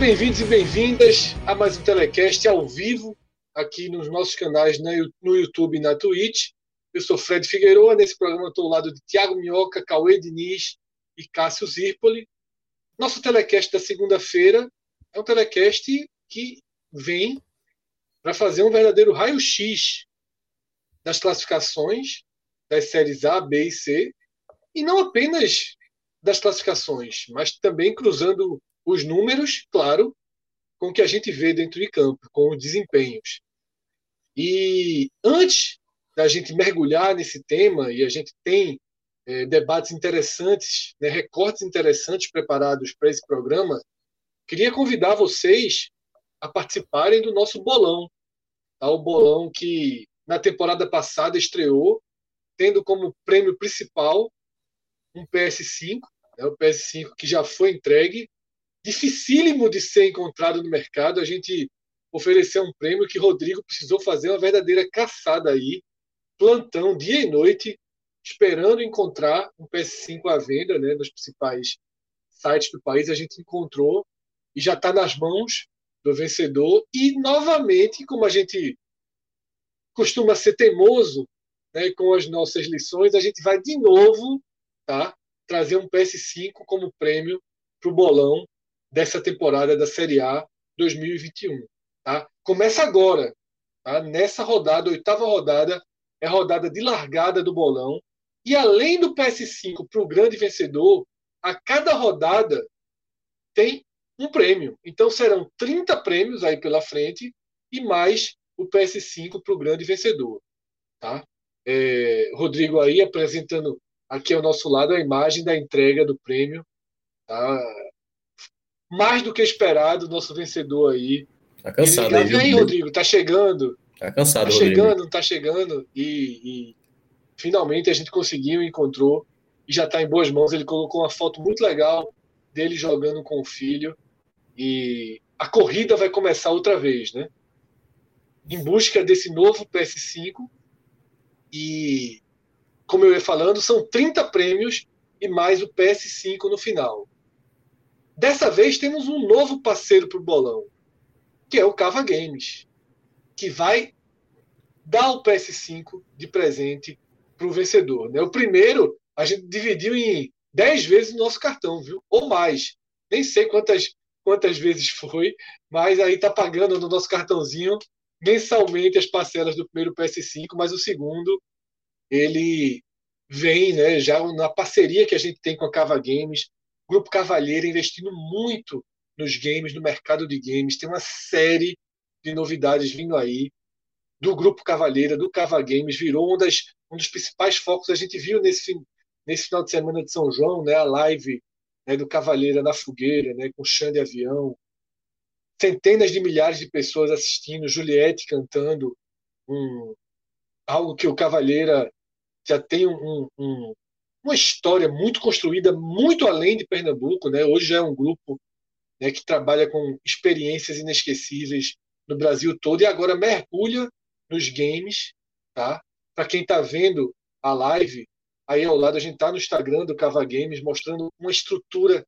Bem-vindos e bem-vindas a mais um telecast ao vivo aqui nos nossos canais no YouTube e na Twitch. Eu sou Fred Figueiredo, nesse programa estou ao lado de Tiago Minhoca, Cauê Diniz e Cássio Zirpoli. Nosso telecast da segunda-feira é um telecast que vem para fazer um verdadeiro raio-x das classificações das séries A, B e C, e não apenas das classificações, mas também cruzando os números, claro, com o que a gente vê dentro de campo, com os desempenhos. E antes da gente mergulhar nesse tema, e a gente tem é, debates interessantes, né, recortes interessantes preparados para esse programa, queria convidar vocês a participarem do nosso bolão. Tá? O bolão que na temporada passada estreou, tendo como prêmio principal um PS5, né, o PS5 que já foi entregue dificílimo de ser encontrado no mercado. A gente ofereceu um prêmio que Rodrigo precisou fazer uma verdadeira caçada aí, plantão dia e noite, esperando encontrar um PS5 à venda, né, nos principais sites do país. A gente encontrou e já está nas mãos do vencedor. E novamente, como a gente costuma ser teimoso né, com as nossas lições, a gente vai de novo tá, trazer um PS5 como prêmio para o bolão dessa temporada da Série A 2021. Tá? Começa agora, tá? nessa rodada, oitava rodada, é a rodada de largada do bolão. E além do PS5 para o grande vencedor, a cada rodada tem um prêmio. Então serão 30 prêmios aí pela frente e mais o PS5 para o grande vencedor. Tá? É, Rodrigo aí apresentando aqui ao nosso lado a imagem da entrega do prêmio. Tá? Mais do que esperado, nosso vencedor aí. Tá cansado aí, aí, Rodrigo, tá chegando. Tá cansado, Tá Rodrigo. chegando, tá chegando. E, e, finalmente a gente conseguiu, encontrou e já tá em boas mãos. Ele colocou uma foto muito legal dele jogando com o filho. E a corrida vai começar outra vez, né? Em busca desse novo PS5. E, como eu ia falando, são 30 prêmios e mais o PS5 no final. Dessa vez temos um novo parceiro para o bolão, que é o Cava Games, que vai dar o PS5 de presente para o vencedor. Né? O primeiro a gente dividiu em 10 vezes o nosso cartão, viu? Ou mais. Nem sei quantas, quantas vezes foi, mas aí está pagando no nosso cartãozinho mensalmente as parcelas do primeiro PS5, mas o segundo ele vem né, já na parceria que a gente tem com a Cava Games, Grupo Cavalheiro investindo muito nos games, no mercado de games. Tem uma série de novidades vindo aí do Grupo Cavalheira, do Cava Games. Virou um, das, um dos principais focos. A gente viu nesse, nesse final de semana de São João, né, a live né, do Cavalheira na Fogueira, né, com chão de avião. Centenas de milhares de pessoas assistindo, Juliette cantando, um, algo que o Cavalheira já tem um, um, uma história muito construída, muito além de Pernambuco. Né? Hoje é um grupo né, que trabalha com experiências inesquecíveis no Brasil todo e agora mergulha nos games. Tá? Para quem está vendo a live, aí ao lado a gente está no Instagram do Cava Games mostrando uma estrutura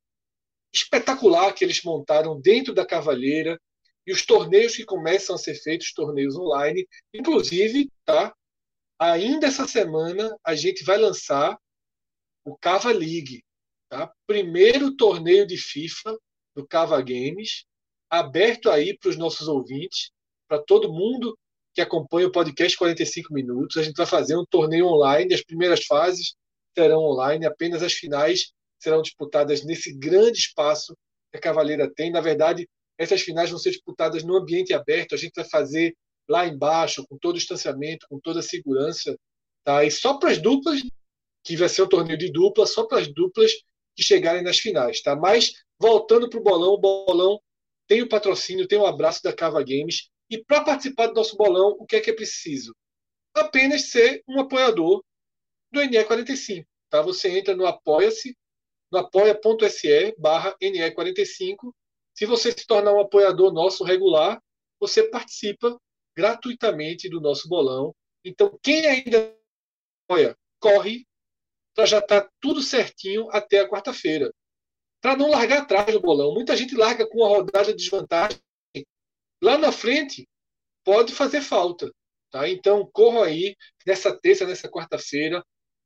espetacular que eles montaram dentro da Cavalheira e os torneios que começam a ser feitos, torneios online. Inclusive, tá? ainda essa semana a gente vai lançar o Cava League, tá? primeiro torneio de FIFA do Cava Games, aberto aí para os nossos ouvintes, para todo mundo que acompanha o podcast 45 minutos. A gente vai fazer um torneio online, as primeiras fases serão online, apenas as finais serão disputadas nesse grande espaço que a Cavaleira tem. Na verdade, essas finais vão ser disputadas no ambiente aberto, a gente vai fazer lá embaixo, com todo o distanciamento, com toda a segurança. Tá? E só para as duplas, que vai ser um torneio de dupla, só para as duplas que chegarem nas finais. Tá? Mas, voltando para o bolão, o bolão tem o patrocínio, tem o abraço da Cava Games. E para participar do nosso bolão, o que é que é preciso? Apenas ser um apoiador do NE45. Tá? Você entra no apoia-se, no apoia.se barra NE45. Se você se tornar um apoiador nosso regular, você participa gratuitamente do nosso bolão. Então, quem ainda apoia, corre para já estar tá tudo certinho até a quarta-feira. Para não largar atrás do bolão. Muita gente larga com a rodada de desvantagem. Lá na frente, pode fazer falta. Tá? Então, corram aí nessa terça, nessa quarta-feira.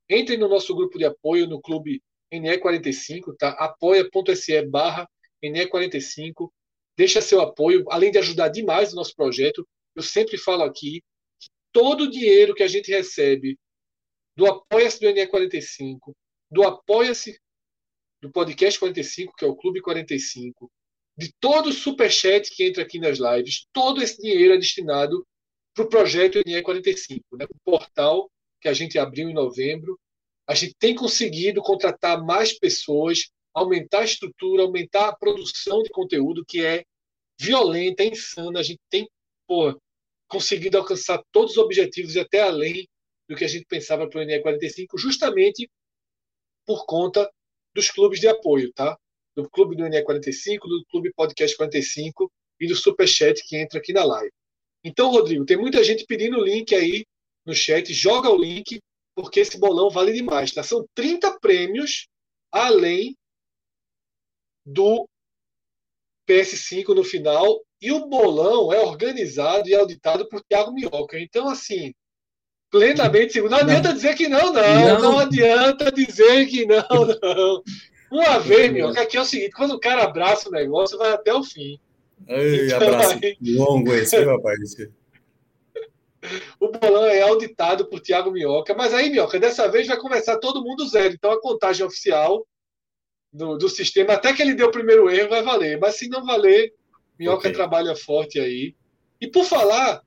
Entrem no nosso grupo de apoio no clube NE45, tá? apoia.se barra NE45. Deixa seu apoio, além de ajudar demais o nosso projeto. Eu sempre falo aqui que todo o dinheiro que a gente recebe do Apoia-se do NE45, do Apoia-se do Podcast 45, que é o Clube 45, de todo o superchat que entra aqui nas lives, todo esse dinheiro é destinado para o projeto NE45, né, o portal que a gente abriu em novembro. A gente tem conseguido contratar mais pessoas, aumentar a estrutura, aumentar a produção de conteúdo, que é violenta, é insana. A gente tem conseguido alcançar todos os objetivos e até além do que a gente pensava para o NE45, justamente por conta dos clubes de apoio, tá? Do clube do NE45, do clube Podcast 45 e do Superchat que entra aqui na live. Então, Rodrigo, tem muita gente pedindo o link aí no chat. Joga o link, porque esse bolão vale demais. Tá? São 30 prêmios além do PS5 no final. E o bolão é organizado e auditado por Thiago Minhoca. Então, assim, plenamente seguro. Não adianta não. dizer que não, não, não. Não adianta dizer que não, não. Uma vez, Minhoca, aqui é o seguinte: quando o cara abraça o negócio, vai até o fim. Ei, então, abraço aí... longo esse, rapaz. O bolão é auditado por Tiago Minhoca, mas aí, Minhoca, dessa vez vai começar todo mundo zero. Então a contagem oficial do, do sistema, até que ele deu o primeiro erro, vai valer. Mas se não valer, Minhoca okay. trabalha forte aí. E por falar,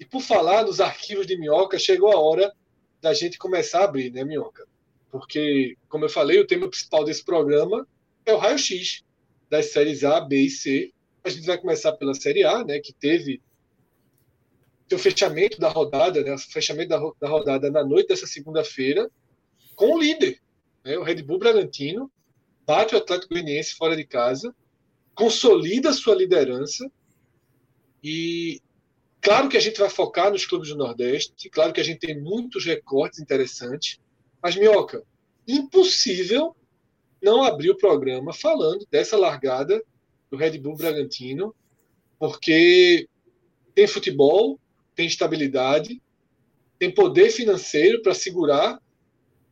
e por falar nos arquivos de Minhoca, chegou a hora da gente começar a abrir, né, Minhoca? Porque, como eu falei, o tema principal desse programa é o raio-x das séries A, B e C a gente vai começar pela Série A, né, que teve o fechamento da rodada, né, fechamento da, da rodada na noite dessa segunda-feira, com o líder, né, o Red Bull Bragantino, bate o Atlético Goianiense fora de casa, consolida sua liderança e claro que a gente vai focar nos clubes do Nordeste, claro que a gente tem muitos recortes interessantes, mas Minhoca, impossível não abrir o programa falando dessa largada do Red Bull Bragantino, porque tem futebol, tem estabilidade, tem poder financeiro para segurar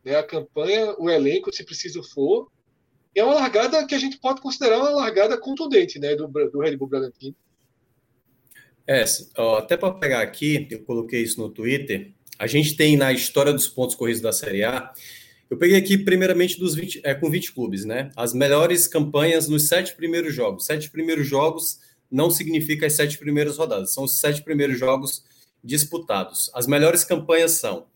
né, a campanha, o elenco, se preciso for. E é uma largada que a gente pode considerar uma largada contundente né, do, do Red Bull Bragantino. É, ó, até para pegar aqui, eu coloquei isso no Twitter. A gente tem na história dos pontos corridos da Série A eu peguei aqui, primeiramente, dos 20, é, com 20 clubes, né? As melhores campanhas nos sete primeiros jogos. Sete primeiros jogos não significa as sete primeiras rodadas, são os sete primeiros jogos disputados. As melhores campanhas são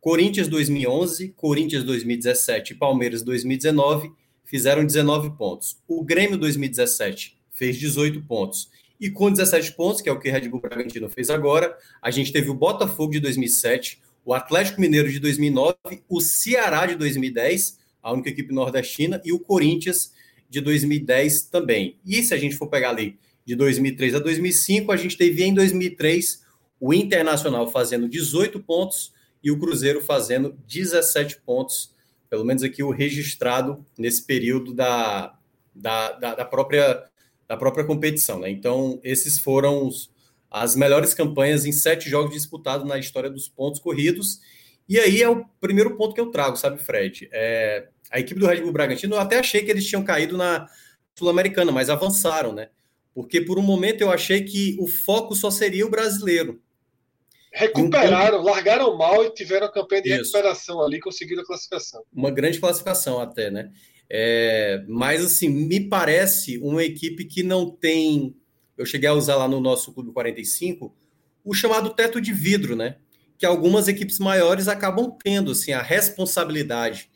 Corinthians 2011, Corinthians 2017 e Palmeiras 2019 fizeram 19 pontos. O Grêmio 2017 fez 18 pontos. E com 17 pontos, que é o que o Red Bull Bragantino fez agora, a gente teve o Botafogo de 2007, o Atlético Mineiro de 2009, o Ceará de 2010, a única equipe nordestina, e o Corinthians de 2010 também. E se a gente for pegar ali de 2003 a 2005, a gente teve em 2003 o Internacional fazendo 18 pontos e o Cruzeiro fazendo 17 pontos, pelo menos aqui o registrado nesse período da, da, da, da própria, da própria competição. Né? Então, esses foram os, as melhores campanhas em sete jogos disputados na história dos pontos corridos. E aí é o primeiro ponto que eu trago, sabe, Fred? É, a equipe do Red Bull Bragantino, eu até achei que eles tinham caído na Sul-Americana, mas avançaram, né? Porque por um momento eu achei que o foco só seria o brasileiro. Recuperaram, um... largaram mal e tiveram a campanha de Isso. recuperação ali, conseguiram a classificação. Uma grande classificação até, né? É, mas assim, me parece uma equipe que não tem. Eu cheguei a usar lá no nosso Clube 45 o chamado teto de vidro, né? Que algumas equipes maiores acabam tendo assim, a responsabilidade.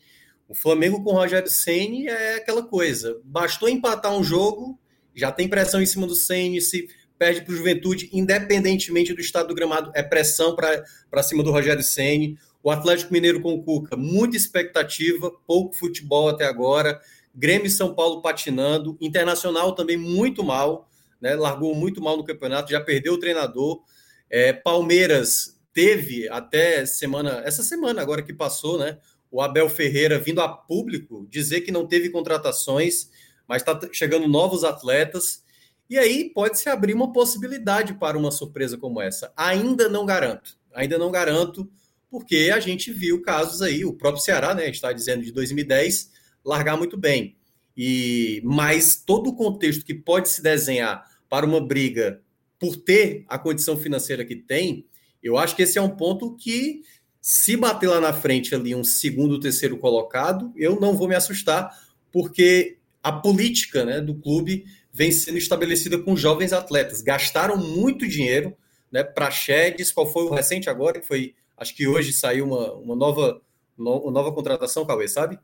O Flamengo com o Rogério Ceni é aquela coisa. Bastou empatar um jogo, já tem pressão em cima do Ceni, se perde para o Juventude, independentemente do estado do gramado, é pressão para cima do Rogério Ceni. O Atlético Mineiro com o Cuca, muita expectativa, pouco futebol até agora. Grêmio e São Paulo patinando, Internacional também muito mal, né? Largou muito mal no campeonato, já perdeu o treinador. É, Palmeiras teve até semana, essa semana agora que passou, né? O Abel Ferreira vindo a público dizer que não teve contratações, mas está chegando novos atletas. E aí pode se abrir uma possibilidade para uma surpresa como essa. Ainda não garanto, ainda não garanto, porque a gente viu casos aí, o próprio Ceará, né, está dizendo de 2010, largar muito bem. E mas todo o contexto que pode se desenhar para uma briga por ter a condição financeira que tem, eu acho que esse é um ponto que, se bater lá na frente ali um segundo, terceiro colocado, eu não vou me assustar, porque a política né, do clube vem sendo estabelecida com jovens atletas. Gastaram muito dinheiro né, para Chedes, qual foi o recente agora, que foi, acho que hoje saiu uma, uma nova, uma nova contratação, Cauê, sabe?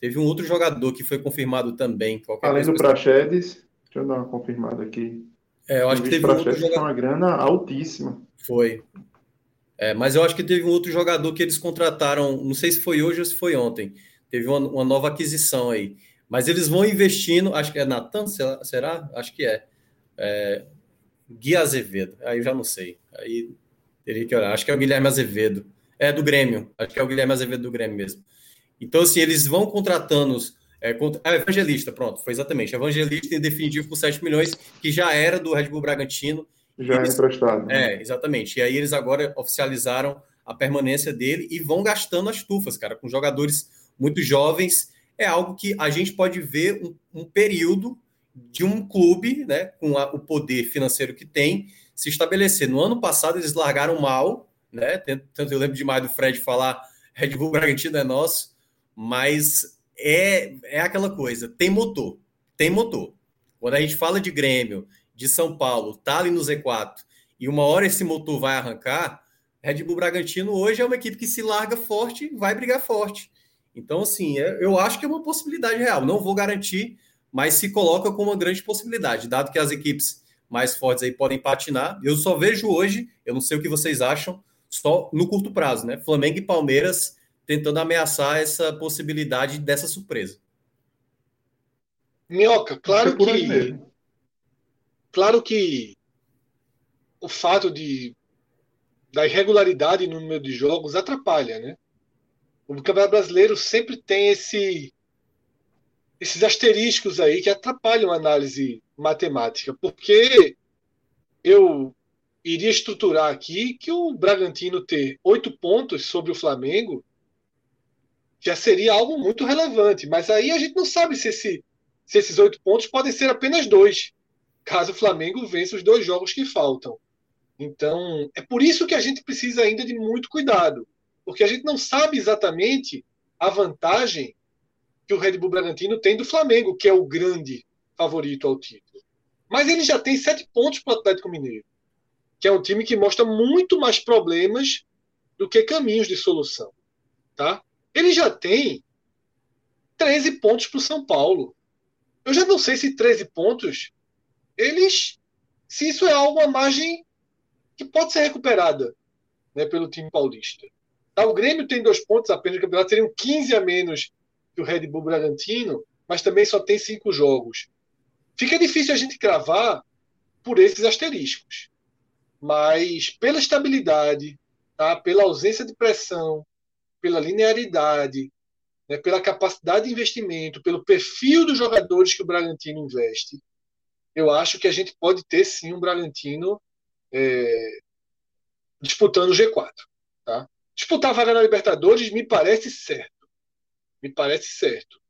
Teve um outro jogador que foi confirmado também. Além do Praxedes, deixa eu dar uma confirmada aqui. É, eu acho que teve um outro jogador. uma grana altíssima. Foi. É, mas eu acho que teve um outro jogador que eles contrataram, não sei se foi hoje ou se foi ontem. Teve uma, uma nova aquisição aí. Mas eles vão investindo, acho que é Natan, será? Acho que é. é. Gui Azevedo, aí eu já não sei. Aí teria que olhar. Acho que é o Guilherme Azevedo. É do Grêmio, acho que é o Guilherme Azevedo do Grêmio mesmo. Então, assim, eles vão contratando os, é, é, Evangelista, pronto, foi exatamente. Evangelista em definitivo por 7 milhões, que já era do Red Bull Bragantino. Já eles, era emprestado. Né? É, exatamente. E aí eles agora oficializaram a permanência dele e vão gastando as tufas, cara, com jogadores muito jovens. É algo que a gente pode ver um, um período de um clube, né, com a, o poder financeiro que tem, se estabelecer. No ano passado eles largaram mal, né? Tanto eu lembro demais do Fred falar Red Bull Bragantino é nosso, mas é, é aquela coisa, tem motor, tem motor. Quando a gente fala de Grêmio, de São Paulo, tá ali no Z4, e uma hora esse motor vai arrancar, Red Bull Bragantino hoje é uma equipe que se larga forte, vai brigar forte. Então, assim, é, eu acho que é uma possibilidade real. Não vou garantir, mas se coloca como uma grande possibilidade, dado que as equipes mais fortes aí podem patinar. Eu só vejo hoje, eu não sei o que vocês acham, só no curto prazo, né? Flamengo e Palmeiras tentando ameaçar essa possibilidade dessa surpresa. Minhoca, claro que. Claro que o fato de da irregularidade no número de jogos atrapalha, né? O Campeonato Brasileiro sempre tem esse esses asteriscos aí que atrapalham a análise matemática, porque eu iria estruturar aqui que o Bragantino ter oito pontos sobre o Flamengo já seria algo muito relevante. Mas aí a gente não sabe se, esse, se esses oito pontos podem ser apenas dois, caso o Flamengo vença os dois jogos que faltam. Então, é por isso que a gente precisa ainda de muito cuidado, porque a gente não sabe exatamente a vantagem que o Red Bull Bragantino tem do Flamengo, que é o grande favorito ao título. Mas ele já tem sete pontos para o Atlético Mineiro, que é um time que mostra muito mais problemas do que caminhos de solução. Tá? Ele já tem 13 pontos para o São Paulo. Eu já não sei se 13 pontos, eles. Se isso é alguma margem que pode ser recuperada né, pelo time paulista. Tá, o Grêmio tem dois pontos apenas no campeonato, seriam 15 a menos que o Red Bull Bragantino, mas também só tem cinco jogos. Fica difícil a gente cravar por esses asteriscos. Mas pela estabilidade, tá? pela ausência de pressão, pela linearidade, né, pela capacidade de investimento, pelo perfil dos jogadores que o Bragantino investe, eu acho que a gente pode ter sim um Bragantino é, disputando o G4. Tá? Disputar a vaga na Libertadores me parece certo. Me parece certo.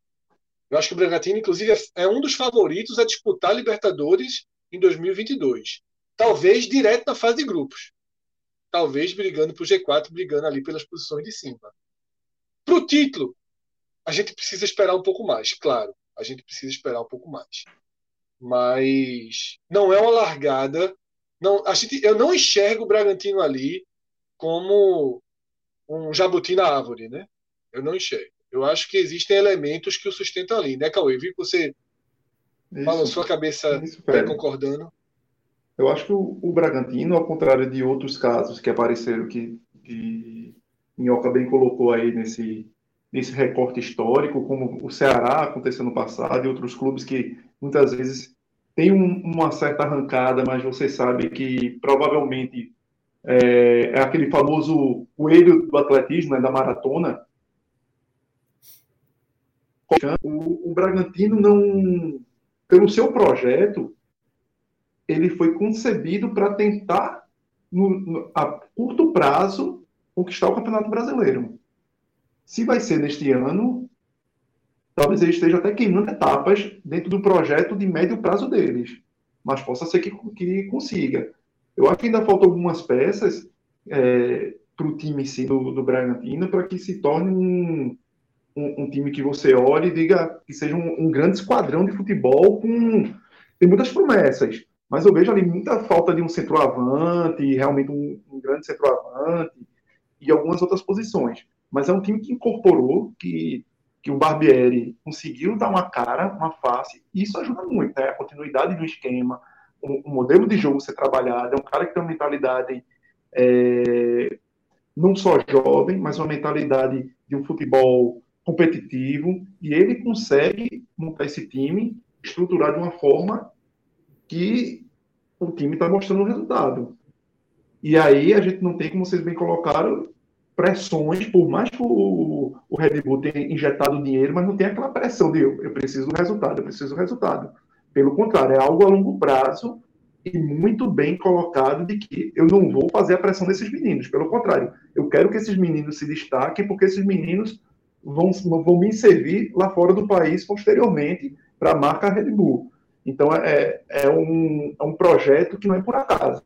Eu acho que o Bragantino, inclusive, é um dos favoritos a disputar a Libertadores em 2022. Talvez direto na fase de grupos. talvez brigando para o G4, brigando ali pelas posições de cima. Para o título, a gente precisa esperar um pouco mais, claro. A gente precisa esperar um pouco mais. Mas não é uma largada. Não, a gente, eu não enxergo o Bragantino ali como um jabuti na árvore, né? Eu não enxergo. Eu acho que existem elementos que o sustentam ali, né, Cauê? Vi que você isso, balançou a cabeça isso, concordando. Eu acho que o, o, Bragantino, ao contrário de outros casos que apareceram, que, que Minhoca bem colocou aí nesse, nesse recorte histórico, como o Ceará aconteceu no passado e outros clubes que muitas vezes têm um, uma certa arrancada, mas você sabe que provavelmente é, é aquele famoso coelho do atletismo, né, da maratona. O, o Bragantino não, pelo seu projeto, ele foi concebido para tentar, no, no, a curto prazo, conquistar o Campeonato Brasileiro. Se vai ser neste ano, talvez ele esteja até queimando etapas dentro do projeto de médio prazo deles, mas possa ser que, que consiga. Eu acho que ainda faltam algumas peças é, para o time em si do, do Bragantino para que se torne um, um, um, time que você olhe e diga que seja um, um, grande esquadrão de futebol com tem muitas promessas, mas eu vejo ali muita falta de um centroavante, realmente um, um grande centroavante e algumas outras posições. Mas é um time que incorporou, que, que o Barbieri conseguiu dar uma cara, uma face, e isso ajuda muito, né? A continuidade do esquema, um, um, modelo de jogo ser trabalhado, é um cara que tem uma mentalidade é, não só jovem, mas uma mentalidade de um futebol competitivo, e ele consegue montar esse time, estruturar de uma forma que o time está mostrando o resultado. E aí a gente não tem, como vocês bem colocaram, pressões, por mais que o, o Red Bull tenha injetado dinheiro, mas não tem aquela pressão de eu, eu preciso do resultado, eu preciso do resultado. Pelo contrário, é algo a longo prazo e muito bem colocado de que eu não vou fazer a pressão desses meninos. Pelo contrário, eu quero que esses meninos se destaquem, porque esses meninos vão, vão me servir lá fora do país posteriormente para a marca Red Bull. Então, é, é, um, é um projeto que não é por acaso.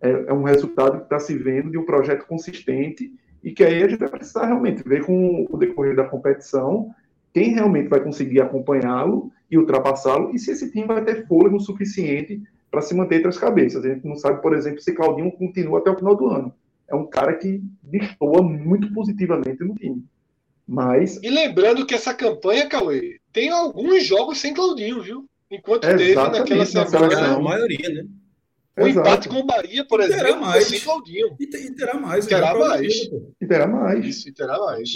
É, é um resultado que está se vendo de um projeto consistente e que aí a gente vai precisar realmente ver com o decorrer da competição quem realmente vai conseguir acompanhá-lo e ultrapassá-lo, e se esse time vai ter fôlego suficiente para se manter entre as cabeças. A gente não sabe, por exemplo, se Claudinho continua até o final do ano. É um cara que destoa muito positivamente no time. Mas. E lembrando que essa campanha, Cauê, tem alguns jogos sem Claudinho, viu? Enquanto teve naquela semana. A maioria, né? O Exato. empate com o Bahia, por exemplo, terá mais. sem Claudinho. E, terá mais. E terá mais. E terá mais. Isso, e terá mais.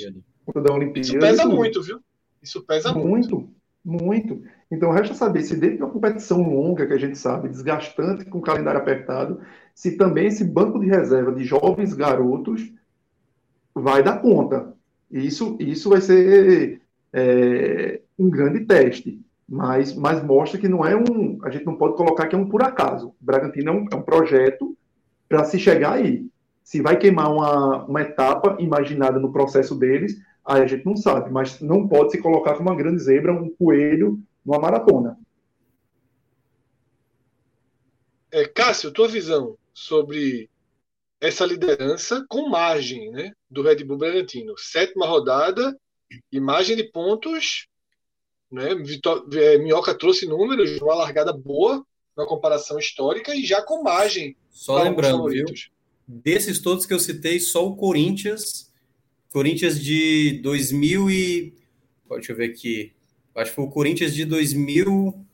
Da Olimpíada, Isso pesa muito, viu? Isso pesa muito. Muito. Muito. Então, resta saber se dentro de uma competição longa, que a gente sabe, desgastante, com calendário apertado, se também esse banco de reserva de jovens garotos vai dar conta. Isso, isso vai ser é, um grande teste, mas, mas mostra que não é um. A gente não pode colocar que é um por acaso. O Bragantino é um, é um projeto para se chegar aí. Se vai queimar uma, uma etapa imaginada no processo deles, Aí a gente não sabe, mas não pode se colocar como uma grande zebra, um coelho numa maratona. É, Cássio, tua visão sobre essa liderança com margem né, do Red Bull Bragantino. Sétima rodada, imagem de pontos. Né, Vitor, é, Minhoca trouxe números, uma largada boa na comparação histórica e já com margem. Só lembrando, viu, desses todos que eu citei, só o Corinthians Corinthians de 2000 e... Deixa eu ver aqui. Acho que foi o Corinthians de 2000...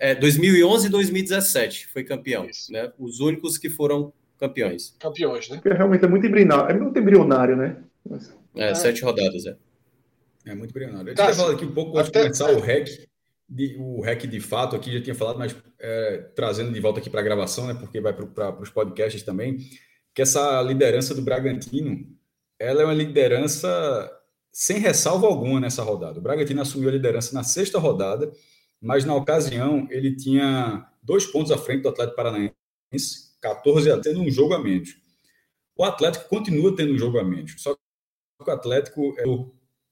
É, 2011 e 2017 foi campeão. Né? Os únicos que foram campeões. Campeões, né? Porque realmente é muito embrionário, é muito embrionário, né? É, sete rodadas, é. É muito embrionário. Eu tinha falado aqui um pouco antes de começar o REC. De, o REC de fato aqui já tinha falado, mas é, trazendo de volta aqui para a gravação, né? Porque vai para os podcasts também, que essa liderança do Bragantino ela é uma liderança sem ressalva alguma nessa rodada. O Bragantino assumiu a liderança na sexta rodada, mas na ocasião ele tinha dois pontos à frente do Atlético Paranaense, 14 a tendo um jogo a menos. O Atlético continua tendo um jogo a menos, só que o Atlético é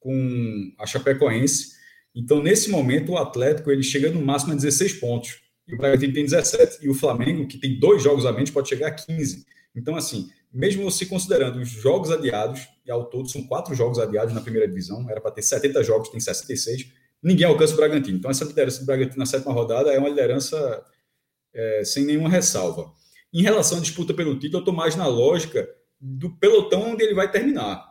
com a Chapecoense. Então, nesse momento, o Atlético ele chega no máximo a 16 pontos. E o Bragantino tem 17. E o Flamengo, que tem dois jogos a menos, pode chegar a 15. Então, assim, mesmo você considerando os jogos adiados, e ao todo são quatro jogos adiados na primeira divisão, era para ter 70 jogos, tem 66, ninguém alcança o Bragantino. Então, essa liderança do Bragantino na sétima rodada é uma liderança é, sem nenhuma ressalva. Em relação à disputa pelo título, eu estou mais na lógica do pelotão onde ele vai terminar.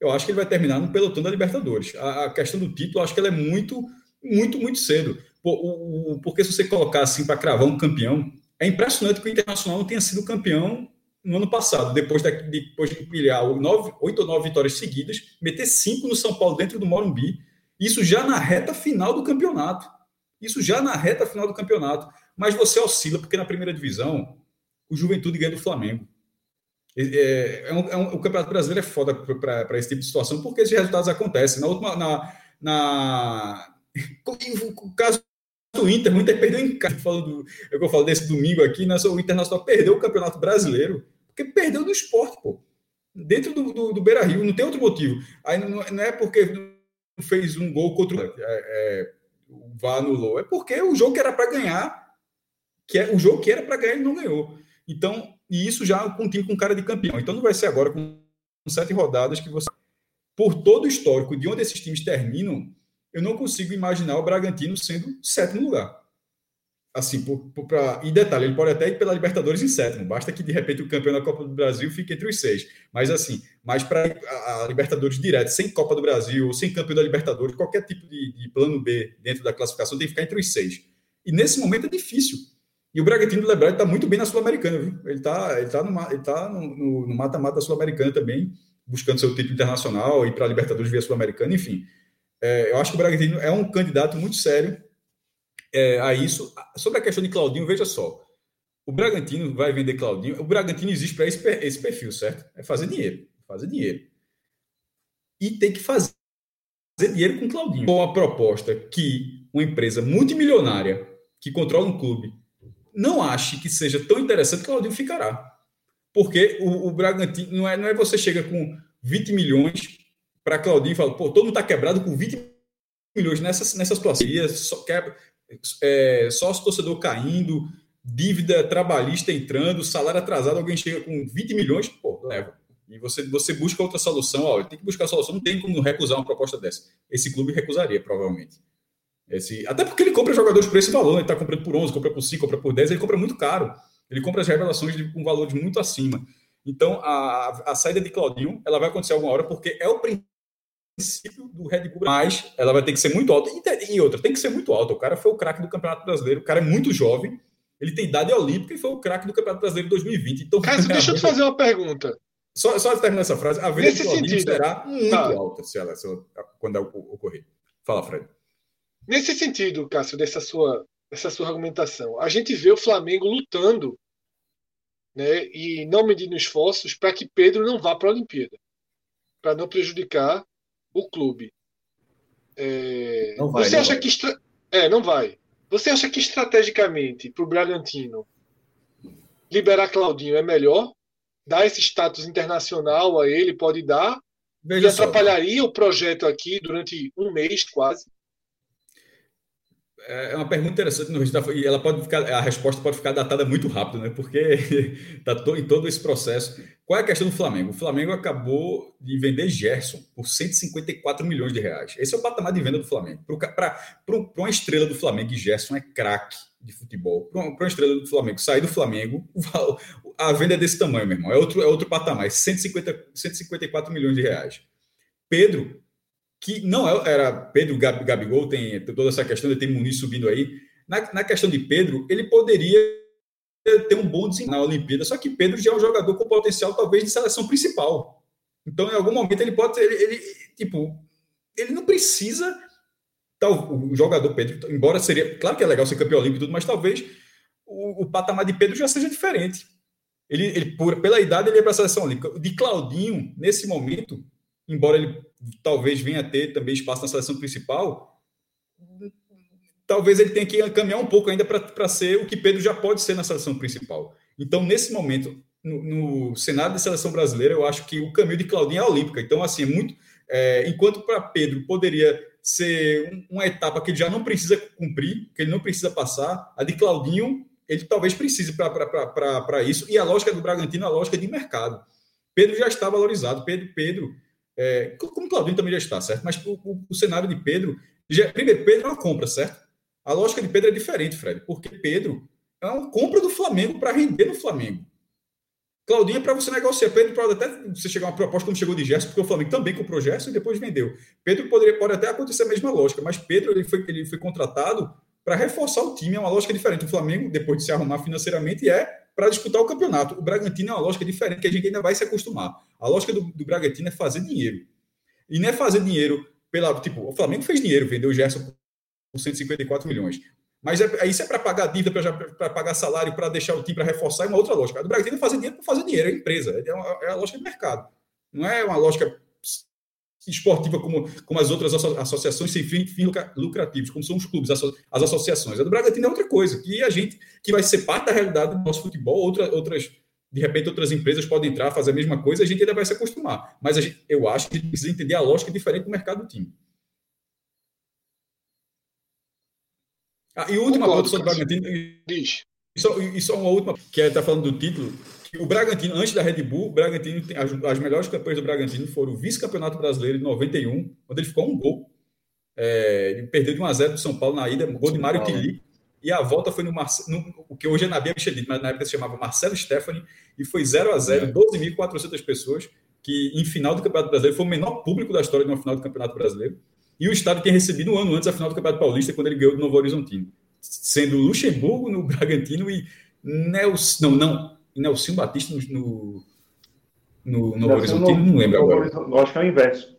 Eu acho que ele vai terminar no pelotão da Libertadores. A, a questão do título, eu acho que ela é muito, muito, muito cedo. O, o, porque se você colocar assim para cravar um campeão, é impressionante que o Internacional não tenha sido campeão no ano passado, depois, de depois de empilhar oito ou nove vitórias seguidas, meter cinco no São Paulo dentro do Morumbi, isso já na reta final do campeonato. Isso já na reta final do campeonato. Mas você oscila, porque na primeira divisão, o Juventude ganha do Flamengo. É, é um, é um, o Campeonato Brasileiro é foda para esse tipo de situação, porque esses resultados acontecem. Na última. Na, na, o caso do Inter, o Inter perdeu em casa. Falando, é que eu falo desse domingo aqui, né, o Internacional perdeu o Campeonato Brasileiro, porque perdeu no esporte, pô. Dentro do, do, do Beira Rio, não tem outro motivo. Aí não, não é porque fez um gol contra o. É, é, o VAR anulou. É porque o jogo que era para ganhar, que é o jogo que era para ganhar, ele não ganhou. Então, e isso já com um time com cara de campeão. Então não vai ser agora com sete rodadas que você. Por todo o histórico de onde esses times terminam, eu não consigo imaginar o Bragantino sendo sétimo lugar. Assim, por, por, pra... detalhe, ele pode até ir pela Libertadores em sétimo, basta que de repente o campeão da Copa do Brasil fique entre os seis. Mas assim, mas para a Libertadores direto, sem Copa do Brasil, sem campeão da Libertadores, qualquer tipo de, de plano B dentro da classificação tem que ficar entre os seis. E nesse momento é difícil. E o Bragantino do Lebral está muito bem na Sul-Americana, viu? Ele está ele tá no mata-mata tá no, no, da Sul-Americana também, buscando seu título internacional e para a Libertadores via Sul-Americana, enfim. É, eu acho que o Bragantino é um candidato muito sério é, a isso. Sobre a questão de Claudinho, veja só. O Bragantino vai vender Claudinho. O Bragantino existe para esse, esse perfil, certo? É fazer dinheiro. Fazer dinheiro. E tem que fazer dinheiro com Claudinho. Com a proposta que uma empresa multimilionária que controla um clube não ache que seja tão interessante, Claudinho ficará. Porque o, o Bragantino não é, não é você chega com 20 milhões para Claudinho e fala, pô, todo mundo está quebrado com 20 milhões nessa, nessa situação. Só, quebra, é, sócio torcedor caindo, dívida trabalhista entrando, salário atrasado, alguém chega com 20 milhões, pô, leva. E você, você busca outra solução, ó, tem que buscar a solução, não tem como recusar uma proposta dessa. Esse clube recusaria, provavelmente. Esse, até porque ele compra jogadores por esse valor, ele está comprando por 11, compra por 5, compra por 10, ele compra muito caro. Ele compra as revelações de, com valores muito acima. Então, a, a saída de Claudinho, ela vai acontecer alguma hora, porque é o princípio do Red Bull, mas ela vai ter que ser muito alta. E, e outra, tem que ser muito alta. O cara foi o craque do Campeonato Brasileiro, o cara é muito jovem, ele tem idade olímpica e foi o craque do Campeonato Brasileiro de 2020. Então, Cássio, deixa eu te fazer uma pergunta. Só, só terminar essa frase, a venda de Claudinho sentido, será muito tá. alta se ela, se ela, quando ocorrer. Fala, Fred. Nesse sentido, Cássio, dessa sua, dessa sua argumentação, a gente vê o Flamengo lutando né, e não medindo esforços para que Pedro não vá para a Olimpíada, para não prejudicar o clube. É, não vai, você não acha vai. que estra... é, não vai. Você acha que estrategicamente para o Bragantino liberar Claudinho é melhor? Dar esse status internacional a ele pode dar Veja e atrapalharia só. o projeto aqui durante um mês quase? É, é uma pergunta interessante e ela pode ficar, a resposta pode ficar datada muito rápido, né? Porque está em todo esse processo. Qual é a questão do Flamengo? O Flamengo acabou de vender Gerson por 154 milhões de reais. Esse é o patamar de venda do Flamengo. Para uma estrela do Flamengo, e Gerson é craque de futebol. Para uma, estrela do Flamengo sair do Flamengo, a venda é desse tamanho, meu irmão. É outro, é outro patamar, 150, 154 milhões de reais. Pedro que não é, era Pedro Gabigol, tem toda essa questão de ter Muniz subindo aí. Na, na questão de Pedro, ele poderia ter um bom desempenho na Olimpíada, só que Pedro já é um jogador com potencial, talvez, de seleção principal. Então, em algum momento, ele pode ele, ele tipo, ele não precisa. Tal, o jogador Pedro, embora seria. Claro que é legal ser campeão olímpico e tudo, mas talvez o, o patamar de Pedro já seja diferente. Ele, ele por, pela idade, ele é para a seleção olímpica. De Claudinho, nesse momento, embora ele talvez venha a ter também espaço na seleção principal, talvez ele tenha que caminhar um pouco ainda para ser o que Pedro já pode ser na seleção principal. Então, nesse momento, no, no cenário de seleção brasileira, eu acho que o caminho de Claudinho é a olímpica. Então, assim, é muito. É, enquanto para Pedro poderia ser uma etapa que ele já não precisa cumprir, que ele não precisa passar, a de Claudinho, ele talvez precise para isso. E a lógica do Bragantino é a lógica de mercado. Pedro já está valorizado. Pedro, Pedro, é, como Claudinho também já está, certo? Mas o, o, o cenário de Pedro, já, primeiro, Pedro é uma compra, certo? A lógica de Pedro é diferente, Fred, porque Pedro é uma compra do Flamengo para render no Flamengo. Claudinho é para você negociar. Pedro pode até você chegar uma proposta como chegou de Gerson, porque o Flamengo também comprou Gerson e depois vendeu. Pedro poderia, pode até acontecer a mesma lógica, mas Pedro ele foi, ele foi contratado para reforçar o time, é uma lógica diferente. O Flamengo, depois de se arrumar financeiramente, é para disputar o campeonato. O Bragantino é uma lógica diferente que a gente ainda vai se acostumar. A lógica do, do Bragantino é fazer dinheiro. E não é fazer dinheiro pela. Tipo, o Flamengo fez dinheiro, vendeu o Gerson por 154 milhões. Mas é, isso é para pagar dívida, para pagar salário, para deixar o time, para reforçar, é uma outra lógica. Do Bragantino é fazer dinheiro para fazer dinheiro, é empresa, é, uma, é a lógica de mercado. Não é uma lógica esportiva como, como as outras associações sem fim lucrativos, como são os clubes, as associações. A do Bragantino é outra coisa, que a gente, que vai ser parte da realidade do nosso futebol, outra, outras, de repente outras empresas podem entrar, fazer a mesma coisa, a gente ainda vai se acostumar. Mas gente, eu acho que a gente precisa entender a lógica diferente do mercado do time. Ah, e última coisa sobre o Bragantino. Diz. Isso, isso é uma última, que está é, falando do título. O Bragantino, antes da Red Bull, Bragantino tem, as, as melhores campanhas do Bragantino foram o vice-campeonato brasileiro de 91, onde ele ficou um gol. É, ele perdeu de 1 a 0 do São Paulo na ida, gol de Mário Tili. E a volta foi no, no, o que hoje é Nabi Michelin, mas na época se chamava Marcelo Stephanie, e foi 0 a 0 é. 12.400 pessoas, que em final do Campeonato Brasileiro foi o menor público da história de uma final do Campeonato Brasileiro. E o Estado tinha recebido um ano antes a final do Campeonato Paulista, quando ele ganhou do Novo Horizontino. Sendo Luxemburgo no Bragantino e Nelson. Não, não. Nelson Batista no, no, no Novo Horizontino, não lembro agora. Acho que é o inverso.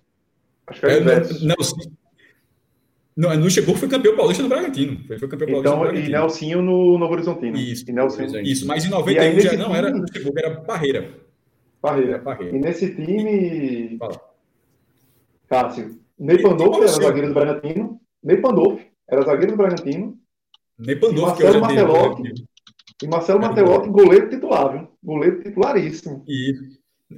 Acho que é o é, inverso. Nelson, não, Luxemburgo foi campeão paulista no Bragantino. Foi, foi campeão paulista então, no Bragantino. E Nelsinho no Novo Horizontino. Isso, e Nelson... isso. Mas em 91 já não time... era Luxemburgo, era Barreira. Barreira. Era Barreira. E nesse time. Fala. Cássio, Ney Pandolfo era zagueiro do Bragantino. Ney Pandolfo era zagueiro do Bragantino. Ney Pandolfo, que Marcelo Martelotti. E Marcelo Martelotti, goleiro titular, viu? Goleiro titularíssimo. E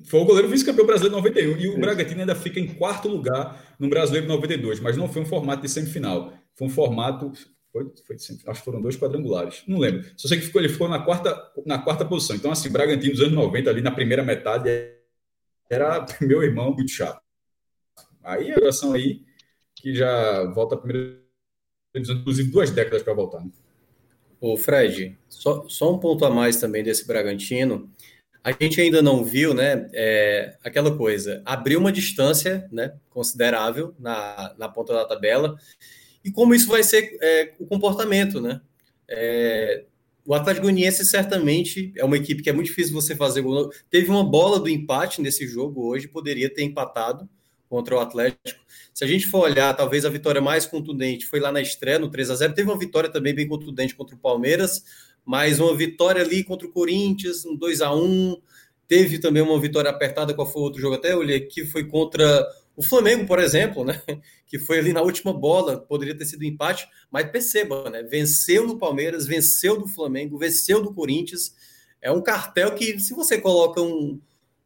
foi o goleiro vice-campeão brasileiro de 91. E o Sim. Bragantino ainda fica em quarto lugar no Brasileiro de 92. Mas não foi um formato de semifinal. Foi um formato. Foi, foi, acho que foram dois quadrangulares. Não lembro. Só sei que ficou, ele ficou na quarta, na quarta posição. Então, assim, o Bragantino dos anos 90, ali na primeira metade, era, meu irmão, muito chato. Aí a geração aí que já volta a primeira inclusive duas décadas para voltar. Né? Ô Fred, só, só um ponto a mais também desse Bragantino. A gente ainda não viu, né? É, aquela coisa, abriu uma distância, né? Considerável na, na ponta da tabela. E como isso vai ser é, o comportamento, né? É, o Atlético Goianiense certamente é uma equipe que é muito difícil você fazer gol. Teve uma bola do empate nesse jogo hoje, poderia ter empatado, contra o Atlético. Se a gente for olhar, talvez a vitória mais contundente foi lá na estreia, no 3 a 0 Teve uma vitória também bem contundente contra o Palmeiras, mas uma vitória ali contra o Corinthians, um 2 a 1 Teve também uma vitória apertada, qual foi o outro jogo até? Olhei que foi contra o Flamengo, por exemplo, né? Que foi ali na última bola, poderia ter sido um empate, mas perceba, né? Venceu no Palmeiras, venceu do Flamengo, venceu do Corinthians. É um cartel que, se você coloca um,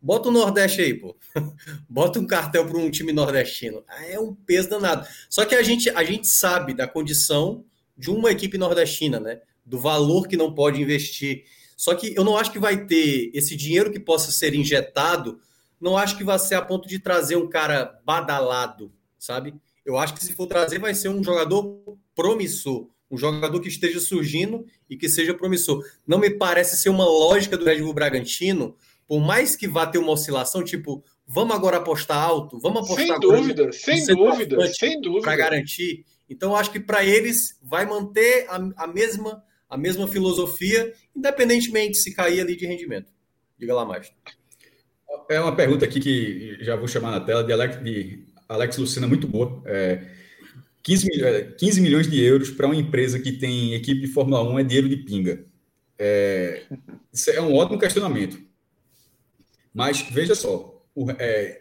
Bota o Nordeste aí, pô. Bota um cartel para um time nordestino. É um peso danado. Só que a gente, a gente sabe da condição de uma equipe nordestina, né? Do valor que não pode investir. Só que eu não acho que vai ter esse dinheiro que possa ser injetado. Não acho que vai ser a ponto de trazer um cara badalado, sabe? Eu acho que se for trazer, vai ser um jogador promissor. Um jogador que esteja surgindo e que seja promissor. Não me parece ser uma lógica do Red Bull Bragantino por mais que vá ter uma oscilação, tipo, vamos agora apostar alto, vamos apostar sem dúvida, sem dúvida, sem dúvida, para garantir. Então acho que para eles vai manter a, a, mesma a mesma filosofia, independentemente se cair ali de rendimento. Diga lá mais. É uma pergunta aqui que já vou chamar na tela de Alex, de Alex Lucena muito boa. É, 15, 15 é, milhões de euros para uma empresa que tem equipe de Fórmula 1 é dinheiro de pinga. É, isso é um ótimo questionamento. Mas veja só, o, é,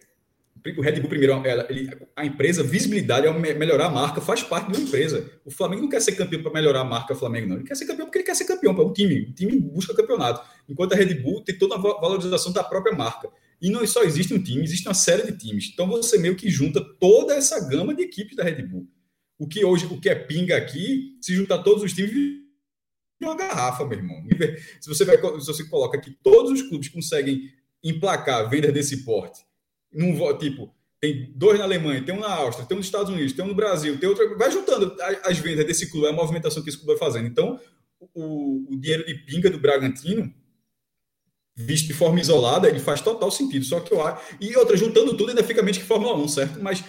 o Red Bull primeiro, ela, ele, a empresa, visibilidade é melhorar a marca, faz parte de uma empresa. O Flamengo não quer ser campeão para melhorar a marca Flamengo, não. Ele quer ser campeão porque ele quer ser campeão, para o time. O time busca campeonato. Enquanto a Red Bull tem toda a valorização da própria marca. E não só existe um time, existe uma série de times. Então você meio que junta toda essa gama de equipes da Red Bull. O que hoje, o que é pinga aqui, se juntar todos os times, uma garrafa, meu irmão. Se você, vai, se você coloca que todos os clubes conseguem emplacar venda desse porte, num, tipo, tem dois na Alemanha, tem um na Áustria, tem um nos Estados Unidos, tem um no Brasil, tem outro. Vai juntando as vendas desse clube, a movimentação que esse clube vai fazendo. Então, o, o dinheiro de pinga do Bragantino, visto de forma isolada, ele faz total sentido. Só que eu acho. E outra, juntando tudo, ainda fica menos que Fórmula 1, certo? Mas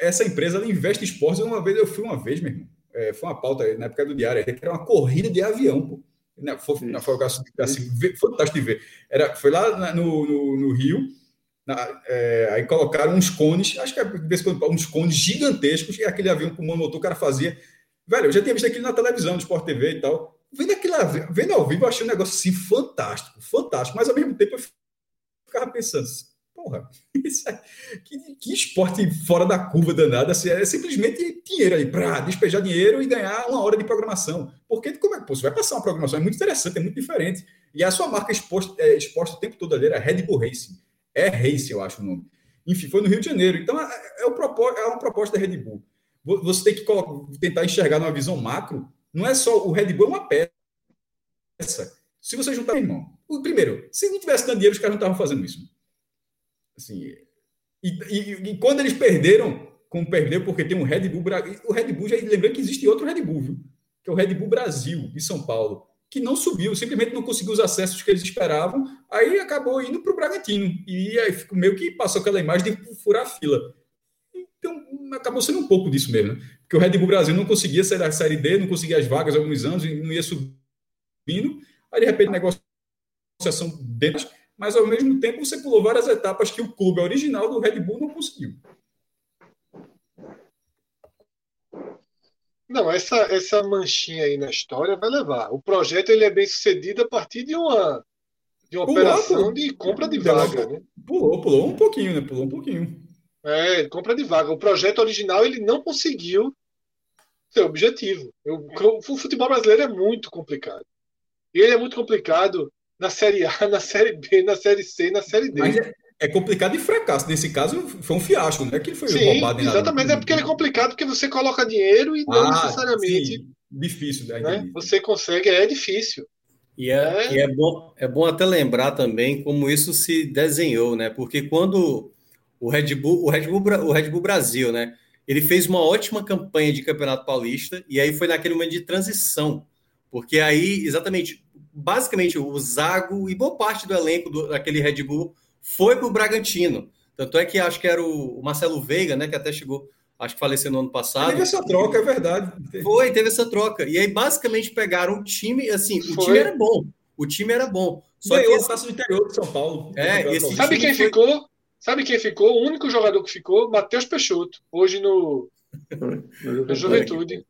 essa empresa ela investe em esportes. Uma vez eu fui uma vez, meu irmão. É, foi uma pauta na época do diário, que era uma corrida de avião, pô. Foi, não, foi assim, fantástico de ver. Era, foi lá no, no, no Rio, na, é, aí colocaram uns cones, acho que é uns cones gigantescos, e aquele avião com o motor o cara fazia. Velho, eu já tinha visto aquilo na televisão, no Sport TV e tal. Vendo aquilo, vendo ao vivo, eu achei um negócio assim fantástico, fantástico, mas ao mesmo tempo eu ficava pensando, porra, é, que, que, esporte fora da curva danada, assim, é simplesmente dinheiro aí, para despejar dinheiro e ganhar uma hora de programação. Porque como é que você vai passar uma programação? É muito interessante, é muito diferente. E a sua marca exposta, é, exposta o tempo todo ali era Red Bull Racing. É Race, eu acho o nome. Enfim, foi no Rio de Janeiro. Então, é, é, é uma proposta da Red Bull. Você tem que tentar enxergar numa visão macro. Não é só o Red Bull é uma peça. Se você juntar, irmão, primeiro, se não tivesse dando dinheiro, os caras não estavam fazendo isso. Assim, e, e, e, quando eles perderam, como perdeu, porque tem um Red Bull. O Red Bull, já lembrando que existe outro Red Bull, viu? que é o Red Bull Brasil, de São Paulo, que não subiu, simplesmente não conseguiu os acessos que eles esperavam, aí acabou indo para o Bragantino. E aí meio que passou aquela imagem de furar a fila. Então, acabou sendo um pouco disso mesmo, né? Porque o Red Bull Brasil não conseguia sair da Série D, não conseguia as vagas há alguns anos, e não ia subindo. Aí, de repente, negociação dentro mas ao mesmo tempo você pulou várias etapas que o clube original do Red Bull não conseguiu. Não, essa, essa manchinha aí na história vai levar. O projeto ele é bem sucedido a partir de uma, de uma pulou, operação pulou. de compra de vaga. Né? Pulou, pulou um pouquinho, né? Pulou um pouquinho. É, compra de vaga. O projeto original ele não conseguiu seu objetivo. o futebol brasileiro é muito complicado. E ele é muito complicado na Série A, na Série B, na Série C, na Série D. Mas é, é complicado e fracasso. Nesse caso, foi um fiasco, não é que ele foi sim, roubado. Exatamente, é porque ele é complicado, porque você coloca dinheiro e não ah, necessariamente. Sim. Difícil, né? né? Você consegue, é difícil. E, é, é... e é, bom, é bom até lembrar também como isso se desenhou, né? Porque quando o Red Bull, o Red Bull, o Red Bull Brasil, né? Ele fez uma ótima campanha de Campeonato Paulista e aí foi naquele momento de transição, porque aí exatamente basicamente o Zago e boa parte do elenco do, daquele Red Bull foi para o Bragantino. Tanto é que acho que era o, Marcelo Veiga, né, que até chegou, acho que faleceu no ano passado. Teve essa troca, é verdade. Foi, teve essa troca. E aí basicamente pegaram o time, assim, foi. o time era bom. O time era bom. Só Ganhou que esse... taça do interior de São Paulo. É, esse Sabe quem foi... ficou? Sabe quem ficou? O único jogador que ficou, Matheus Peixoto, hoje no, no Juventude.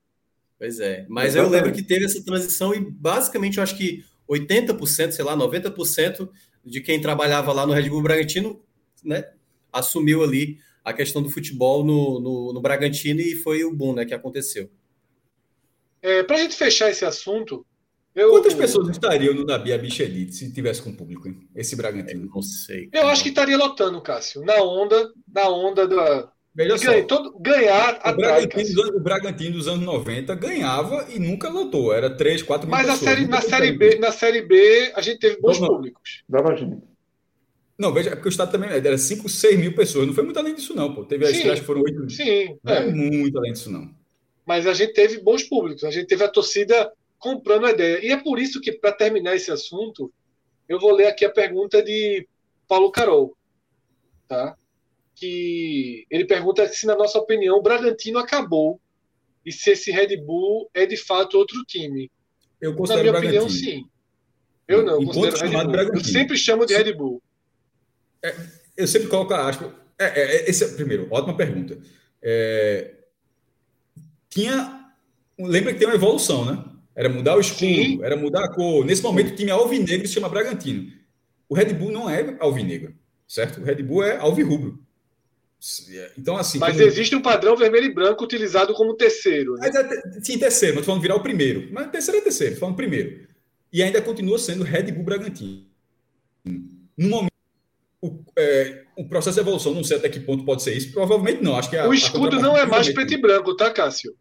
Pois é. Mas eu lembro que teve essa transição e basicamente eu acho que 80%, sei lá, 90% de quem trabalhava lá no Red Bull Bragantino, né, assumiu ali a questão do futebol no, no, no Bragantino e foi o boom, né, que aconteceu. É, Para a gente fechar esse assunto, eu... Quantas pessoas estariam no Nabi Abichelite se tivesse com público, hein? esse Bragantino? não sei. Eu acho que estaria lotando, Cássio, na onda, na onda da, Veja só. Todo, ganhar o Bragantino, o Bragantino dos anos 90 ganhava e nunca lotou. Era 3, 4 mil Mas pessoas, série, na, série B, na Série B a gente teve bons não, públicos. Dava gente. Não, veja, é porque o Estado também era 5, 6 mil pessoas. Não foi muito além disso, não. Pô. Teve as estreias que foram 8 mil. Sim. Não é. é muito além disso, não. Mas a gente teve bons públicos. A gente teve a torcida comprando a ideia. E é por isso que, para terminar esse assunto, eu vou ler aqui a pergunta de Paulo Carol. Tá? Que ele pergunta se, na nossa opinião, o Bragantino acabou e se esse Red Bull é de fato outro time. Eu considero na minha opinião, sim. Eu não, considero Red Bull. Eu sempre chamo de Red Bull. É, eu sempre coloco a aspa. É, é, é esse é, primeiro, ótima pergunta. É, tinha. Lembra que tem uma evolução, né? Era mudar o escudo, sim. era mudar a cor. Nesse momento, o time alvinegro se chama Bragantino. O Red Bull não é alvinegro, certo? O Red Bull é alvirrubro. Então, assim. Mas como... existe um padrão vermelho e branco utilizado como terceiro. Né? É, sim, terceiro, mas falando virar o primeiro. Mas terceiro é terceiro, falando primeiro. E ainda continua sendo Red Bull Bragantino. No momento, o, é, o, processo de evolução, não sei até que ponto pode ser isso, provavelmente não. Acho que a, o escudo não é mais preto e branco, tá, Cássio?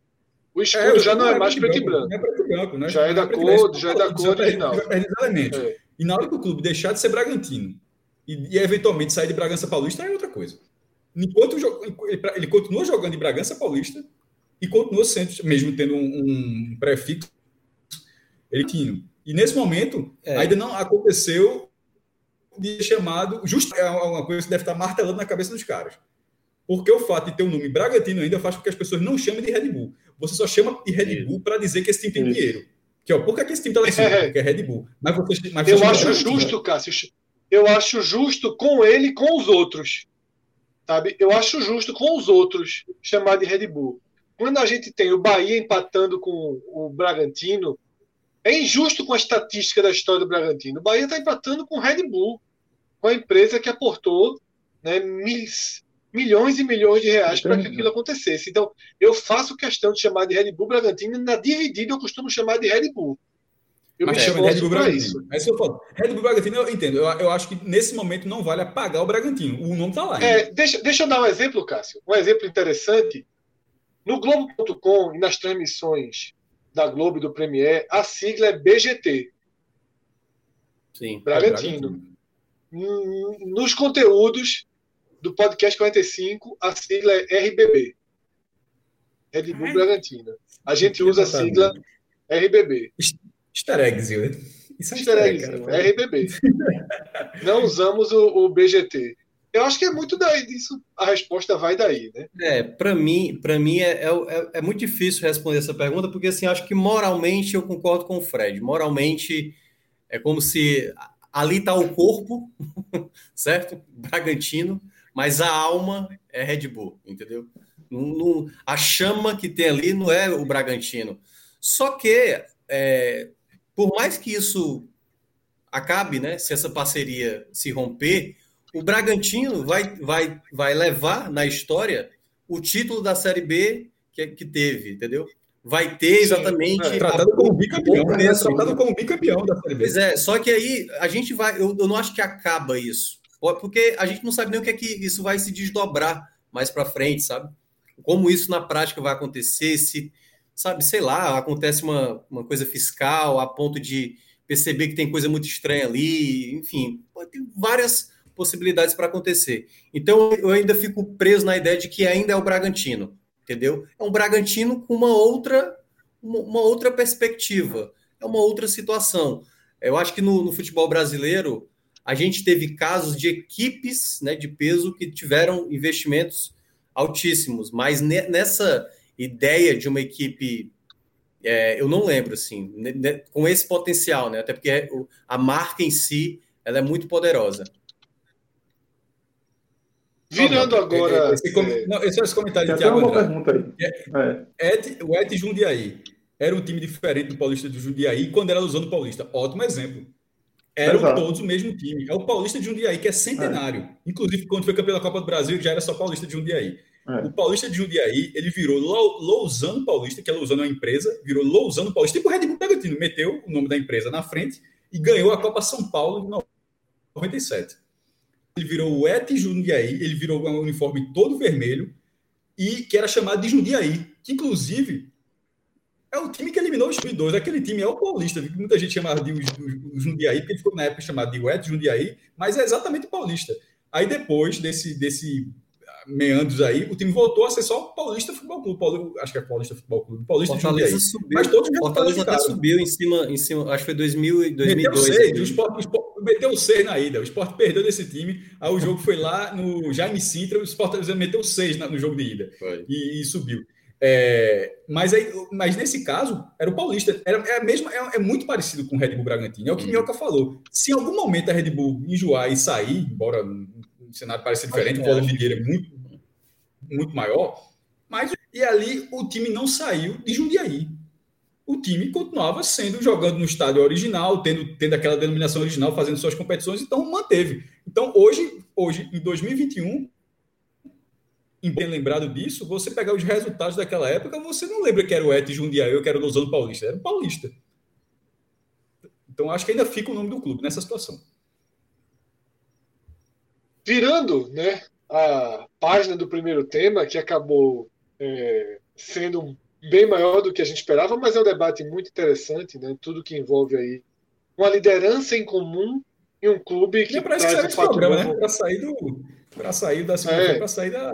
O escudo, é, o já não é, é mais preto e branco. É preto e branco, né? Já é da cor, já é da cor original. É. E na hora que o clube deixar de ser Bragantino e, e eventualmente sair de Bragança Paulista é outra coisa. Enquanto ele, continua jogando em Bragança Paulista e continua sendo, mesmo tendo um, um prefixo, ele tinha. E nesse momento, é. ainda não aconteceu de chamado. Justo é uma coisa que deve estar martelando na cabeça dos caras. Porque o fato de ter o um nome Bragantino ainda faz com que as pessoas não chamem de Red Bull. Você só chama de Red Bull para dizer que esse time tem Isso. dinheiro. Que, ó, por que esse time está lá em cima? É. Porque é Red Bull. Mas você, mas eu acho justo, Cássio. Eu acho justo com ele e com os outros. Sabe? Eu acho justo com os outros chamar de Red Bull. Quando a gente tem o Bahia empatando com o Bragantino, é injusto com a estatística da história do Bragantino. O Bahia está empatando com o Red Bull, com a empresa que aportou né, milhões e milhões de reais para que aquilo acontecesse. Então, eu faço questão de chamar de Red Bull Bragantino, na dividida eu costumo chamar de Red Bull. Eu Mas chama de Red Bull Bragantino. Isso. Mas eu falo, Red Bull Bragantino, eu entendo. Eu, eu, acho que nesse momento não vale apagar o Bragantino. O nome está lá. É, deixa, deixa eu dar um exemplo, Cássio. Um exemplo interessante. No Globo.com e nas transmissões da Globo e do Premier, a sigla é BGT. Sim. Bragantino. Bragantino. Nos conteúdos, do podcast 45, a sigla é RBB. Red Bull Bragantino. A gente usa a sigla RBB. Easter eggs, Isso é easter eggs, é RBB. Não usamos o, o, BGT. Eu acho que é muito daí disso, a resposta vai daí, né? É, para mim, para mim é, é, é, muito difícil responder essa pergunta, porque assim, acho que moralmente eu concordo com o Fred. Moralmente é como se ali está o corpo, certo? Bragantino, mas a alma é Red Bull, entendeu? Não, não, a chama que tem ali não é o Bragantino. Só que, é, por mais que isso acabe, né? Se essa parceria se romper, o Bragantino vai, vai, vai levar na história o título da Série B que, que teve, entendeu? Vai ter exatamente. Sim, é, tratado como bicampeão, né? Tratado como bicampeão da Série B. Pois é, só que aí a gente vai. Eu, eu não acho que acaba isso. Porque a gente não sabe nem o que é que isso vai se desdobrar mais para frente, sabe? Como isso na prática vai acontecer, se, sabe, sei lá, acontece uma, uma coisa fiscal a ponto de perceber que tem coisa muito estranha ali, enfim, tem várias possibilidades para acontecer. Então eu ainda fico preso na ideia de que ainda é o Bragantino, entendeu? É um Bragantino com uma outra, uma outra perspectiva, é uma outra situação. Eu acho que no, no futebol brasileiro a gente teve casos de equipes né, de peso que tiveram investimentos altíssimos, mas nessa ideia de uma equipe, é, eu não lembro, assim, com esse potencial, né? Até porque é a marca em si ela é muito poderosa. Virando agora. Esse, é... não, esse é esse comentário de Thiago Andrade. Pergunta aí. É. Et, o Et Jundiaí era um time diferente do Paulista do Jundiaí quando era usando o Paulista. Ótimo exemplo eram Exato. todos o mesmo time. É o Paulista de Jundiaí, que é centenário. É. Inclusive, quando foi campeão da Copa do Brasil, já era só Paulista de Jundiaí. É. O Paulista de Jundiaí, ele virou Lousano Paulista, que é Lousano é uma empresa, virou Lousano Paulista, tipo o Red Bull Bragantino, meteu o nome da empresa na frente e ganhou a Copa São Paulo em 97. Ele virou o Et Jundiaí, ele virou um uniforme todo vermelho e que era chamado de Jundiaí, que inclusive é o time que eliminou os dois. Aquele time é o Paulista. Muita gente chamava de Jundiaí, porque ficou na época chamado de Wet Jundiaí, mas é exatamente o Paulista. Aí depois desse, desse meandros aí, o time voltou a ser só o Paulista Futebol Clube. Paulo, acho que é Paulista Futebol Clube. Paulista Fortaleza. Subiu, mas todos os Fortaleza até subiu em cima, em cima, acho que foi 2000, 2002. Meteu seis, o Sport, o Sport, meteu seis na ida. O Sport perdeu desse time. Aí o jogo foi lá no Jaime Sintra, o Sport meteu seis no jogo de ida. E, e subiu. É, mas, aí, mas nesse caso, era o Paulista. Era, é, mesmo, é, é, muito parecido com o Red Bull Bragantino. É o que o Minhoca falou. Se em algum momento a Red Bull enjoar e sair, embora o cenário pareça diferente, o Paulo Figueira é muito, muito maior, mas e ali o time não saiu de Jundiaí. O time continuava sendo jogando no estádio original, tendo, tendo aquela denominação original, fazendo suas competições, então manteve. Então hoje, hoje em 2021, em bem lembrado disso, você pegar os resultados daquela época, você não lembra que era o Et Jundiaí ou que era o Lozano Paulista, era o Paulista. Então acho que ainda fica o nome do clube nessa situação. Virando né, a página do primeiro tema, que acabou é, sendo bem maior do que a gente esperava, mas é um debate muito interessante, né, tudo que envolve aí uma liderança em comum em um clube que. parece que serve esse programa, né? Para sair do. Para sair da segunda é. para sair da.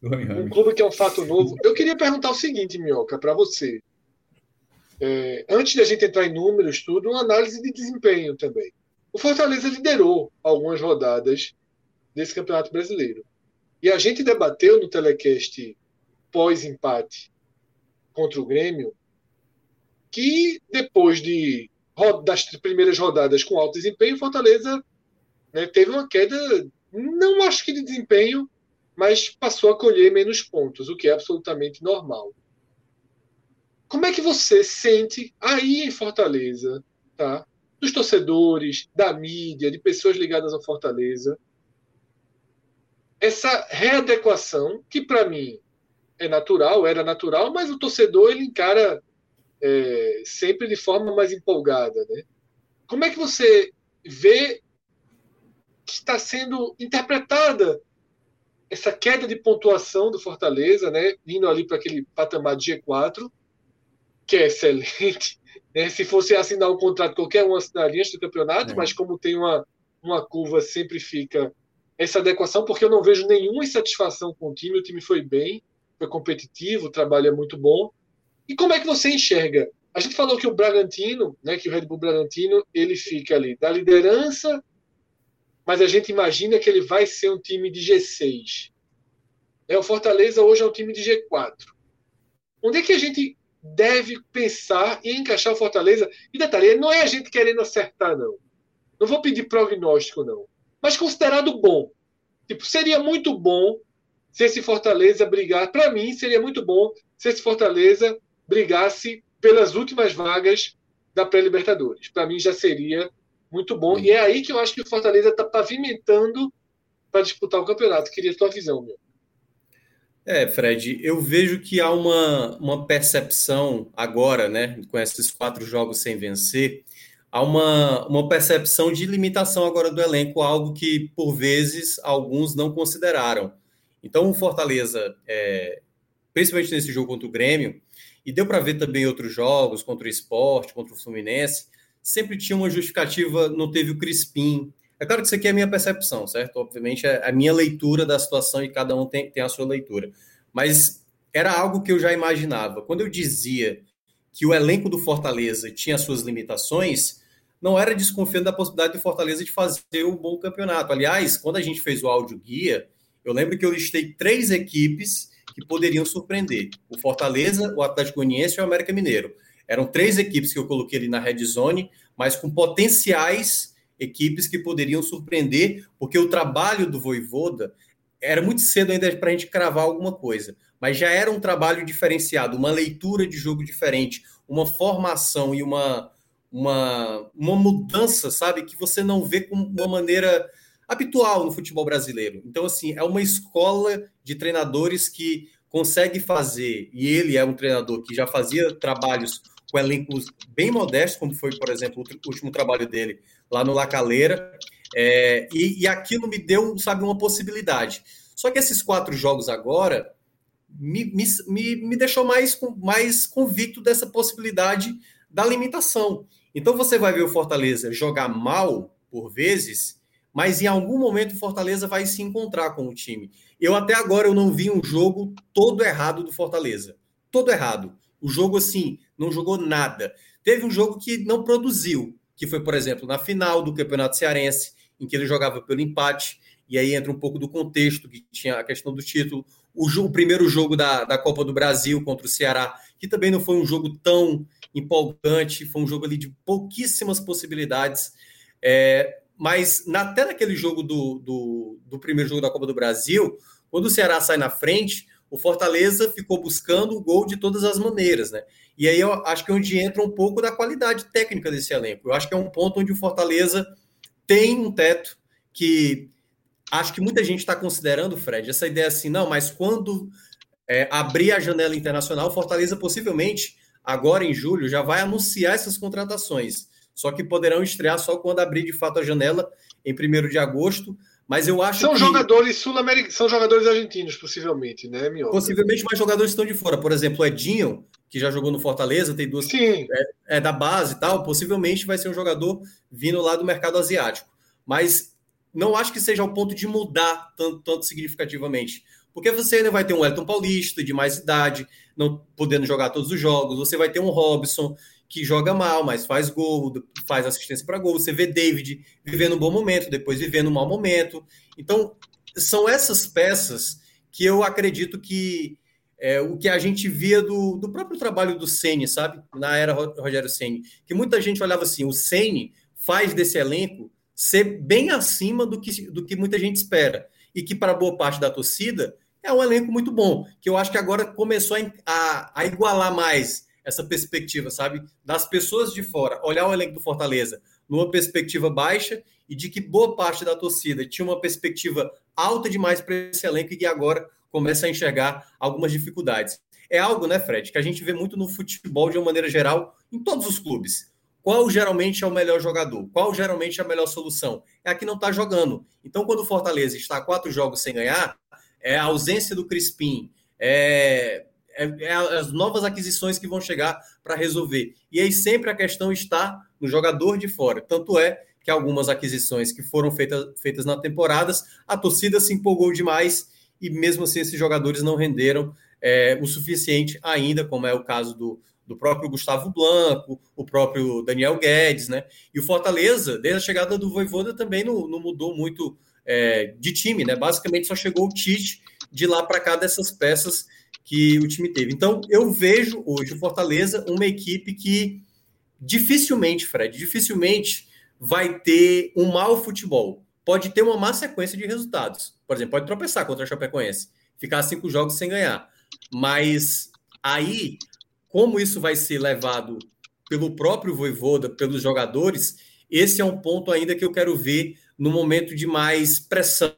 Do Um clube que é um fato novo. Eu queria perguntar o seguinte, Minhoca, para você. É, antes de a gente entrar em números, tudo, uma análise de desempenho também. O Fortaleza liderou algumas rodadas desse Campeonato Brasileiro. E a gente debateu no telecast pós-empate contra o Grêmio que depois de das primeiras rodadas com alto desempenho, Fortaleza né, teve uma queda, não acho que de desempenho, mas passou a colher menos pontos, o que é absolutamente normal. Como é que você sente aí em Fortaleza, tá? Dos torcedores, da mídia, de pessoas ligadas ao Fortaleza, essa readequação que para mim é natural, era natural, mas o torcedor ele encara é, sempre de forma mais empolgada. Né? Como é que você vê que está sendo interpretada essa queda de pontuação do Fortaleza, né, indo ali para aquele patamar de G4, que é excelente. Né? Se fosse assinar um contrato, qualquer um assinaria antes do campeonato, é. mas como tem uma, uma curva, sempre fica essa adequação, porque eu não vejo nenhuma insatisfação com o time. O time foi bem, foi competitivo, o trabalho é muito bom. E como é que você enxerga? A gente falou que o Bragantino, né, que o Red Bull Bragantino, ele fica ali da liderança, mas a gente imagina que ele vai ser um time de G6. É, o Fortaleza hoje é um time de G4. Onde é que a gente deve pensar em encaixar o Fortaleza? E detalhe, não é a gente querendo acertar, não. Não vou pedir prognóstico, não. Mas considerado bom. Tipo, seria muito bom se esse Fortaleza brigar. Para mim, seria muito bom se esse Fortaleza brigasse pelas últimas vagas da pré-Libertadores. Para mim já seria muito bom. E é aí que eu acho que o Fortaleza está pavimentando para disputar o campeonato. Queria a tua visão, meu. É, Fred, eu vejo que há uma, uma percepção agora, né, com esses quatro jogos sem vencer, há uma, uma percepção de limitação agora do elenco, algo que, por vezes, alguns não consideraram. Então, o Fortaleza, é, principalmente nesse jogo contra o Grêmio, e deu para ver também outros jogos, contra o Esporte, contra o Fluminense, sempre tinha uma justificativa, não teve o Crispim. É claro que isso aqui é a minha percepção, certo? Obviamente é a minha leitura da situação e cada um tem, tem a sua leitura. Mas era algo que eu já imaginava. Quando eu dizia que o elenco do Fortaleza tinha suas limitações, não era desconfiando da possibilidade do Fortaleza de fazer um bom campeonato. Aliás, quando a gente fez o áudio guia, eu lembro que eu listei três equipes que poderiam surpreender: o Fortaleza, o Atlético Goianiense e o América Mineiro. Eram três equipes que eu coloquei ali na red zone, mas com potenciais equipes que poderiam surpreender, porque o trabalho do Voivoda era muito cedo ainda para a gente cravar alguma coisa, mas já era um trabalho diferenciado, uma leitura de jogo diferente, uma formação e uma, uma, uma mudança, sabe, que você não vê com uma maneira habitual no futebol brasileiro. Então, assim, é uma escola de treinadores que consegue fazer, e ele é um treinador que já fazia trabalhos com elencos bem modestos, como foi, por exemplo, o último trabalho dele lá no La Calera, é, e, e aquilo me deu, sabe, uma possibilidade. Só que esses quatro jogos agora me, me, me deixou mais, mais convicto dessa possibilidade da limitação. Então você vai ver o Fortaleza jogar mal por vezes mas em algum momento o Fortaleza vai se encontrar com o time. Eu até agora eu não vi um jogo todo errado do Fortaleza. Todo errado. O jogo, assim, não jogou nada. Teve um jogo que não produziu, que foi, por exemplo, na final do Campeonato Cearense, em que ele jogava pelo empate, e aí entra um pouco do contexto, que tinha a questão do título. O, jogo, o primeiro jogo da, da Copa do Brasil contra o Ceará, que também não foi um jogo tão empolgante, foi um jogo ali de pouquíssimas possibilidades. É, mas na, até naquele jogo do, do, do, primeiro jogo da Copa do Brasil, quando o Ceará sai na frente, o Fortaleza ficou buscando o gol de todas as maneiras, né? E aí eu acho que é onde entra um pouco da qualidade técnica desse elenco. Eu acho que é um ponto onde o Fortaleza tem um teto que acho que muita gente está considerando, Fred, essa ideia assim, não, mas quando é, abrir a janela internacional, o Fortaleza possivelmente, agora em julho, já vai anunciar essas contratações só que poderão estrear só quando abrir de fato a janela em 1 de agosto. Mas eu acho são que... jogadores sul-americanos, são jogadores argentinos, possivelmente, né, Minhoca? Possivelmente mais jogadores estão de fora. Por exemplo, o Edinho, que já jogou no Fortaleza, tem duas. É, é da base e tal, possivelmente vai ser um jogador vindo lá do mercado asiático. Mas não acho que seja o ponto de mudar tanto, tanto significativamente. Porque você ainda vai ter um Elton Paulista de mais idade, não podendo jogar todos os jogos. Você vai ter um Robson que joga mal, mas faz gol, faz assistência para gol. Você vê David vivendo um bom momento, depois vivendo um mau momento. Então, são essas peças que eu acredito que é, o que a gente via do, do próprio trabalho do Ceni, sabe? Na era Rogério Ceni, que muita gente olhava assim, o Ceni faz desse elenco ser bem acima do que, do que muita gente espera. E que, para boa parte da torcida, é um elenco muito bom. Que eu acho que agora começou a, a, a igualar mais essa perspectiva, sabe? Das pessoas de fora, olhar o elenco do Fortaleza numa perspectiva baixa e de que boa parte da torcida tinha uma perspectiva alta demais para esse elenco e agora começa a enxergar algumas dificuldades. É algo, né, Fred, que a gente vê muito no futebol de uma maneira geral, em todos os clubes. Qual geralmente é o melhor jogador? Qual geralmente é a melhor solução? É a que não está jogando. Então, quando o Fortaleza está quatro jogos sem ganhar, é a ausência do Crispim, é é, é as novas aquisições que vão chegar para resolver. E aí sempre a questão está no jogador de fora. Tanto é que algumas aquisições que foram feitas, feitas na temporadas, a torcida se empolgou demais e mesmo assim esses jogadores não renderam é, o suficiente ainda, como é o caso do, do próprio Gustavo Blanco, o próprio Daniel Guedes, né? E o Fortaleza, desde a chegada do Voivoda, também não, não mudou muito é, de time, né? Basicamente só chegou o Tite de lá para cá dessas peças que o time teve. Então, eu vejo hoje o Fortaleza uma equipe que dificilmente, Fred, dificilmente vai ter um mau futebol. Pode ter uma má sequência de resultados. Por exemplo, pode tropeçar contra a Chapecoense, ficar cinco jogos sem ganhar. Mas aí, como isso vai ser levado pelo próprio Voivoda, pelos jogadores, esse é um ponto ainda que eu quero ver no momento de mais pressão,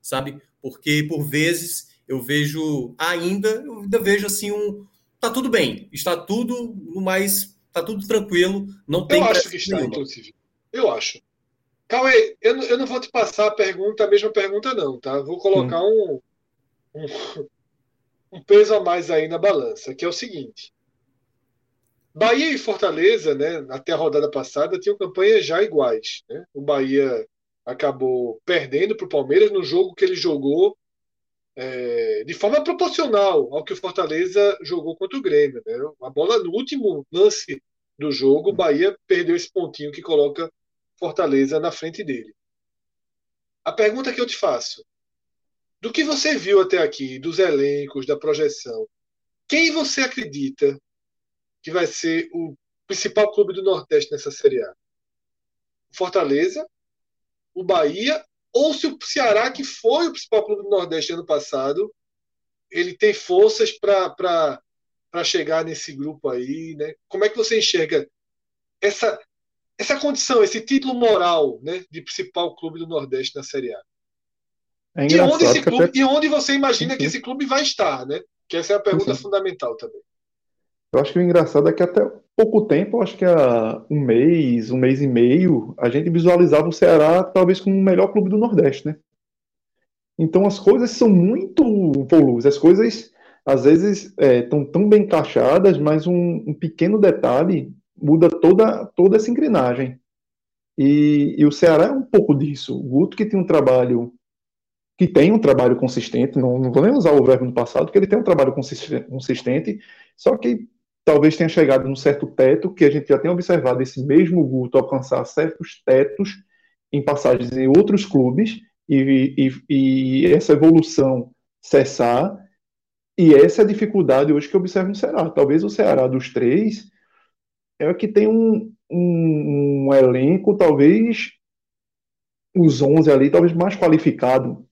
sabe? Porque por vezes eu vejo ainda, eu ainda vejo assim um. Tá tudo bem, está tudo no mais. Tá tudo tranquilo, não tem. Eu acho que está, nenhuma. inclusive. Eu acho. Cauê, eu, eu não vou te passar a pergunta, a mesma pergunta, não, tá? Vou colocar hum. um, um, um peso a mais aí na balança, que é o seguinte. Bahia e Fortaleza, né, até a rodada passada, tinham campanhas já iguais. Né? O Bahia acabou perdendo para o Palmeiras no jogo que ele jogou é, de forma proporcional ao que o Fortaleza jogou contra o Grêmio. Né? A bola no último lance do jogo, o Bahia perdeu esse pontinho que coloca Fortaleza na frente dele. A pergunta que eu te faço: do que você viu até aqui, dos elencos, da projeção, quem você acredita que vai ser o principal clube do Nordeste nessa Série A? Fortaleza, o Bahia ou se o Ceará, que foi o principal clube do Nordeste ano passado, ele tem forças para chegar nesse grupo aí, né? Como é que você enxerga essa, essa condição, esse título moral né, de principal clube do Nordeste na Série A? É e, onde esse clube, até... e onde você imagina que esse clube vai estar, né? Que essa é a pergunta Sim. fundamental também. Eu acho que o engraçado é que até pouco tempo, acho que há um mês, um mês e meio, a gente visualizava o Ceará talvez como o melhor clube do Nordeste, né? Então as coisas são muito volúveis, as coisas às vezes estão é, tão bem encaixadas, mas um, um, pequeno detalhe muda toda, toda essa engrenagem. E, e, o Ceará é um pouco disso. O Guto que tem um trabalho que tem um trabalho consistente, não, não vou nem usar o verbo no passado, porque ele tem um trabalho consistente, só que talvez tenha chegado num certo teto, que a gente já tem observado esse mesmo Guto alcançar certos tetos em passagens em outros clubes, e, e, e essa evolução cessar, e essa é a dificuldade hoje que eu observo no Ceará. Talvez o Ceará dos três é que tem um, um, um elenco, talvez os 11 ali, talvez mais qualificado,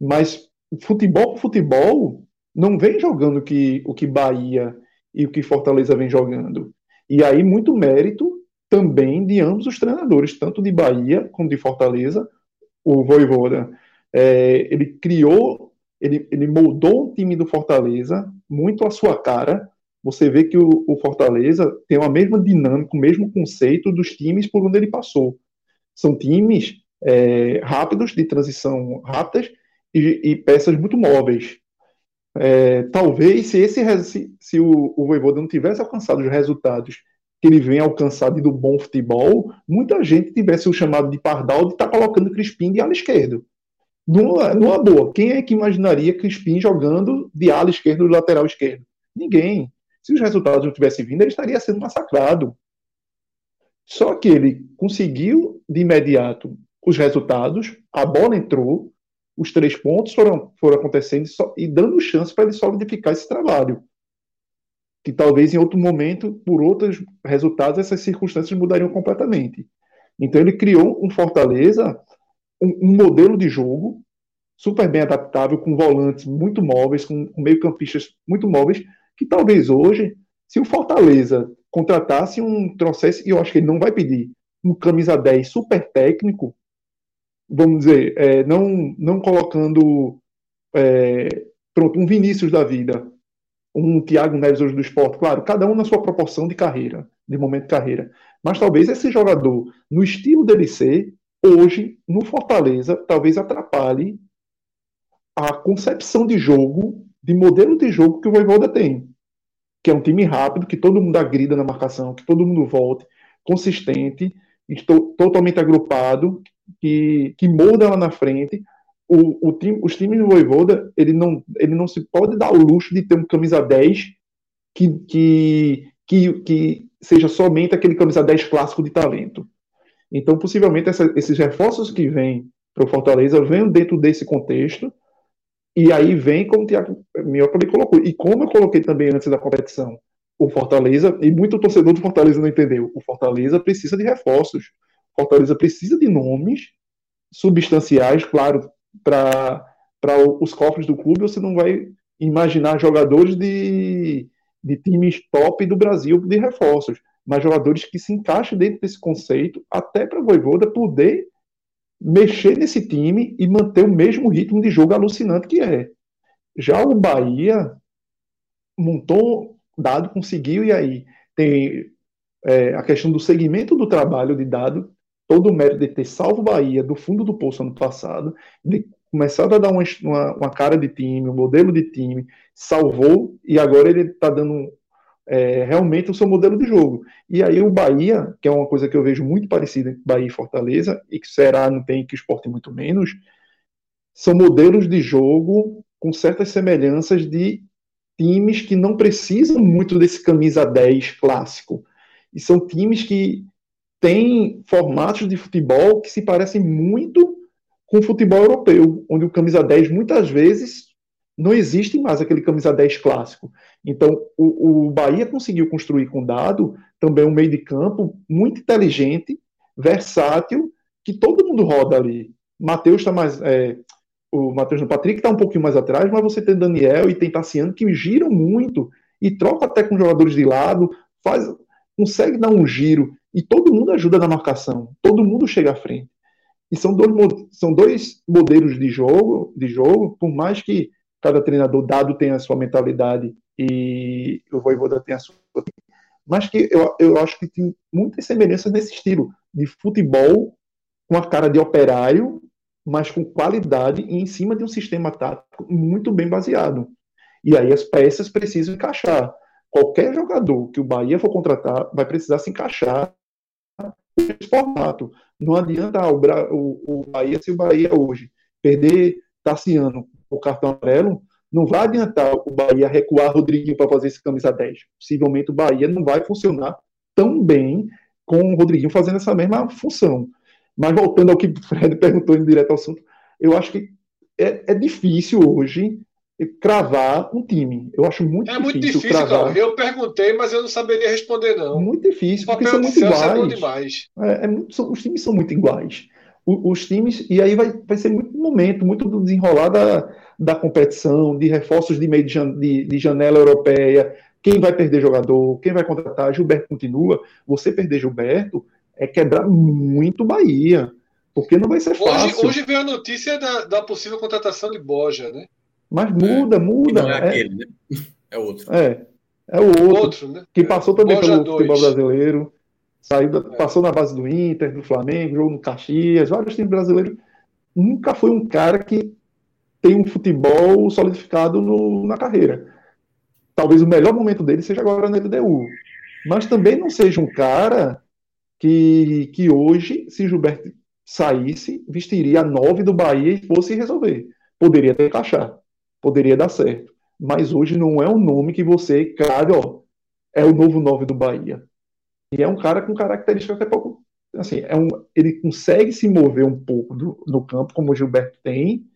mas futebol futebol não vem jogando que, o que Bahia e o que Fortaleza vem jogando. E aí, muito mérito também de ambos os treinadores, tanto de Bahia como de Fortaleza. O Voivoda, é, ele criou, ele, ele moldou o time do Fortaleza muito à sua cara. Você vê que o, o Fortaleza tem a mesma dinâmica, o mesmo conceito dos times por onde ele passou. São times é, rápidos, de transição rápidas, e, e peças muito móveis. É, talvez se esse se, se o, o Voivoda não tivesse alcançado os resultados que ele vem alcançado do bom futebol, muita gente tivesse o chamado de pardal de estar tá colocando Crispim de ala esquerdo. Numa, boa, quem é que imaginaria Crispim jogando de ala esquerdo e lateral esquerdo? Ninguém. Se os resultados não tivessem vindo, ele estaria sendo massacrado. Só que ele conseguiu de imediato os resultados, a bola entrou, os três pontos foram, foram acontecendo só, e dando chance para ele solidificar esse trabalho. Que talvez em outro momento, por outros resultados, essas circunstâncias mudariam completamente. Então ele criou um Fortaleza, um, um modelo de jogo super bem adaptável, com volantes muito móveis, com meio-campistas muito móveis, que talvez hoje, se o Fortaleza contratasse um, trouxesse, e eu acho que ele não vai pedir, um camisa 10 super técnico, vamos dizer, é, não, não colocando é, pronto, um Vinícius da vida, um Thiago Neves hoje do esporte, claro, cada um na sua proporção de carreira, de momento de carreira. Mas talvez esse jogador, no estilo dele ser, hoje, no Fortaleza, talvez atrapalhe a concepção de jogo, de modelo de jogo que o Voivoda tem. Que é um time rápido, que todo mundo agrida na marcação, que todo mundo volte, consistente, totalmente agrupado, que, que molda lá na frente. O, o time, os times do Voivoda, ele não, ele não se pode dar o luxo de ter um camisa 10 que, que, que, que seja somente aquele camisa 10 clássico de talento. Então, possivelmente, essa, esses reforços que vêm para o Fortaleza vêm dentro desse contexto. E aí vem, como o Tiago Minhoca colocou, e como eu coloquei também antes da competição, o Fortaleza, e muito torcedor do Fortaleza não entendeu, o Fortaleza precisa de reforços. Fortaleza precisa de nomes substanciais, claro, para os cofres do clube, você não vai imaginar jogadores de, de times top do Brasil de reforços, mas jogadores que se encaixem dentro desse conceito, até para o Voivoda poder mexer nesse time e manter o mesmo ritmo de jogo alucinante que é. Já o Bahia montou dado, conseguiu, e aí tem é, a questão do segmento do trabalho de dado todo o mérito de ter salvo Bahia do fundo do poço ano passado, de começado a dar uma, uma, uma cara de time, um modelo de time, salvou e agora ele está dando é, realmente o seu modelo de jogo. E aí o Bahia, que é uma coisa que eu vejo muito parecida entre Bahia e Fortaleza, e que será não tem, que o esporte muito menos, são modelos de jogo com certas semelhanças de times que não precisam muito desse camisa 10 clássico. E são times que tem formatos de futebol que se parecem muito com o futebol europeu, onde o camisa 10 muitas vezes não existe mais aquele camisa 10 clássico. Então, o, o Bahia conseguiu construir com dado também um meio de campo muito inteligente, versátil, que todo mundo roda ali. Matheus está mais. É, o Matheus no Patrick está um pouquinho mais atrás, mas você tem Daniel e tem Tassiano que giram muito e troca até com jogadores de lado, faz, consegue dar um giro e todo mundo ajuda na marcação, todo mundo chega à frente. E são dois, são dois modelos de jogo, de jogo, por mais que cada treinador dado tenha a sua mentalidade e o Voivoda tenha a sua, mas que eu, eu acho que tem muitas semelhanças nesse estilo de futebol com a cara de operário, mas com qualidade e em cima de um sistema tático muito bem baseado. E aí as peças precisam encaixar. Qualquer jogador que o Bahia for contratar vai precisar se encaixar nesse formato. Não adianta ah, o, o, o Bahia, se o Bahia hoje perder Tassiano o cartão amarelo, não vai adiantar o Bahia recuar Rodriguinho para fazer esse camisa 10. Possivelmente o Bahia não vai funcionar tão bem com o Rodriguinho fazendo essa mesma função. Mas voltando ao que o Fred perguntou em direto ao assunto, eu acho que é, é difícil hoje cravar um time. Eu acho muito é difícil. É muito difícil, cravar. Eu perguntei, mas eu não saberia responder, não. Muito difícil, porque são muito iguais. É demais. É, é muito, são, os times são muito iguais. Os times, e aí vai, vai ser muito momento, muito do desenrolar da, da competição, de reforços de meio de, de, de janela europeia, quem vai perder jogador, quem vai contratar, Gilberto continua. Você perder Gilberto é quebrar muito Bahia. Porque não vai ser fácil. Hoje, hoje veio a notícia da, da possível contratação de Boja, né? Mas muda, é, muda. Não é, é, aquele, né? É outro. É. É o outro. outro né? Que passou também pelo futebol brasileiro. Passou na base do Inter, do Flamengo, jogou no Caxias, vários times brasileiros. Nunca foi um cara que tem um futebol solidificado no, na carreira. Talvez o melhor momento dele seja agora na LDU. Mas também não seja um cara que, que hoje, se Gilberto saísse, vestiria a nove do Bahia e fosse resolver. Poderia até encaixar, poderia dar certo. Mas hoje não é um nome que você, cara, ó, é o novo nove do Bahia. E é um cara com características até pouco. Assim, é um, ele consegue se mover um pouco do, no campo, como o Gilberto tem,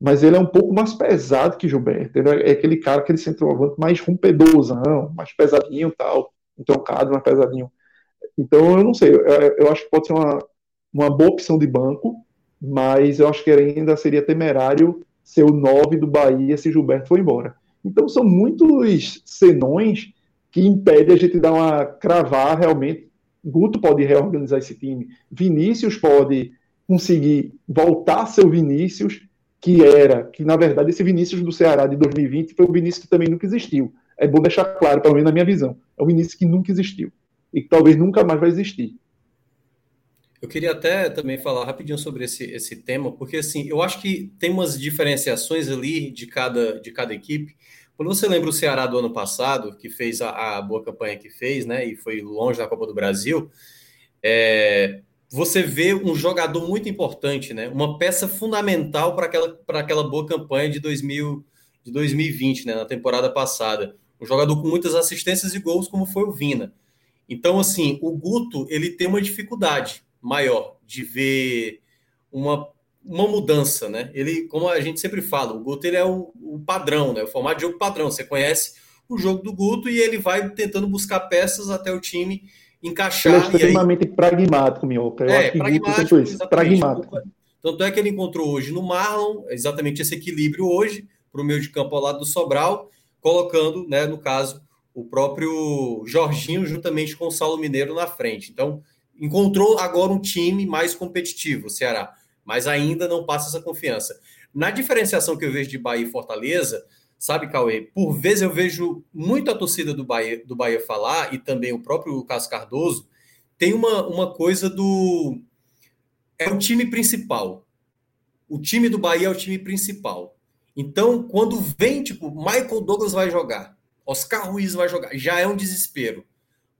mas ele é um pouco mais pesado que Gilberto. Ele é aquele cara, aquele centroavante mais rompedorzão, mais pesadinho tal, trocado, mais pesadinho. Então, eu não sei, eu, eu, acho que pode ser uma, uma boa opção de banco, mas eu acho que ainda seria temerário ser o 9 do Bahia se Gilberto for embora. Então, são muitos senões que impedem a gente dar uma cravar realmente. Guto pode reorganizar esse time, Vinícius pode conseguir voltar o Vinícius que era, que na verdade esse Vinícius do Ceará de 2020 foi o Vinícius que também nunca existiu. É bom deixar claro, pelo menos na minha visão. É o Vinícius que nunca existiu e que talvez nunca mais vai existir. Eu queria até também falar rapidinho sobre esse, esse tema, porque assim, eu acho que tem umas diferenciações ali de cada, de cada equipe. Quando você lembra o Ceará do ano passado, que fez a, a boa campanha que fez, né, e foi longe da Copa do Brasil, é, você vê um jogador muito importante, né? Uma peça fundamental para aquela, aquela boa campanha de, 2000, de 2020, né? Na temporada passada. Um jogador com muitas assistências e gols, como foi o Vina. Então, assim, o Guto, ele tem uma dificuldade maior de ver uma, uma mudança, né? Ele, como a gente sempre fala, o Guto ele é o, o padrão, né? O formato de jogo padrão. Você conhece o jogo do Guto e ele vai tentando buscar peças até o time encaixar. Ele é extremamente aí... pragmático, Minhoca. Eu é, pragmático, isso. Pragmático. Tanto é que ele encontrou hoje no Marlon exatamente esse equilíbrio hoje, para o meio de campo ao lado do Sobral, colocando, né, no caso, o próprio Jorginho juntamente com o Saulo Mineiro na frente. Então, encontrou agora um time mais competitivo, o Ceará, mas ainda não passa essa confiança. Na diferenciação que eu vejo de Bahia e Fortaleza, Sabe, Cauê? Por vezes eu vejo muito a torcida do Bahia, do Bahia falar, e também o próprio Cássio Cardoso, tem uma, uma coisa do. É o time principal. O time do Bahia é o time principal. Então, quando vem, tipo, Michael Douglas vai jogar, Oscar Ruiz vai jogar, já é um desespero.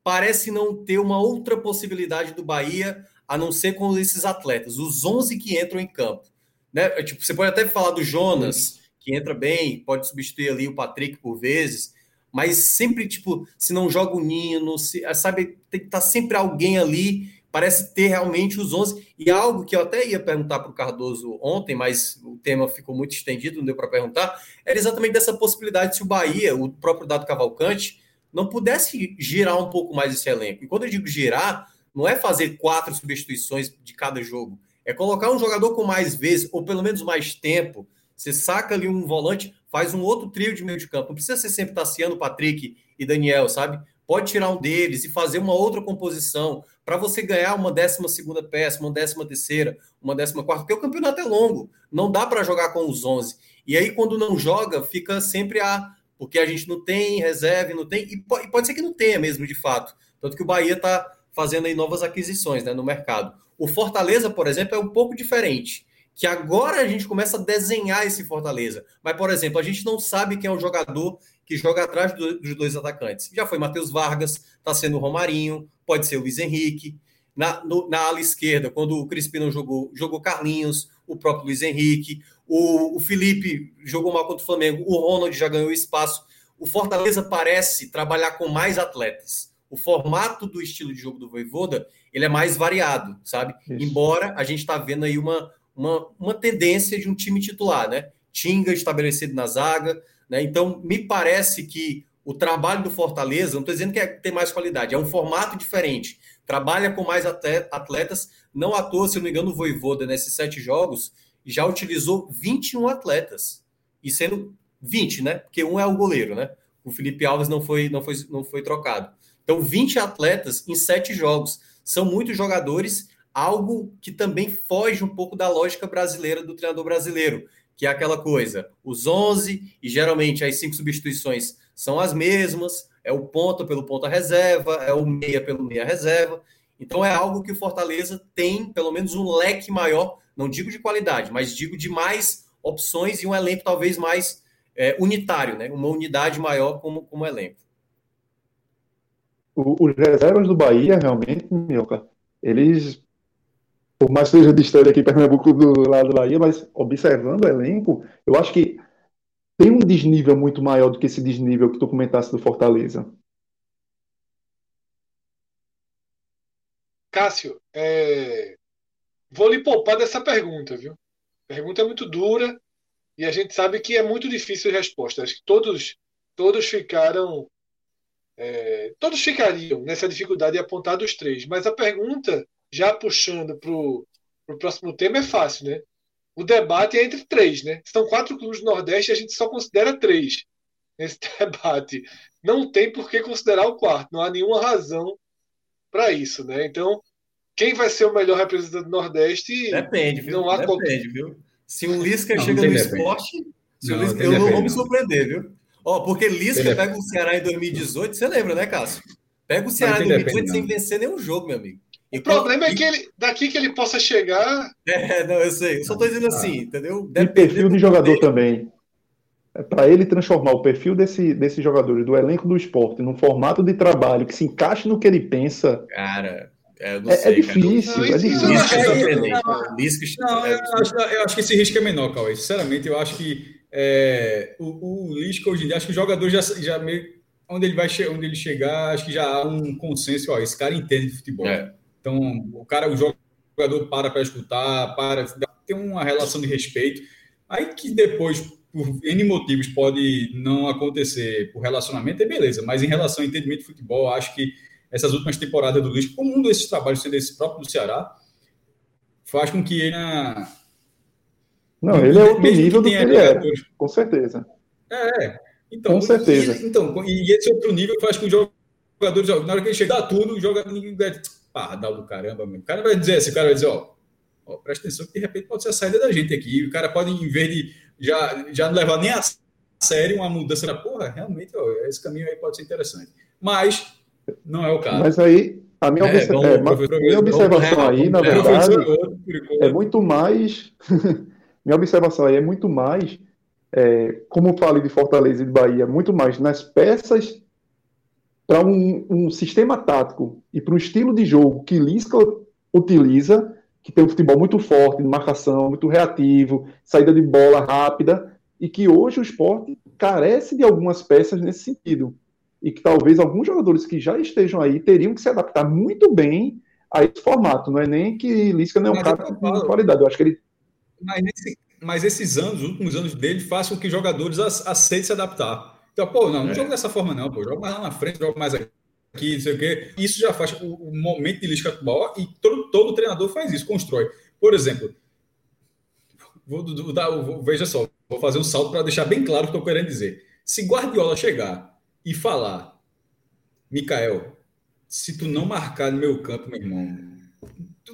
Parece não ter uma outra possibilidade do Bahia, a não ser com esses atletas, os 11 que entram em campo. Né? É, tipo, você pode até falar do Jonas, que entra bem, pode substituir ali o Patrick por vezes, mas sempre, tipo, se não joga o Nino, se, sabe, tem que estar tá sempre alguém ali, parece ter realmente os 11, e algo que eu até ia perguntar para o Cardoso ontem, mas o tema ficou muito estendido, não deu para perguntar, era exatamente dessa possibilidade se o Bahia, o próprio Dado Cavalcante, não pudesse girar um pouco mais esse elenco. E quando eu digo girar, não é fazer quatro substituições de cada jogo, é colocar um jogador com mais vezes, ou pelo menos mais tempo, você saca ali um volante, faz um outro trio de meio de campo. Não precisa ser sempre Tassiano, Patrick e Daniel, sabe? Pode tirar um deles e fazer uma outra composição para você ganhar uma décima segunda peça, uma décima terceira, uma décima quarta, porque o campeonato é longo. Não dá para jogar com os 11. E aí, quando não joga, fica sempre a. Porque a gente não tem reserva, não tem. E pode, pode ser que não tenha mesmo, de fato. Tanto que o Bahia está fazendo aí novas aquisições né, no mercado. O Fortaleza, por exemplo, é um pouco diferente que agora a gente começa a desenhar esse Fortaleza. Mas, por exemplo, a gente não sabe quem é o jogador que joga atrás dos dois atacantes. Já foi Matheus Vargas, está sendo o Romarinho, pode ser o Luiz Henrique. Na, no, na ala esquerda, quando o Crispino jogou, jogou Carlinhos, o próprio Luiz Henrique, o, o Felipe jogou mal contra o Flamengo, o Ronald já ganhou espaço. O Fortaleza parece trabalhar com mais atletas. O formato do estilo de jogo do Voivoda, ele é mais variado, sabe? Isso. Embora a gente está vendo aí uma, uma, uma tendência de um time titular, né? Tinga estabelecido na zaga, né? Então, me parece que o trabalho do Fortaleza, não estou dizendo que é, tem mais qualidade, é um formato diferente. Trabalha com mais atletas, não à toa, se não me engano, o Voivoda, nesses sete jogos, já utilizou 21 atletas. E sendo 20, né? Porque um é o goleiro, né? O Felipe Alves não foi, não foi, não foi trocado. Então, 20 atletas em sete jogos. São muitos jogadores algo que também foge um pouco da lógica brasileira do treinador brasileiro, que é aquela coisa, os 11 e geralmente as cinco substituições são as mesmas, é o ponta pelo ponta reserva, é o meia pelo meia reserva. Então é algo que o Fortaleza tem, pelo menos, um leque maior, não digo de qualidade, mas digo de mais opções e um elenco talvez mais é, unitário, né? Uma unidade maior como, como elenco. Os reservas do Bahia, realmente, Mioca, eles, por mais que seja distante aqui Pernambuco do lado do Bahia, mas observando o elenco, eu acho que tem um desnível muito maior do que esse desnível que tu comentasse do Fortaleza. Cássio, é... vou lhe poupar dessa pergunta, viu? Pergunta é muito dura e a gente sabe que é muito difícil a resposta. Acho que todos, todos ficaram. É... todos ficariam nessa dificuldade de apontar dos três. Mas a pergunta, já puxando para o próximo tema, é fácil, né? O debate é entre três, né? São quatro clubes do Nordeste e a gente só considera três nesse debate. Não tem por que considerar o quarto, não há nenhuma razão para isso, né? Então, quem vai ser o melhor representante do Nordeste? Depende, viu? Não há depende, qualquer... viu? Se o Lisca não, chega não no esporte, não, Lisca, eu não vou me surpreender, viu? Ó, porque Lisca pega o Ceará em 2018, você lembra, né, Cássio? Pega o Ceará em 2018 sem vencer nenhum jogo, meu amigo. O problema é que ele, daqui que ele possa chegar. É, não, eu sei. Eu só estou dizendo assim, entendeu? Depende e perfil de jogador dele. também. É para ele transformar o perfil desse, desse jogador, do elenco do esporte, num formato de trabalho que se encaixe no que ele pensa. Cara, é, é, sei, é, difícil, cara. é difícil. Não, eu, acho, eu acho que esse risco é menor, Cauê. Sinceramente, eu acho que é, o, o Lisca hoje em dia, acho que o jogador já, já meio. Onde ele vai onde ele chegar, acho que já há um consenso, ó, esse cara entende de futebol. É. Então, o cara, o jogador para para escutar, para ter uma relação de respeito. Aí que depois, por N motivos, pode não acontecer por relacionamento, é beleza. Mas em relação ao entendimento de futebol, acho que essas últimas temporadas do Luiz, como um desses trabalhos sendo esse próprio do Ceará, faz com que ele. Não, ele é outro nível do que ele é, com certeza. É, então, com certeza. E, então, e esse outro nível faz com que os jogadores, na hora que ele chegar tudo, joga, ninguém pardal do caramba, meu. O cara vai dizer assim, o cara vai dizer, ó, ó, presta atenção que de repente pode ser a saída da gente aqui. O cara pode, em vez de já, já não levar nem a sério uma mudança da porra, realmente, ó, esse caminho aí pode ser interessante. Mas não é o caso. Mas aí, a minha, é, é, minha observação aí, na verdade, é muito mais. minha observação aí é muito mais, é, como eu falei de Fortaleza e de Bahia, muito mais nas peças para um, um, sistema tático e para um estilo de jogo que Lisca utiliza, que tem um futebol muito forte, de marcação, muito reativo, saída de bola rápida, e que hoje o esporte carece de algumas peças nesse sentido. E que talvez alguns jogadores que já estejam aí teriam que se adaptar muito bem a esse formato. Não é nem que Lisca não é um cara com qualidade. Eu acho que ele. Mas, nesse, mas esses anos, os últimos anos dele, fazem com que jogadores aceitem se adaptar. Então, pô, não, não é. joga dessa forma, não, pô. Joga mais lá na frente, joga mais aqui, não sei o quê. Isso já faz o, o momento de lisca futebol e todo, todo treinador faz isso, constrói. Por exemplo, vou, vou, vou, veja só, vou fazer um salto para deixar bem claro o que eu estou querendo dizer. Se Guardiola chegar e falar, Mikael, se tu não marcar no meu campo, meu irmão,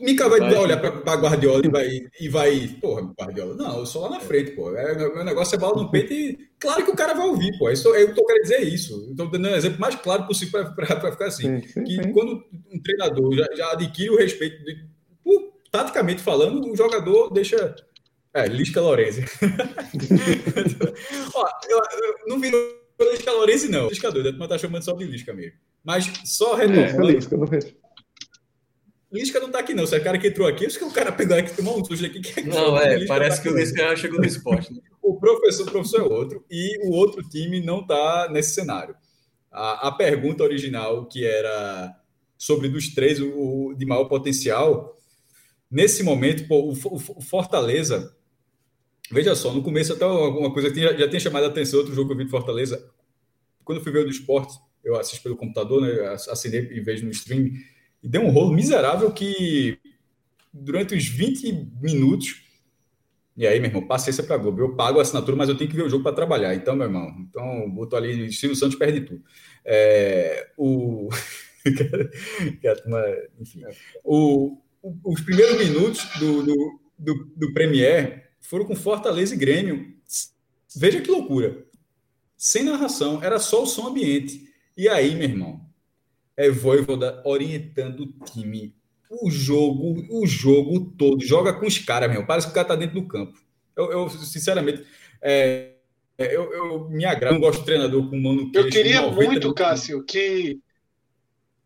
Mica vai, vai olhar para Guardiola e vai, e vai, porra, Guardiola, não, eu sou lá na frente, pô. É, meu negócio é bola no peito e claro que o cara vai ouvir, pô. Isso, eu tô querendo dizer isso. Estou dando um exemplo mais claro possível para ficar assim. Sim, sim, que sim. quando um treinador já, já, adquire o respeito, de, por, taticamente falando, o jogador deixa. É, Lisca Lorenzi. Ó, eu, eu, não virou Lisca Lorenzi, não. Lisca doido, mas tá chamando só de Lisca mesmo. Mas só retomando. É, Lisca, não Lisca não tá aqui, não. Se é o cara que entrou aqui, acho que o cara pegou aqui, tomou um sujo aqui. Que é não, é, parece tá que o Lisca chegou no esporte. Né? o professor, o professor é outro, e o outro time não tá nesse cenário. A, a pergunta original, que era sobre dos três, o, o de maior potencial, nesse momento, pô, o, o, o, Fortaleza. Veja só, no começo, até alguma coisa que já, já tinha chamado a atenção, outro jogo que eu vi de Fortaleza. Quando eu fui ver o do esporte, eu assisto pelo computador, né? Assinei e vejo no stream e deu um rolo miserável que durante os 20 minutos. E aí, meu irmão, paciência para Globo. Eu pago a assinatura, mas eu tenho que ver o jogo para trabalhar. Então, meu irmão, então botou ali, Silvio Santos perde tudo. É, o. enfim. O, os primeiros minutos do, do, do, do Premier foram com Fortaleza e Grêmio. Veja que loucura. Sem narração, era só o som ambiente. E aí, meu irmão, é Voivoda orientando o time o jogo, o jogo todo. Joga com os caras, mesmo. Parece que o cara tá dentro do campo. Eu, eu sinceramente, é, é eu, eu, me agrado. Não gosto de treinador com mano Eu queria muito, Cássio, que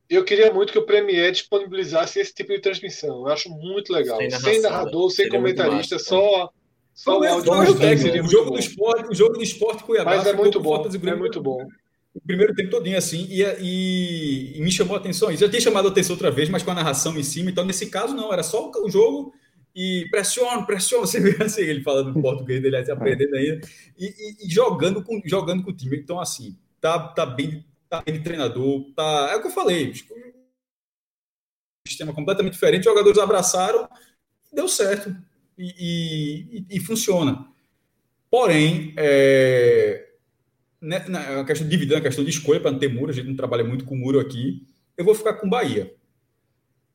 eu queria muito que o Premier disponibilizasse esse tipo de transmissão. Eu acho muito legal. Sem, sem narrador, sem comentarista, só só o áudio. o jogo do esporte, o jogo do esporte Cuiabá. Mas é muito bom. É muito bom o primeiro tempo todinho assim, e, e, e, me chamou a atenção. Já tinha chamado a atenção outra vez, mas com a narração em cima. Então, nesse caso, não, era só o jogo e pressiona, pressiona. Você vê assim, ele falando português dele, assim, aprendendo ainda, e, e, e, jogando, com, jogando com o time. Então, assim, tá, tá, bem, tá bem de treinador, tá. É o que eu falei. Sistema completamente diferente, os jogadores abraçaram, deu certo e, e funciona. Porém, é, né, na questão de dividendo, a questão de escolha para não ter muro, a gente não trabalha muito com muro aqui. Eu vou ficar com Bahia.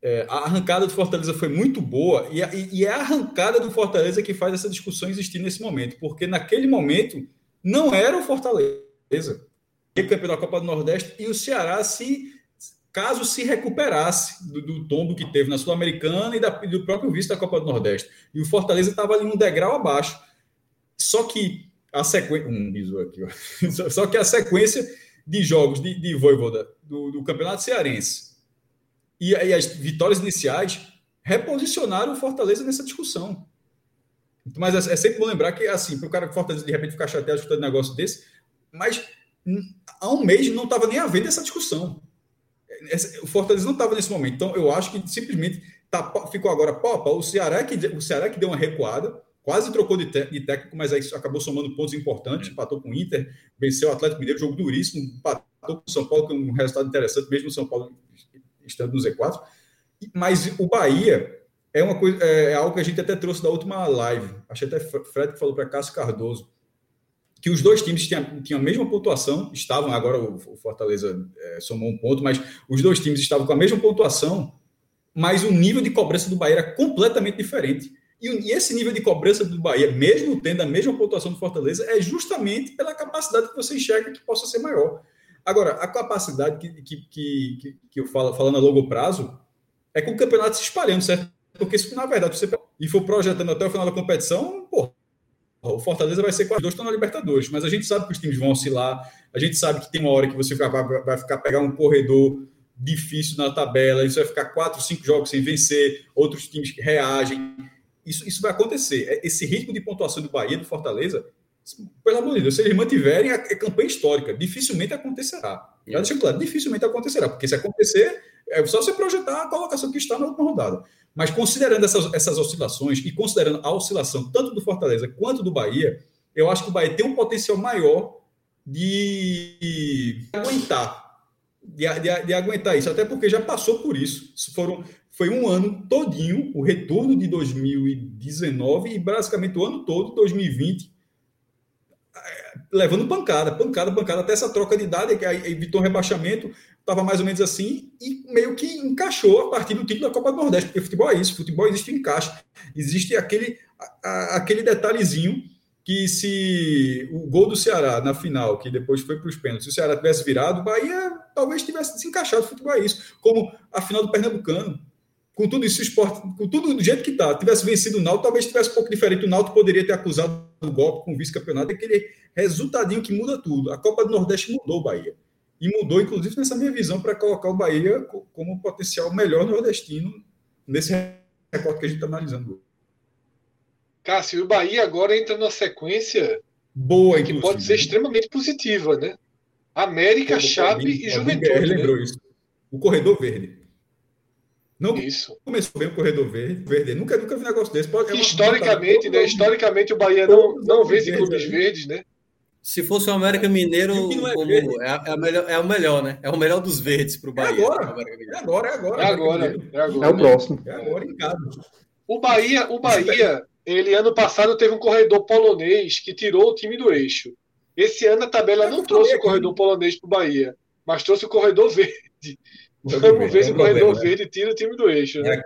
É, a arrancada do Fortaleza foi muito boa e, e, é a arrancada do Fortaleza que faz essa discussão existir nesse momento, porque naquele momento não era o Fortaleza, o campeão da Copa do Nordeste e o Ceará se caso se recuperasse do, do tombo que teve na Sul-Americana e, da, e do próprio vice da Copa do Nordeste. E o Fortaleza estava ali um degrau abaixo. Só que a sequência. Um aqui, ó. Só que a sequência de jogos de, de Voivoda do, do Campeonato Cearense e, e, as vitórias iniciais reposicionaram o Fortaleza nessa discussão. Mas é, é sempre bom lembrar que, assim, para o cara Fortaleza de repente ficar chateado escutando um negócio desse, mas há um mês não estava nem havendo essa discussão. O Fortaleza não estava nesse momento. Então, eu acho que simplesmente tá, ficou agora pau a pau. O Ceará, que, o Ceará que deu uma recuada, quase trocou de, técnico, mas aí acabou somando pontos importantes, é. empatou com o Inter, venceu o Atlético Mineiro, jogo duríssimo, empatou com o São Paulo, com um resultado interessante, mesmo o São Paulo estando no Z4. Mas o Bahia é uma coisa, é, é algo que a gente até trouxe da última live. Achei até Fred que falou para Cássio Cardoso que os dois times tinham, tinham a mesma pontuação, estavam, agora o, Fortaleza é, somou um ponto, mas os dois times estavam com a mesma pontuação, mas o nível de cobrança do Bahia era completamente diferente. E, esse nível de cobrança do Bahia, mesmo tendo a mesma pontuação do Fortaleza, é justamente pela capacidade que você enxerga que possa ser maior. Agora, a capacidade que, que, que, que eu falo falando a longo prazo é com o campeonato se espalhando, certo? Porque se na verdade você e for projetando até o final da competição, o Fortaleza vai ser quase dois estão na Libertadores, mas a gente sabe que os times vão oscilar, a gente sabe que tem uma hora que você vai, vai, vai ficar pegar um corredor difícil na tabela, isso vai ficar quatro, cinco jogos sem vencer, outros times reagem. Isso, isso vai acontecer. É, esse ritmo de pontuação do Bahia, do Fortaleza, pelo amor de Deus, se eles mantiverem a, a campanha histórica, dificilmente acontecerá. Já deixa claro, dificilmente acontecerá, porque se acontecer, é só você projetar a colocação que está na última rodada. Mas considerando essas, essas oscilações e considerando a oscilação tanto do Fortaleza quanto do Bahia, eu acho que o Bahia tem um potencial maior de aguentar, de, de, de aguentar isso, até porque já passou por isso. Foram foi um ano todinho, o retorno de 2019 e basicamente o ano todo, 2020, eh, levando pancada, pancada, pancada, até essa troca de idade, que evitou um rebaixamento, estava mais ou menos assim, e meio que encaixou a partir do título da Copa do Nordeste, porque futebol é isso, futebol existe encaixe, existe aquele, aquele detalhezinho que se o gol do Ceará na final, que depois foi para os pênaltis, se o Ceará tivesse virado, o Bahia talvez tivesse se encaixado, futebol é isso, como a final do Pernambucano, com tudo isso, o esporte, com tudo do jeito que está, tivesse vencido o Náutico, talvez tivesse um pouco diferente. O Náutico poderia ter acusado o golpe com o vice-campeonato, aquele resultadinho que muda tudo. A Copa do Nordeste mudou o Bahia. E mudou, inclusive, nessa minha visão, para colocar o Bahia como potencial melhor nordestino nesse recorte que a gente está analisando. Cássio, o Bahia agora entra numa sequência boa, que pode ser extremamente positiva, né? América, Chape e Juventude. Né? lembrou isso. O corredor verde. Não Isso. começou bem o corredor verde. verde. Nunca, nunca vi um negócio desse. Pode, é historicamente, né? Historicamente o Bahia não, não vence em clubes verdes, né? Se fosse o América Mineiro, é, é, é, melhor, é, o melhor, né? É o melhor dos verdes para o Bahia. É agora. É agora, é agora. É agora. É, agora, é o próximo. É agora em casa. O Bahia, o Bahia, ele ano passado teve um corredor polonês que tirou o time do eixo. Esse ano a tabela não trouxe o corredor polonês para o Bahia, mas trouxe o corredor verde. Vamos ver se o corredor verde tira o time do eixo. Né?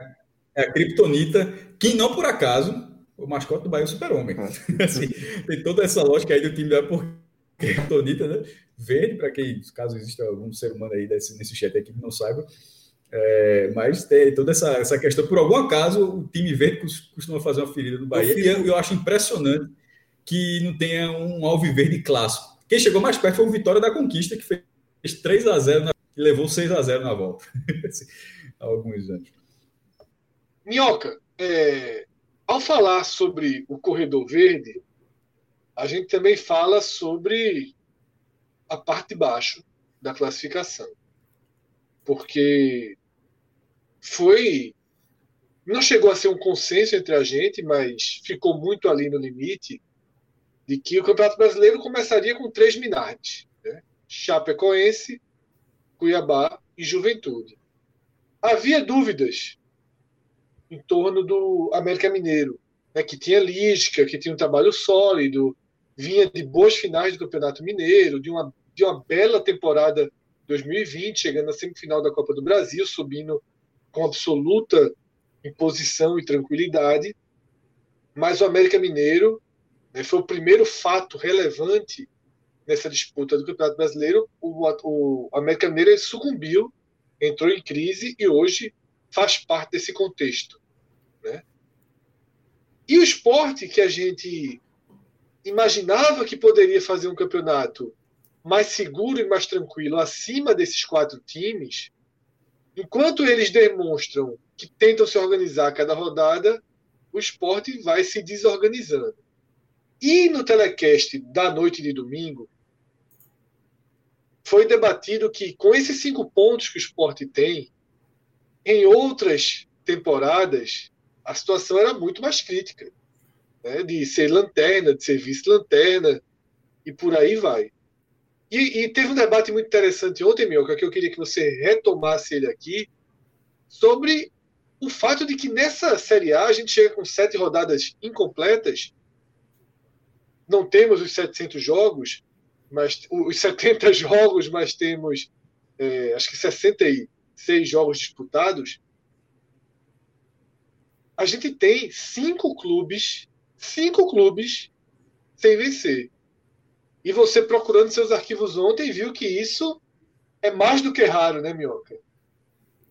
É, é a Kryptonita, que não por acaso, o mascote do Bahia é o super-homem. É. assim, tem toda essa lógica aí do time da por Kryptonita, né? verde, para quem, caso exista algum ser humano aí desse, nesse chat aqui que não saiba. É, mas tem toda essa, essa questão. Por algum acaso, o time verde costuma fazer uma ferida no Bahia. E eu, eu acho impressionante que não tenha um alviverde clássico. Quem chegou mais perto foi o Vitória da Conquista, que fez 3 a 0 levou 6 a 0 na volta. Há alguns anos. Minhoca, é, ao falar sobre o corredor verde, a gente também fala sobre a parte de baixo da classificação. Porque foi. Não chegou a ser um consenso entre a gente, mas ficou muito ali no limite de que o Campeonato Brasileiro começaria com três Minardes: né? Chapecoense, Cuiabá e Juventude. Havia dúvidas em torno do América Mineiro, né, que tinha lística, que tinha um trabalho sólido, vinha de boas finais do Campeonato Mineiro, de uma, de uma bela temporada 2020, chegando na semifinal da Copa do Brasil, subindo com absoluta imposição e tranquilidade. Mas o América Mineiro né, foi o primeiro fato relevante nessa disputa do Campeonato Brasileiro. O, o América Mineiro sucumbiu, entrou em crise e hoje faz parte desse contexto. Né? E o esporte que a gente imaginava que poderia fazer um campeonato mais seguro e mais tranquilo acima desses quatro times, enquanto eles demonstram que tentam se organizar a cada rodada, o esporte vai se desorganizando. E no telecast da noite de domingo, foi debatido que com esses cinco pontos que o esporte tem, em outras temporadas, a situação era muito mais crítica. Né? De ser lanterna, de ser vice-lanterna, e por aí vai. E, e, teve um debate muito interessante ontem, Mioca, que eu queria que você retomasse ele aqui, sobre o fato de que nessa Série A a gente chega com sete rodadas incompletas, não temos os 700 jogos, mas os 70 jogos, mas temos é, acho que 60 seis jogos disputados, a gente tem cinco clubes, cinco clubes sem vencer. E você procurando seus arquivos ontem viu que isso é mais do que raro, né, Minhoca?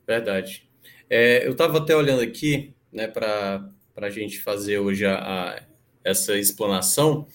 Verdade. É, eu estava até olhando aqui, né, para a gente fazer hoje a, a, essa explanação.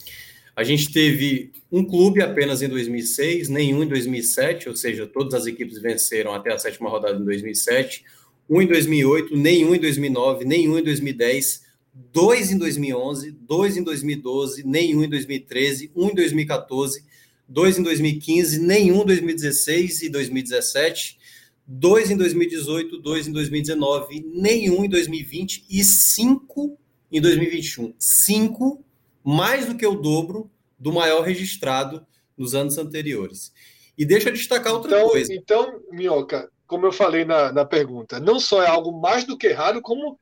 A gente teve um clube apenas em 2006, nenhum em 2007, ou seja, todas as equipes venceram até a sétima rodada em 2007. Um em 2008, nenhum em 2009, nenhum em 2010, dois em 2011, dois em 2012, nenhum em 2013, um em 2014, dois em 2015, nenhum em 2016 e 2017, dois em 2018, dois em 2019, nenhum em 2020 e cinco em 2021. Cinco mais do que o dobro do maior registrado nos anos anteriores. E deixa eu destacar outra então, coisa. Então, Minhoca, como eu falei na, na pergunta, não só é algo mais do que raro, como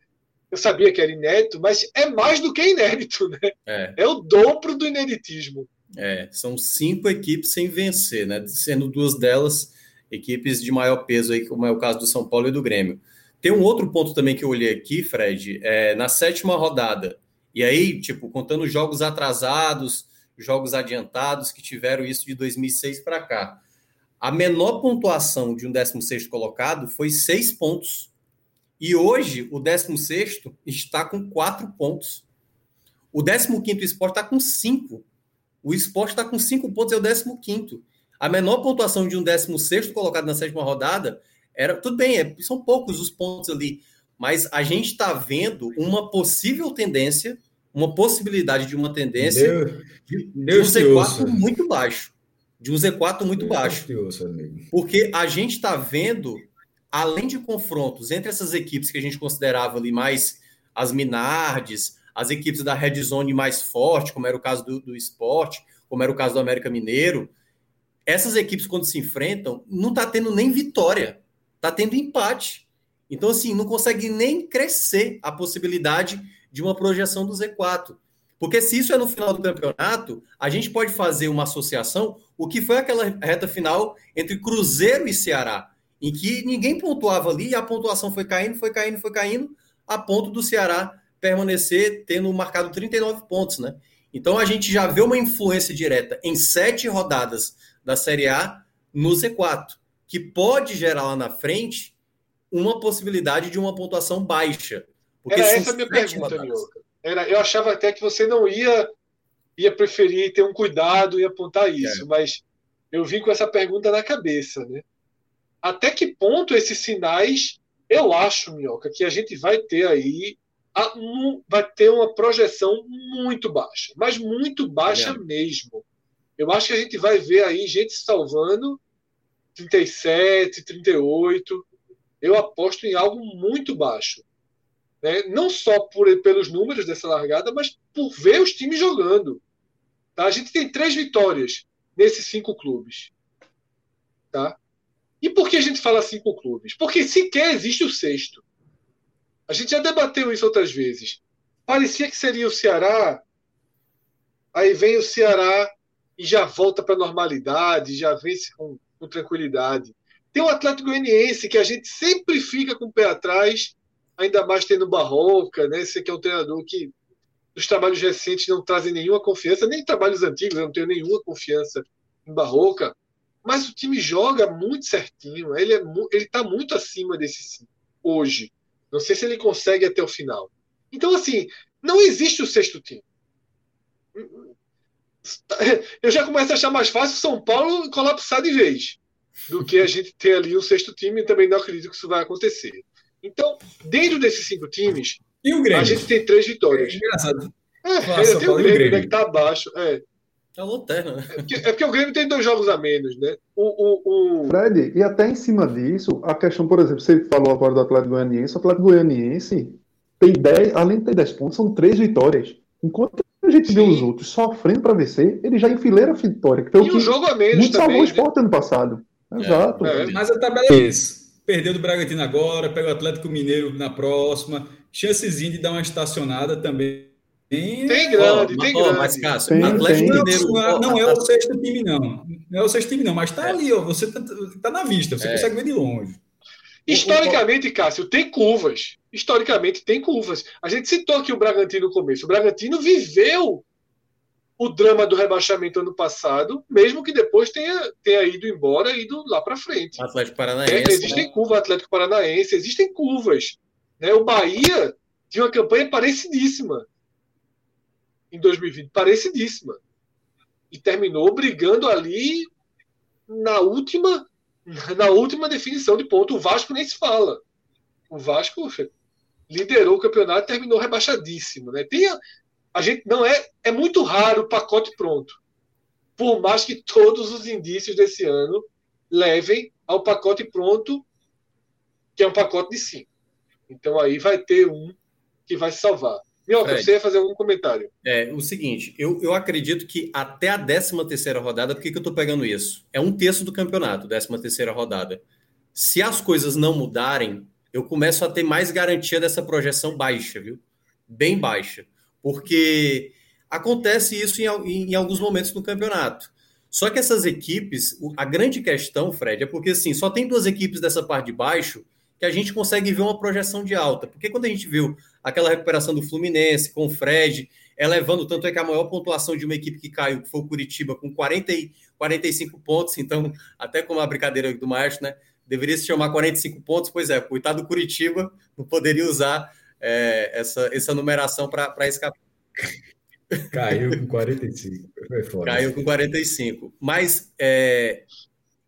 eu sabia que era inédito, mas é mais do que inédito, né? É, é o dobro do ineditismo. É, são cinco equipes sem vencer, né? Sendo duas delas equipes de maior peso aí, como é o caso do São Paulo e do Grêmio. Tem um outro ponto também que eu olhei aqui, Fred, é, na sétima rodada, e aí, tipo, contando jogos atrasados, jogos adiantados que tiveram isso de 2006 para cá. A menor pontuação de um 16 colocado foi seis pontos. E hoje, o 16 está com quatro pontos. O 15 esporte está com cinco. O esporte está com cinco pontos, é o 15. A menor pontuação de um 16 colocado na sétima rodada era. Tudo bem, é, são poucos os pontos ali mas a gente está vendo uma possível tendência, uma possibilidade de uma tendência Deus, de, Deus de um Z4 muito baixo. De um Z4 muito Deus baixo. porque a gente está vendo, além de confrontos entre essas equipes que a gente considerava ali mais as Minardes, as equipes da Red Zone mais forte, como era o caso do, do esporte, como era o caso do América Mineiro, essas equipes, quando se enfrentam, não está tendo nem vitória, está tendo empate. Então, assim, não consegue nem crescer a possibilidade de uma projeção do Z4. Porque se isso é no final do campeonato, a gente pode fazer uma associação, o que foi aquela reta final entre Cruzeiro e Ceará, em que ninguém pontuava ali e a pontuação foi caindo, foi caindo, foi caindo, a ponto do Ceará permanecer tendo marcado 39 pontos, né? Então a gente já vê uma influência direta em sete rodadas da Série A no Z4, que pode gerar lá na frente uma possibilidade de uma pontuação baixa. Era essa a minha pergunta, Mioca. Era, eu achava até que você não ia, ia preferir ter um cuidado e apontar isso, é. mas eu vim com essa pergunta na cabeça, né? Até que ponto esses sinais, eu acho, Minhoca, que a gente vai ter aí a, um, vai ter uma projeção muito baixa, mas muito baixa é. mesmo. Eu acho que a gente vai ver aí gente salvando 37, 38. Eu aposto em algo muito baixo. Né? Não só por, pelos números dessa largada, mas por ver os times jogando. Tá? A gente tem três vitórias nesses cinco clubes. Tá? E por que a gente fala cinco clubes? Porque sequer existe o sexto. A gente já debateu isso outras vezes. Parecia que seria o Ceará, aí vem o Ceará e já volta para a normalidade, já vence com, com tranquilidade. Tem o Atlético Goianiense, que a gente sempre fica com o pé atrás, ainda mais tendo Barroca, né? Esse aqui é um treinador que os trabalhos recentes não trazem nenhuma confiança, nem trabalhos antigos, eu não tenho nenhuma confiança em Barroca. Mas o time joga muito certinho, ele é está muito acima desse sim, hoje. Não sei se ele consegue até o final. Então, assim, não existe o sexto time. Eu já começo a achar mais fácil São Paulo colapsar de vez do que a gente ter ali o sexto time e também não acredito que isso vai acontecer. Então, dentro desses cinco times, e o Grêmio? a gente tem três vitórias. É engraçado. É, Nossa, tem o Grêmio, Grêmio. Né, que está abaixo. É. É lanterna, né? É porque, é porque o Grêmio tem dois jogos a menos, né? O, o, o... Fred, e até em cima disso, a questão, por exemplo, você falou agora do Atlético Goianiense, o Atlético Goianiense tem 10, além de ter 10 pontos, são três vitórias. Enquanto a gente Sim. vê os outros sofrendo para vencer, ele já enfileira a vitória. Que foi e o, que jogo a menos muito também. salvou o né? esporte ano passado. É, Exato. É, mas a tabela é isso. Perdeu do Bragantino agora, pega o Atlético Mineiro na próxima. Chancezinho de dar uma estacionada também tem, tem grande, tem grande. Mas, Cássio, tem, Atlético tem. Mineiro. Não, não, é o sexto time, não. Não é o sexto time, não. Mas tá é. ali, ó. Você tá, tá na vista, você é. consegue ver de longe. Historicamente, Cássio, tem curvas. Historicamente, tem curvas. A gente citou aqui o Bragantino no começo. O Bragantino viveu o drama do rebaixamento ano passado, mesmo que depois tenha, tenha ido embora e ido lá para frente. Atlético Paranaense. É, existem né? curvas, Atlético Paranaense, existem curvas. Né? O Bahia tinha uma campanha parecidíssima em 2020, parecidíssima. E terminou brigando ali na última na última definição de ponto. O Vasco nem se fala. O Vasco liderou o campeonato e terminou rebaixadíssimo. Né? Tem a, gente não é é muito raro o pacote pronto. Por mais que todos os indícios desse ano levem ao pacote pronto, que é um pacote de cinco. Então aí vai ter um que vai se salvar. Mioca, você ia fazer algum comentário. É, o seguinte, eu, eu acredito que até a 13 terceira rodada, por que, que eu estou pegando isso? É um terço do campeonato, 13 terceira rodada. Se as coisas não mudarem, eu começo a ter mais garantia dessa projeção baixa, viu? Bem baixa. Porque acontece isso em, em, alguns momentos no campeonato. Só que essas equipes, a grande questão, Fred, é porque assim, só tem duas equipes dessa parte de baixo que a gente consegue ver uma projeção de alta. Porque quando a gente viu aquela recuperação do Fluminense com o Fred, elevando tanto é que a maior pontuação de uma equipe que caiu, foi o Curitiba, com 40 e 45 pontos, então, até como a brincadeira do Maestro, né? Deveria se chamar 45 pontos, pois é, coitado do Curitiba, não poderia usar é, essa, essa numeração para escapar. Caiu com 45. Foi foda. Caiu com 45. Mas é,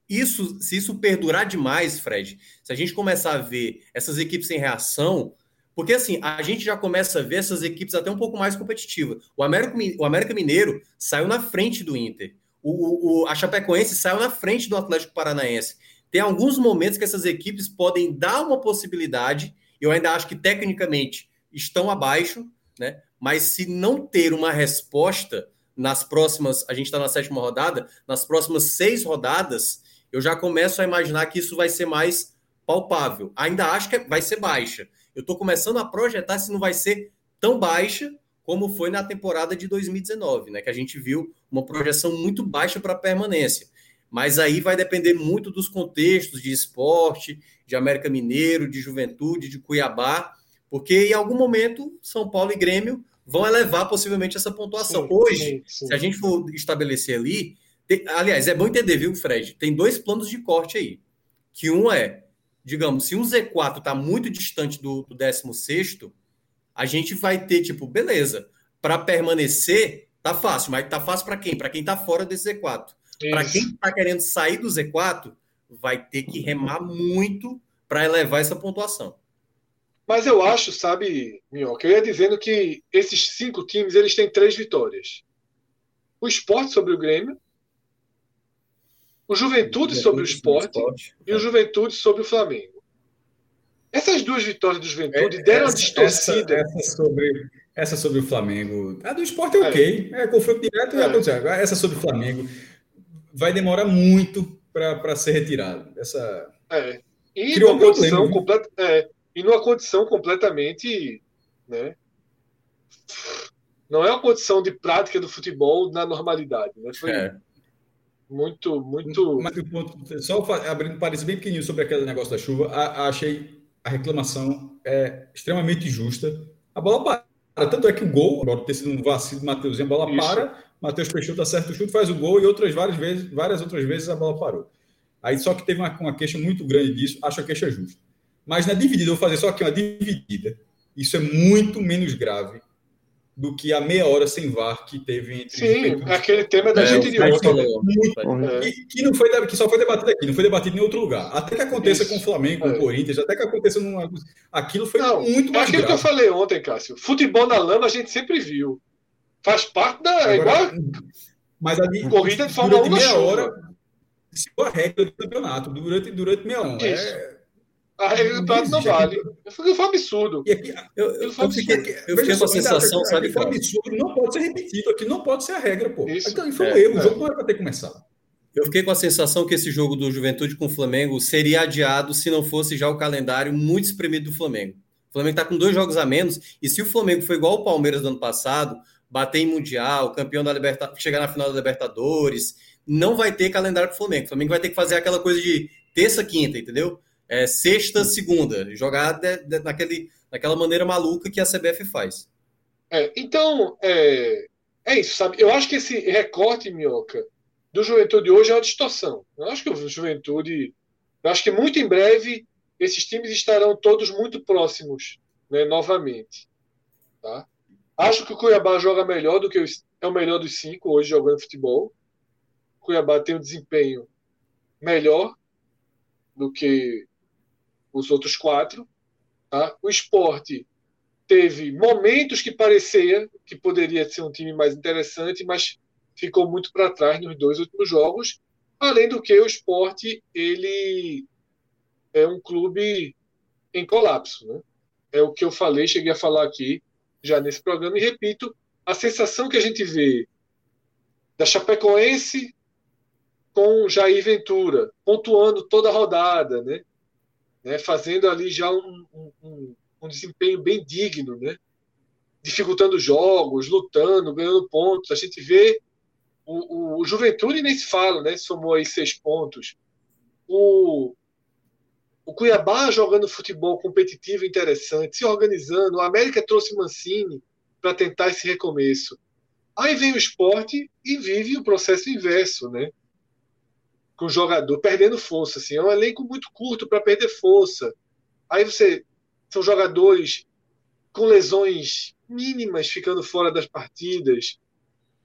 isso, se isso perdurar demais, Fred, se a gente começar a ver essas equipes em reação, porque assim, a gente já começa a ver essas equipes até um pouco mais competitivas. O América, o América Mineiro saiu na frente do Inter. O, o, a Chapecoense saiu na frente do Atlético Paranaense. Tem alguns momentos que essas equipes podem dar uma possibilidade, eu ainda acho que tecnicamente estão abaixo, né? Mas se não ter uma resposta nas próximas, a gente está na sétima rodada, nas próximas seis rodadas, eu já começo a imaginar que isso vai ser mais palpável. Ainda acho que vai ser baixa. Eu estou começando a projetar se não vai ser tão baixa como foi na temporada de 2019, né? Que a gente viu uma projeção muito baixa para permanência. Mas aí vai depender muito dos contextos de esporte, de América Mineiro, de Juventude, de Cuiabá, porque em algum momento São Paulo e Grêmio vão elevar possivelmente essa pontuação. Sim, Hoje, sim, sim. se a gente for estabelecer ali, Tem, aliás, é bom entender, viu, Fred? Tem dois planos de corte aí. Que um é, digamos, se um Z4 está muito distante do, do 16, a gente vai ter, tipo, beleza, para permanecer, tá fácil, mas tá fácil para quem? Para quem tá fora desse Z4. Para quem está querendo sair do Z4, vai ter que remar muito para elevar essa pontuação. Mas eu acho, sabe, Minhoca, eu ia dizendo que esses cinco times eles têm três vitórias. O esporte sobre o Grêmio, o Juventude sobre o esporte, e o Juventude sobre o Flamengo. Essas duas vitórias do Juventude é, deram essa, uma distorcida. Essa, essa, sobre, essa sobre o Flamengo. A do esporte é ok. É, é confronto direto é. Essa sobre o Flamengo vai demorar muito para ser retirado. Essa. É. E numa, condição completa, é, e numa condição completamente. Né, não é uma condição de prática do futebol na normalidade. Né? Foi é. muito, muito. Mas, só abrindo um parênteses bem pequenininho sobre aquele negócio da chuva, a, a, achei a reclamação é extremamente justa. A bola para. Tanto é que o gol, agora ter sido um vacilo do Mateuzinho, a bola Isso. para, Matheus Peixoto acerta o chute, faz o gol e outras várias vezes, várias outras vezes a bola parou. Aí só que teve uma, uma queixa muito grande disso, acho a queixa justa. Mas na dividida, eu vou fazer só aqui uma dividida. Isso é muito menos grave do que a meia hora sem VAR que teve entre Sim, aquele tema da é, gente de ontem. Que, que, não foi, que só foi debatido aqui, não foi debatido em outro lugar. Até que aconteça Isso. com o Flamengo, com o é. Corinthians, até que aconteça numa. Aquilo foi não, muito mais. Aquilo grave. que eu falei ontem, Cássio. Futebol na lama a gente sempre viu. Faz parte da. É Agora, igual. Mas ali, corrida de Fórmula 1 meia hora, se a regra do campeonato durante, durante meia hora. É... A regra do campeonato não vale. Foi um absurdo. E aqui, eu, eu, eu, fiquei, eu fiquei com a sensação, sabe? Foi um absurdo, não pode ser repetido. Aqui não pode ser a regra, pô. Isso. Então, foi um é, erro. É. O jogo não era para ter começado. Eu fiquei com a sensação que esse jogo do Juventude com o Flamengo seria adiado se não fosse já o calendário muito espremido do Flamengo. O Flamengo está com dois jogos a menos, e se o Flamengo for igual o Palmeiras do ano passado, bater em Mundial, campeão da Libertadores, chegar na final da Libertadores, não vai ter calendário para o Flamengo. O Flamengo vai ter que fazer aquela coisa de terça, quinta, entendeu? É, sexta, segunda, jogar de, de, naquele, naquela maneira maluca que a CBF faz. É, então, é, é isso, sabe? Eu acho que esse recorte, Minhoca, do Juventude hoje é uma distorção. Eu acho que o Juventude. Eu acho que muito em breve esses times estarão todos muito próximos, né, novamente. Tá? Acho que o Cuiabá joga melhor do que o, é o melhor dos cinco hoje jogando futebol. O Cuiabá tem um desempenho melhor do que os outros quatro. Tá? O esporte teve momentos que parecia que poderia ser um time mais interessante, mas ficou muito para trás nos dois últimos jogos. Além do que o esporte ele é um clube em colapso. Né? É o que eu falei, cheguei a falar aqui já nesse programa e repito, a sensação que a gente vê da Chapecoense com Jair Ventura, pontuando toda a rodada, né? né? fazendo ali já um, um, um, desempenho bem digno, né? dificultando jogos, lutando, ganhando pontos. A gente vê o, o, o Juventude nem se fala, né? somou aí seis pontos. O, o Cuiabá jogando futebol competitivo interessante, se organizando. A América trouxe Mancini para tentar esse recomeço. Aí vem o esporte e vive o processo inverso, né? Com o jogador perdendo força. Assim, é um elenco muito curto para perder força. Aí você. São jogadores com lesões mínimas ficando fora das partidas.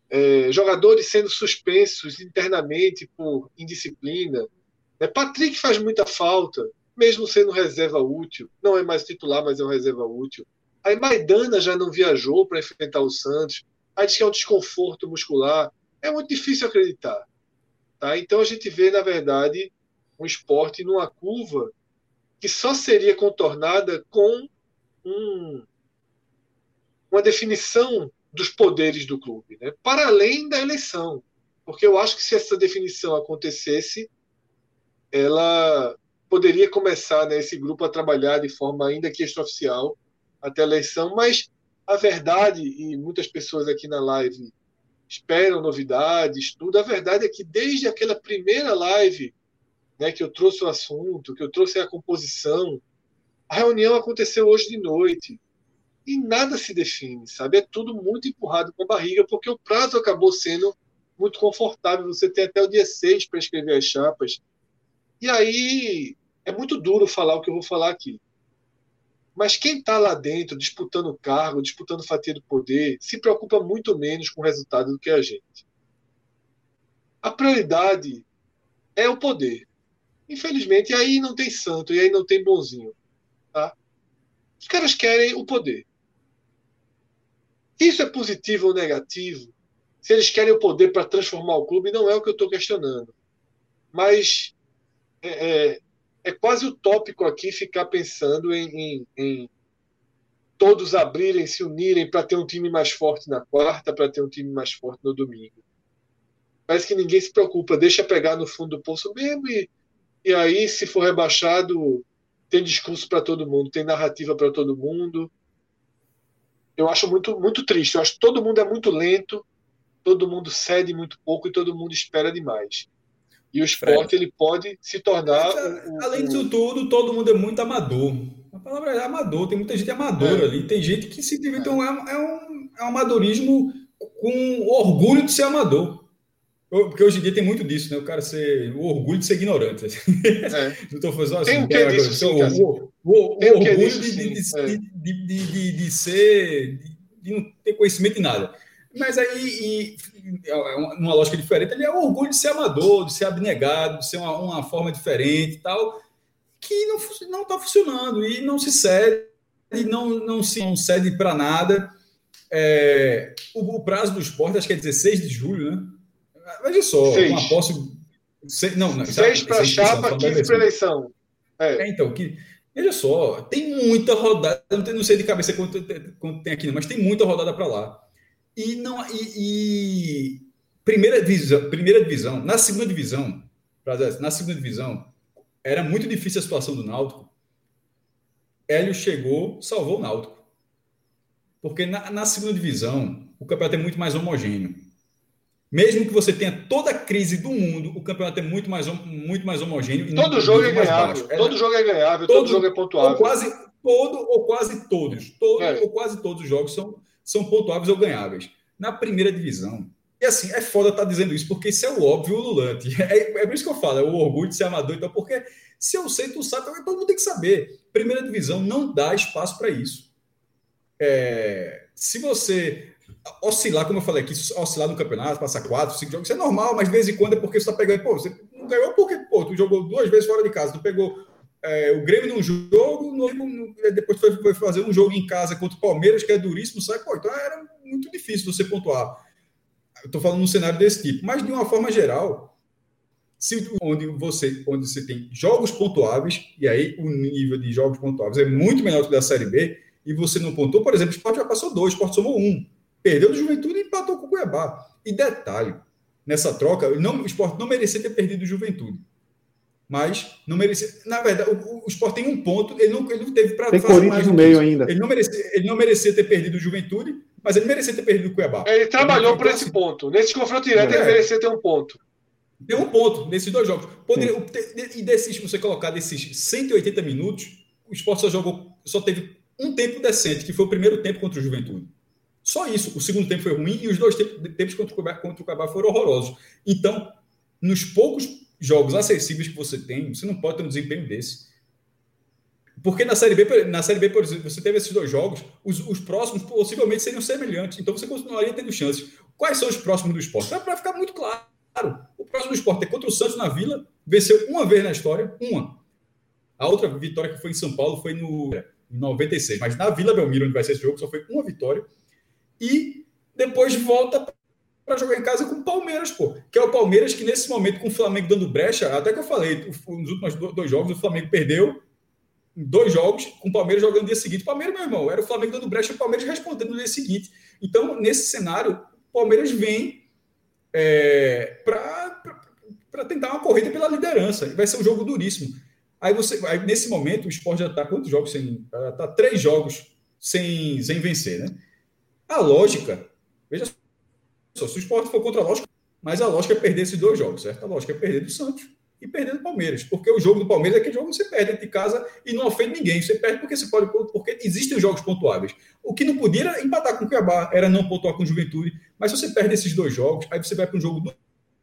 É, jogadores sendo suspensos internamente por indisciplina. É, Patrick faz muita falta mesmo sendo reserva útil, não é mais titular, mas é um reserva útil. Aí Maidana já não viajou para enfrentar o Santos. Aí diz que é um desconforto muscular. É muito difícil acreditar. Tá? Então a gente vê, na verdade, um esporte numa curva que só seria contornada com um, uma definição dos poderes do clube, né? para além da eleição. Porque eu acho que se essa definição acontecesse, ela poderia começar né, esse grupo a trabalhar de forma ainda que extraoficial até a eleição, mas a verdade, e muitas pessoas aqui na live esperam novidades, tudo, a verdade é que desde aquela primeira live né, que eu trouxe o assunto, que eu trouxe a composição, a reunião aconteceu hoje de noite e nada se define, sabe? É tudo muito empurrado com a barriga, porque o prazo acabou sendo muito confortável. Você tem até o dia 6 para escrever as chapas. E aí é muito duro falar o que eu vou falar aqui. Mas quem está lá dentro, disputando cargo, disputando fatia do poder, se preocupa muito menos com o resultado do que a gente. A prioridade é o poder. Infelizmente, e aí não tem santo, e aí não tem bonzinho. Tá? Os caras querem o poder. Isso é positivo ou negativo, se eles querem o poder para transformar o clube, não é o que eu estou questionando. Mas é, é, é, quase utópico aqui ficar pensando em, em, em todos abrirem, se unirem para ter um time mais forte na quarta, para ter um time mais forte no domingo. Parece que ninguém se preocupa, deixa pegar no fundo do poço mesmo e, e aí, se for rebaixado, tem discurso para todo mundo, tem narrativa para todo mundo. Eu acho muito, muito triste. Eu acho que todo mundo é muito lento todo mundo cede muito pouco e todo mundo espera demais. E o esporte ele pode se tornar. O, além disso tudo, todo mundo é muito amador. A palavra é amador, tem muita gente amadora é. ali. Tem gente que simplesmente é. Um, é, um, é um amadorismo com orgulho de ser amador. Porque hoje em dia tem muito disso, né? O cara ser. O orgulho de ser ignorante. É. Não estou fazendo assim. Tem um que disso, sim, o, o, orgulho disso, de, de, de, de, de, ser. De não ter conhecimento de nada. Mas aí, e, é uma lógica diferente, ele é o orgulho de ser amador, de ser abnegado, de ser uma, uma forma diferente e tal, que não está funcionando e não se cede, não, não se não cede para nada. É, o, o, prazo do esporte, acho que é 16 de julho, né? Veja só, seis. uma posse. Se, não, não, seis para chapa, 15 para eleição. É. é. então, que, veja só, tem muita rodada, não, sei de cabeça quanto, quanto tem aqui, mas tem muita rodada para lá. E, não, e, e, primeira, divisão, primeira divisão, na segunda divisão, na segunda divisão, era muito difícil a situação do Náutico. Hélio chegou, salvou o Náutico. Porque na, na segunda divisão, o campeonato é muito mais homogêneo. Mesmo que você tenha toda a crise do mundo, o campeonato é muito mais, muito mais homogêneo. todo jogo é ganhável. É, todo jogo é ganhável, todo, todo jogo é pontuável. Ou quase, todo, ou quase todos. Todo, é. Ou quase todos os jogos são, são pontuáveis ou ganháveis. Na primeira divisão, e assim, é foda estar tá dizendo isso, porque isso é o óbvio ululante. É, é por isso que eu falo, é o orgulho de ser amador, então, porque se eu sei, tu sabe, todo mundo tem que saber. Primeira divisão não dá espaço para isso. É, se você oscilar, como eu falei aqui, oscilar no campeonato, passar quatro, cinco jogos, isso é normal, mas de vez em quando é porque você está pegando. Pô, você não ganhou porque pô, tu jogou duas vezes fora de casa, tu pegou é, o Grêmio num jogo, no, no, depois foi, foi, fazer um jogo em casa contra o Palmeiras, que é duríssimo, sai, pô, então era muito difícil você pontuar. Eu estou falando num cenário desse tipo, mas de uma forma geral, se, onde você onde você tem jogos pontuáveis, e aí o nível de jogos pontuáveis é muito menor que da Série B, e você não pontuou, por exemplo, o Sport já passou dois, o Sport somou um, perdeu do Juventude e empatou com o Cuiabá. E detalhe, nessa troca, não, o Sport não merecia ter perdido o Juventude mas não merecia. Na verdade, o, o Sport tem um ponto, ele não, ele não teve para fazer Corinthians mais no meio ainda. Ele não, merecia, ele não merecia ter perdido o Juventude, mas ele merecia ter perdido o Cuiabá. Ele trabalhou por esse ponto. Nesse confronto direto, é. ele merecia ter um ponto. Tem um ponto nesses dois jogos. Poderia, e desses, você colocar desses 180 minutos, o Sport só jogou, só teve um tempo decente, que foi o primeiro tempo contra o Juventude. Só isso. O segundo tempo foi ruim e os dois tempos contra o Cuiabá, contra o Cuiabá foram horrorosos. Então, nos poucos jogos acessíveis que você tem, você não pode ter um desempenho desse. Porque na Série B, na série B por exemplo, você teve esses dois jogos, os, os próximos possivelmente seriam semelhantes, então você continuaria tendo chances. Quais são os próximos do esporte? Para ficar muito claro. O próximo do esporte é contra o Santos na Vila, venceu uma vez na história, uma. A outra vitória que foi em São Paulo foi no em 96, mas na Vila Belmiro, onde vai ser esse jogo, só foi uma vitória. E depois volta para jogar em casa com o Palmeiras, pô. Que é o Palmeiras que, nesse momento, com o Flamengo dando brecha, até que eu falei, nos últimos dois jogos, o Flamengo perdeu dois jogos, com o Palmeiras jogando no dia seguinte. Palmeiras, meu irmão, era o Flamengo dando brecha o Palmeiras respondendo no dia seguinte. Então, nesse cenário, o Palmeiras vem é, para tentar uma corrida pela liderança. Vai ser um jogo duríssimo. Aí você, aí nesse momento, o esporte já está quantos jogos sem. Está três jogos sem, sem vencer, né? A lógica, veja só, se o esporte for contra a lógica, mas a lógica é perder esses dois jogos, certo? A lógica é perder do Santos. e perdendo o Palmeiras. Porque o jogo do Palmeiras é aquele jogo que você perde de casa e não ofende ninguém. Você perde porque você pode, porque existem jogos pontuáveis. O que não podia era empatar com o Cuiabá, era não pontuar com o Juventude. Mas se você perde esses dois jogos, aí você vai para um jogo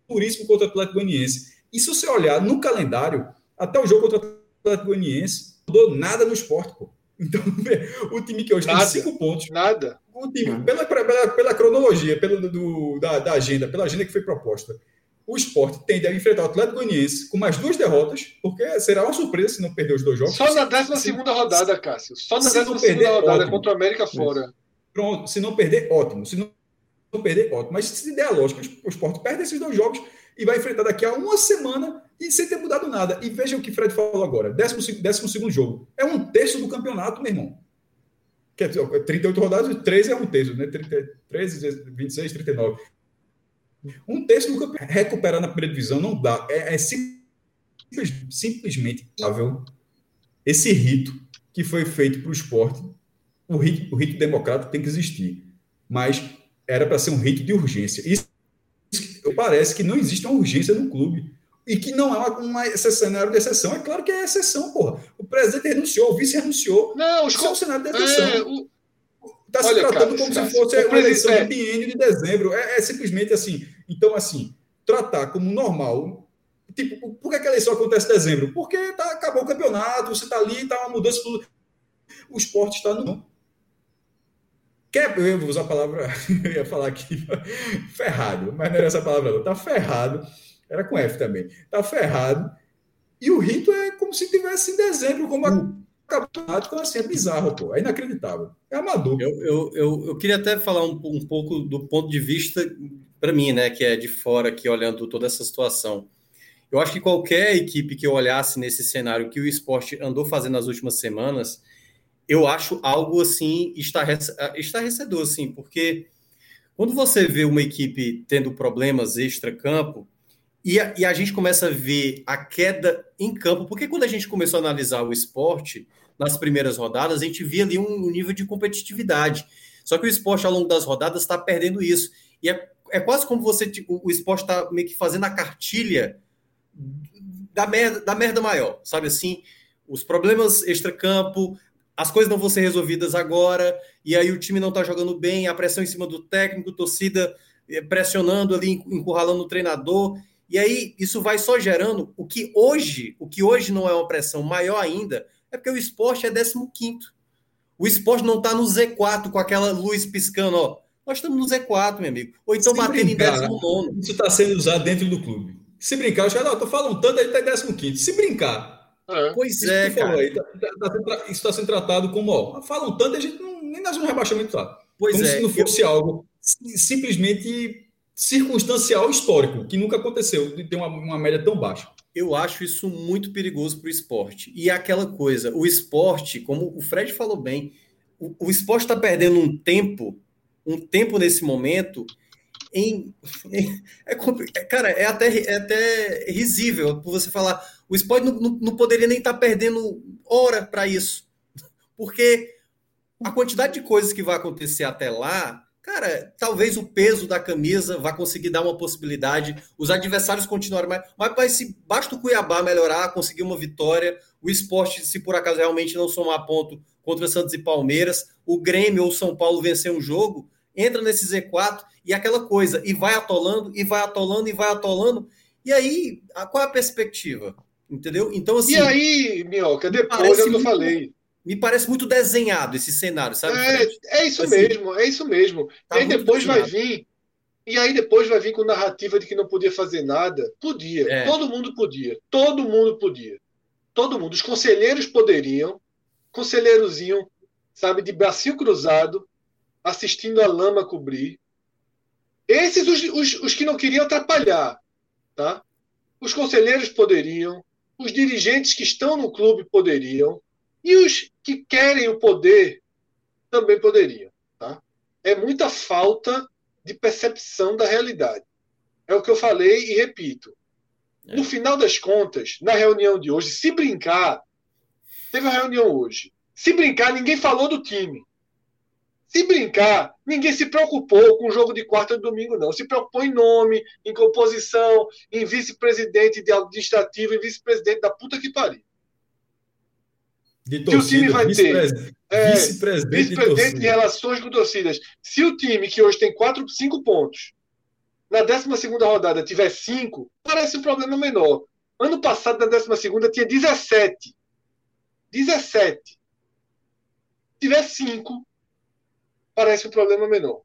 duríssimo contra o Atlético Goianiense. E se você olhar no calendário, até o jogo contra o Atlético Goianiense, não mudou nada no esporte, pô. Então, o time que hoje nada, tem cinco pontos. Nada. O time, pela, pela, pela cronologia, pela, do, da, da agenda, pela agenda que foi proposta, o esporte tende a enfrentar o Atlético Goianiense com mais duas derrotas, porque será uma surpresa se não perder os dois jogos. Só na 12 segunda rodada, Cássio. Só na 12 segunda rodada, ótimo. contra o América fora. Pronto, se não perder, ótimo. Se não, não perder, ótimo. Mas se der a lógica, o esporte perde esses dois jogos e vai enfrentar daqui a uma semana e sem ter mudado nada. E veja o que Fred falou agora: décimo, décimo segundo jogo. É um terço do campeonato, meu irmão. Que é 38 rodadas, 13 é um terço, né? 13, 26, 39. Um terço do campeonato. Recuperar na primeira divisão não dá. É, é simples, simplesmente esse rito que foi feito para o esporte. O rito, o rito democrático tem que existir. Mas era para ser um rito de urgência. Isso parece que não existe uma urgência no clube. E que não é uma, uma cenário de exceção. É claro que é exceção, porra. O presidente renunciou, o vice renunciou. Não, os Isso é um cenário de exceção. É, o... Está se tratando cara, como se fosse uma eleição é... de biênio de dezembro. É, é, simplesmente assim. Então, assim, tratar como normal. Tipo, por que a eleição acontece em dezembro? Porque tá, acabou o campeonato, você está ali, está uma mudança. Tudo. O esporte está no. Quer, eu vou usar a palavra, eu ia falar aqui, ferrado, mas não era essa palavra, não. Está ferrado era com F também. Tá ferrado. E o rito é como se tivesse em dezembro, como campeonato, então assim, é bizarro, pô. É inacreditável. É amador. Eu, eu, eu, eu queria até falar um, um pouco do ponto de vista, para mim, né, que é de fora aqui, olhando toda essa situação. Eu acho que qualquer equipe que eu olhasse nesse cenário que o esporte andou fazendo nas últimas semanas, eu acho algo assim estarrecedor, assim, porque quando você vê uma equipe tendo problemas extra-campo, e a, e a, gente começa a ver a queda em campo, porque quando a gente começou a analisar o esporte nas primeiras rodadas, a gente via ali um, um nível de competitividade. Só que o esporte, ao longo das rodadas, está perdendo isso. E é, é quase como você o, o esporte está meio que fazendo a cartilha da merda, da merda maior, sabe assim? Os problemas extra-campo, as coisas não vão ser resolvidas agora, e aí o time não está jogando bem, a pressão em cima do técnico, torcida eh, pressionando ali, encurralando o treinador. E aí isso vai só gerando o que hoje, o que hoje não é uma pressão maior ainda, é porque o esporte é 15 O esporte não está no Z4 com aquela luz piscando, ó. Nós estamos no Z4, meu amigo. Ou então Se batendo brincar, em 19. Isso está sendo usado dentro do clube. Se brincar, os caras, tô falando tanto, aí está em 15. Se brincar. É. Pois é, cara. Aí, tá, tá, tá, isso está sendo tratado como, ó, falam tanto, a gente não, nem na zona de rebaixamento tá. Pois como é. se não fosse eu... algo simplesmente circunstancial histórico, que nunca aconteceu, de ter uma, uma média tão baixa. Eu acho isso muito perigoso para o esporte. E é aquela coisa, o esporte, como o Fred falou bem, o, o esporte está perdendo um tempo, um tempo nesse momento em, em é, é, cara, é até, é até risível você falar. O esporte não, não, não poderia nem estar tá perdendo hora para isso, porque a quantidade de coisas que vai acontecer até lá Cara, talvez o peso da camisa vá conseguir dar uma possibilidade, os adversários continuarem mais. Mas, mas se basta o Cuiabá melhorar, conseguir uma vitória, o esporte, se por acaso realmente não somar ponto contra Santos e Palmeiras, o Grêmio ou São Paulo vencer um jogo, entra nesse Z4 e aquela coisa, e vai atolando, e vai atolando, e vai atolando. E aí, qual é a perspectiva? Entendeu? Então, assim. E aí, Minhoca, depois é o que eu falei me parece muito desenhado esse cenário, sabe? É, é isso assim, mesmo, é isso mesmo. Tá e aí depois desenhado. vai vir. E aí depois vai vir com narrativa de que não podia fazer nada. Podia. É. Todo mundo podia. Todo mundo podia. Todo mundo. Os conselheiros poderiam. Conselheirozinho, sabe, de bracinho cruzado, assistindo a lama cobrir. Esses os, os, os que não queriam atrapalhar. Tá? Os conselheiros poderiam. Os dirigentes que estão no clube poderiam e os que querem o poder também poderiam. Tá? É muita falta de percepção da realidade. É o que eu falei e repito. É. No final das contas, na reunião de hoje, se brincar, teve uma reunião hoje. Se brincar, ninguém falou do time. Se brincar, ninguém se preocupou com o jogo de quarta e domingo, não. Se preocupou em nome, em composição, em vice-presidente de administrativo, em vice-presidente da puta que pariu. De torcida, que o time vai ter é, vice-presidente vice de, de, relações com torcidas. Se o time que hoje tem quatro, cinco pontos, na 12 rodada tiver cinco, parece um problema menor. Ano passado, na 12 tinha 17. 17. Se tiver cinco, parece um problema menor.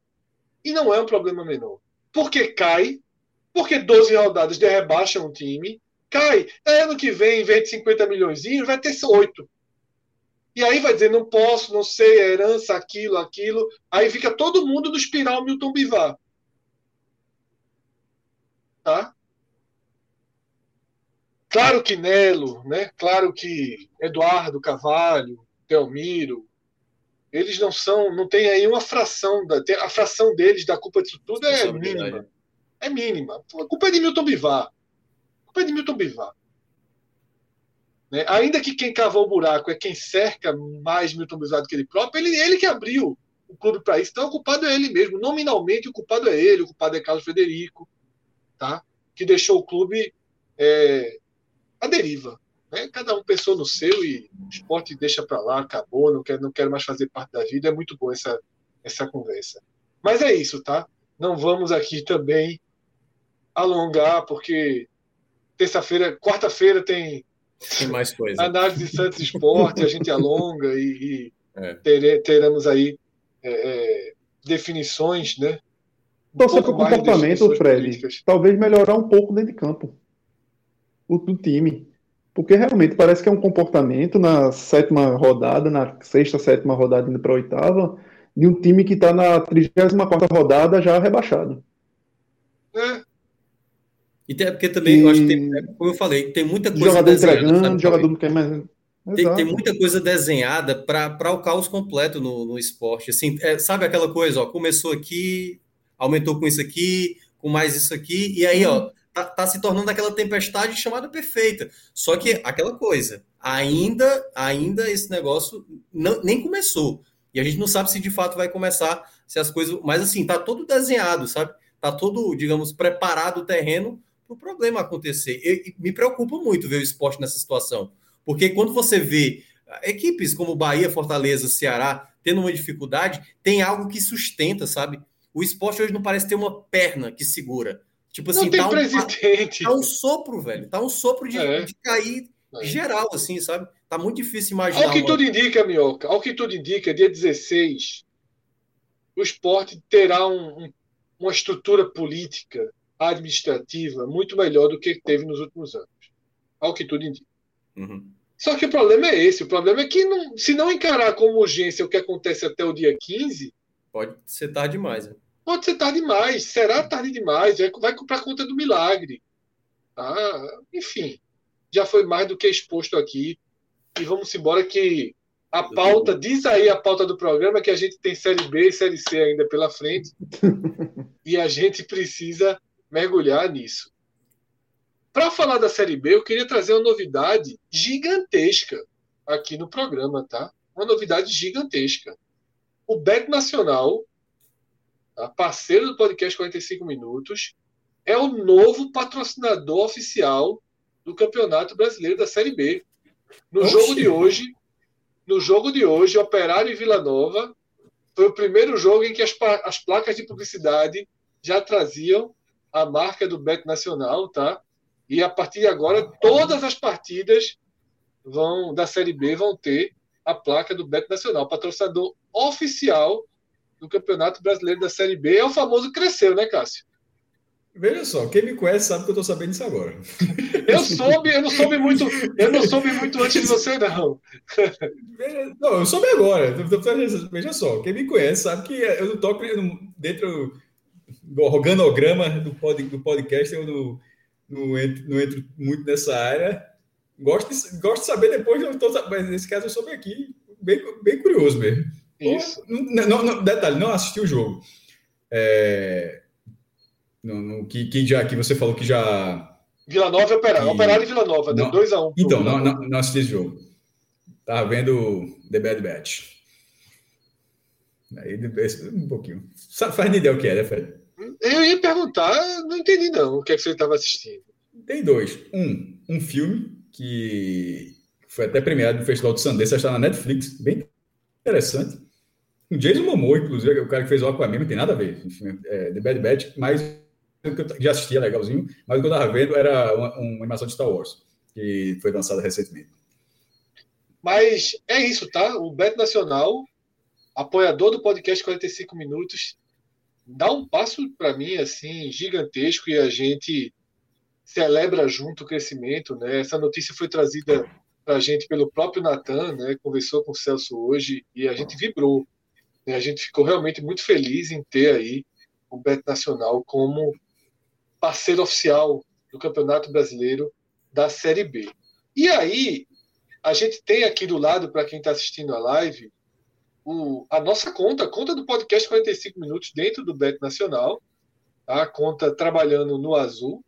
E não é um problema menor. Porque cai, porque 12 rodadas derrebaixam o time, cai. Ano que vem, em vez de 50 milhões, vai ter 8. E aí vai dizer, não posso, não sei, é herança, aquilo, aquilo. Aí fica todo mundo no espiral Milton Bivar. Tá? Claro que Nelo, né? claro que Eduardo Cavalho, Delmiro, eles não são, não tem aí uma fração, da, a fração deles da culpa disso tudo é mínima. É mínima. A culpa é de Milton Bivar. A culpa é de Milton Bivar. Né? Ainda que quem cavou o buraco é quem cerca mais Milton Bivar do que ele próprio, ele, ele que abriu o clube para isso. Então o culpado é ele mesmo. Nominalmente o culpado é ele, o culpado é Carlos Frederico, tá? que deixou o clube é, à deriva. Né? Cada um pensou no seu e o esporte deixa para lá, acabou, não quero, não quero mais fazer parte da vida. É muito boa essa, essa conversa. Mas é isso, tá? Não vamos aqui também alongar, porque terça-feira, quarta-feira tem, tem mais coisa. Análise de Santos Esporte, a gente alonga e, e é. tere, teremos aí é, é, definições, né? Um Torcer para o comportamento, Fred, políticas. talvez melhorar um pouco dentro de campo. O do time. Porque realmente parece que é um comportamento na sétima rodada, na sexta, sétima rodada, indo para a oitava, de um time que está na 34 rodada já rebaixado. É. E tem, porque também, e... eu acho que tem, como eu falei, tem muita coisa jogador desenhada. jogador não quer mais. Tem, tem, muita coisa desenhada para o caos completo no, no esporte. Assim, é, sabe aquela coisa, ó, começou aqui, aumentou com isso aqui, com mais isso aqui, e aí, ó, tá, tá, se tornando aquela tempestade chamada perfeita. Só que aquela coisa, ainda, ainda esse negócio não, nem começou. E a gente não sabe se de fato vai começar, se as coisas. Mas assim, tá todo desenhado, sabe? Tá todo, digamos, preparado o terreno para o problema acontecer. E, e me preocupa muito ver o esporte nessa situação. Porque quando você vê equipes como Bahia, Fortaleza, Ceará tendo uma dificuldade, tem algo que sustenta, sabe? O esporte hoje não parece ter uma perna que segura. Tipo assim, não tem tá, presidente. Um, tá um sopro, velho. Tá um sopro de, é. de cair é. geral, assim, sabe? Tá muito difícil imaginar. Ao que uma... tudo indica, Minhoca, ao que tudo indica, dia 16, o esporte terá um, uma estrutura política, administrativa, muito melhor do que teve nos últimos anos. Ao que tudo indica. Uhum. Só que o problema é esse. O problema é que não, se não encarar como urgência o que acontece até o dia 15. Pode ser tarde demais. Né? Pode ser tarde demais, será tarde demais, vai para conta do milagre. Tá? Enfim, já foi mais do que exposto aqui. E vamos embora que a pauta, diz aí a pauta do programa que a gente tem Série B e Série C ainda pela frente. e a gente precisa mergulhar nisso. Para falar da Série B, eu queria trazer uma novidade gigantesca aqui no programa, tá? Uma novidade gigantesca. O Bet Nacional tá? parceiro do podcast 45 Minutos, é o novo patrocinador oficial do Campeonato Brasileiro da Série B. No Oxi. jogo de hoje, no jogo de hoje, Operário e Vila Nova foi o primeiro jogo em que as, as placas de publicidade já traziam a marca do Bet Nacional, tá? E a partir de agora, todas as partidas vão da Série B vão ter a placa do Bet Nacional, patrocinador oficial do Campeonato Brasileiro da Série B é o famoso cresceu, né, Cássio? Veja só, quem me conhece sabe que eu estou sabendo isso agora. Eu soube, eu não soube muito, eu não soube muito antes de você, não. Não, eu soube agora. Veja só, quem me conhece sabe que eu não toco dentro do organograma do, pod, do podcast, eu não, não, entro, não entro muito nessa área. Gosto de, gosto de saber depois, eu tô, mas nesse caso eu soube aqui, bem, bem curioso mesmo. Isso. Não, não, detalhe, não assisti o jogo. É, no, no, que, que já que você falou que já. Vila Nova e Operário. Operário e Vila Nova, 2x1. Um então, não, não, não, assisti esse jogo. Tava vendo The Bad Batch. Um pouquinho. Faz ideia o que é, né, Fred? Eu ia perguntar, não entendi não o que é que você estava assistindo. Tem dois. Um, um filme que foi até premiado no Festival de Sundance, está na Netflix, bem interessante. O Jason Momoa, inclusive, o cara que fez o Aquaman, não tem nada a ver. Enfim, é, The Bad Batch, mas eu já assistia legalzinho, mas o que eu estava vendo era uma, uma animação de Star Wars, que foi lançada recentemente. Mas é isso, tá? O Beto Nacional, apoiador do podcast 45 Minutos, dá um passo para mim assim gigantesco e a gente celebra junto o crescimento, né? Essa notícia foi trazida para a gente pelo próprio Natan, né? Conversou com o Celso hoje e a gente vibrou. Né? A gente ficou realmente muito feliz em ter aí o Beto Nacional como parceiro oficial do Campeonato Brasileiro da Série B. E aí, a gente tem aqui do lado, para quem está assistindo a live, o, a nossa conta, a conta do podcast 45 Minutos dentro do Bet Nacional, tá? a conta trabalhando no azul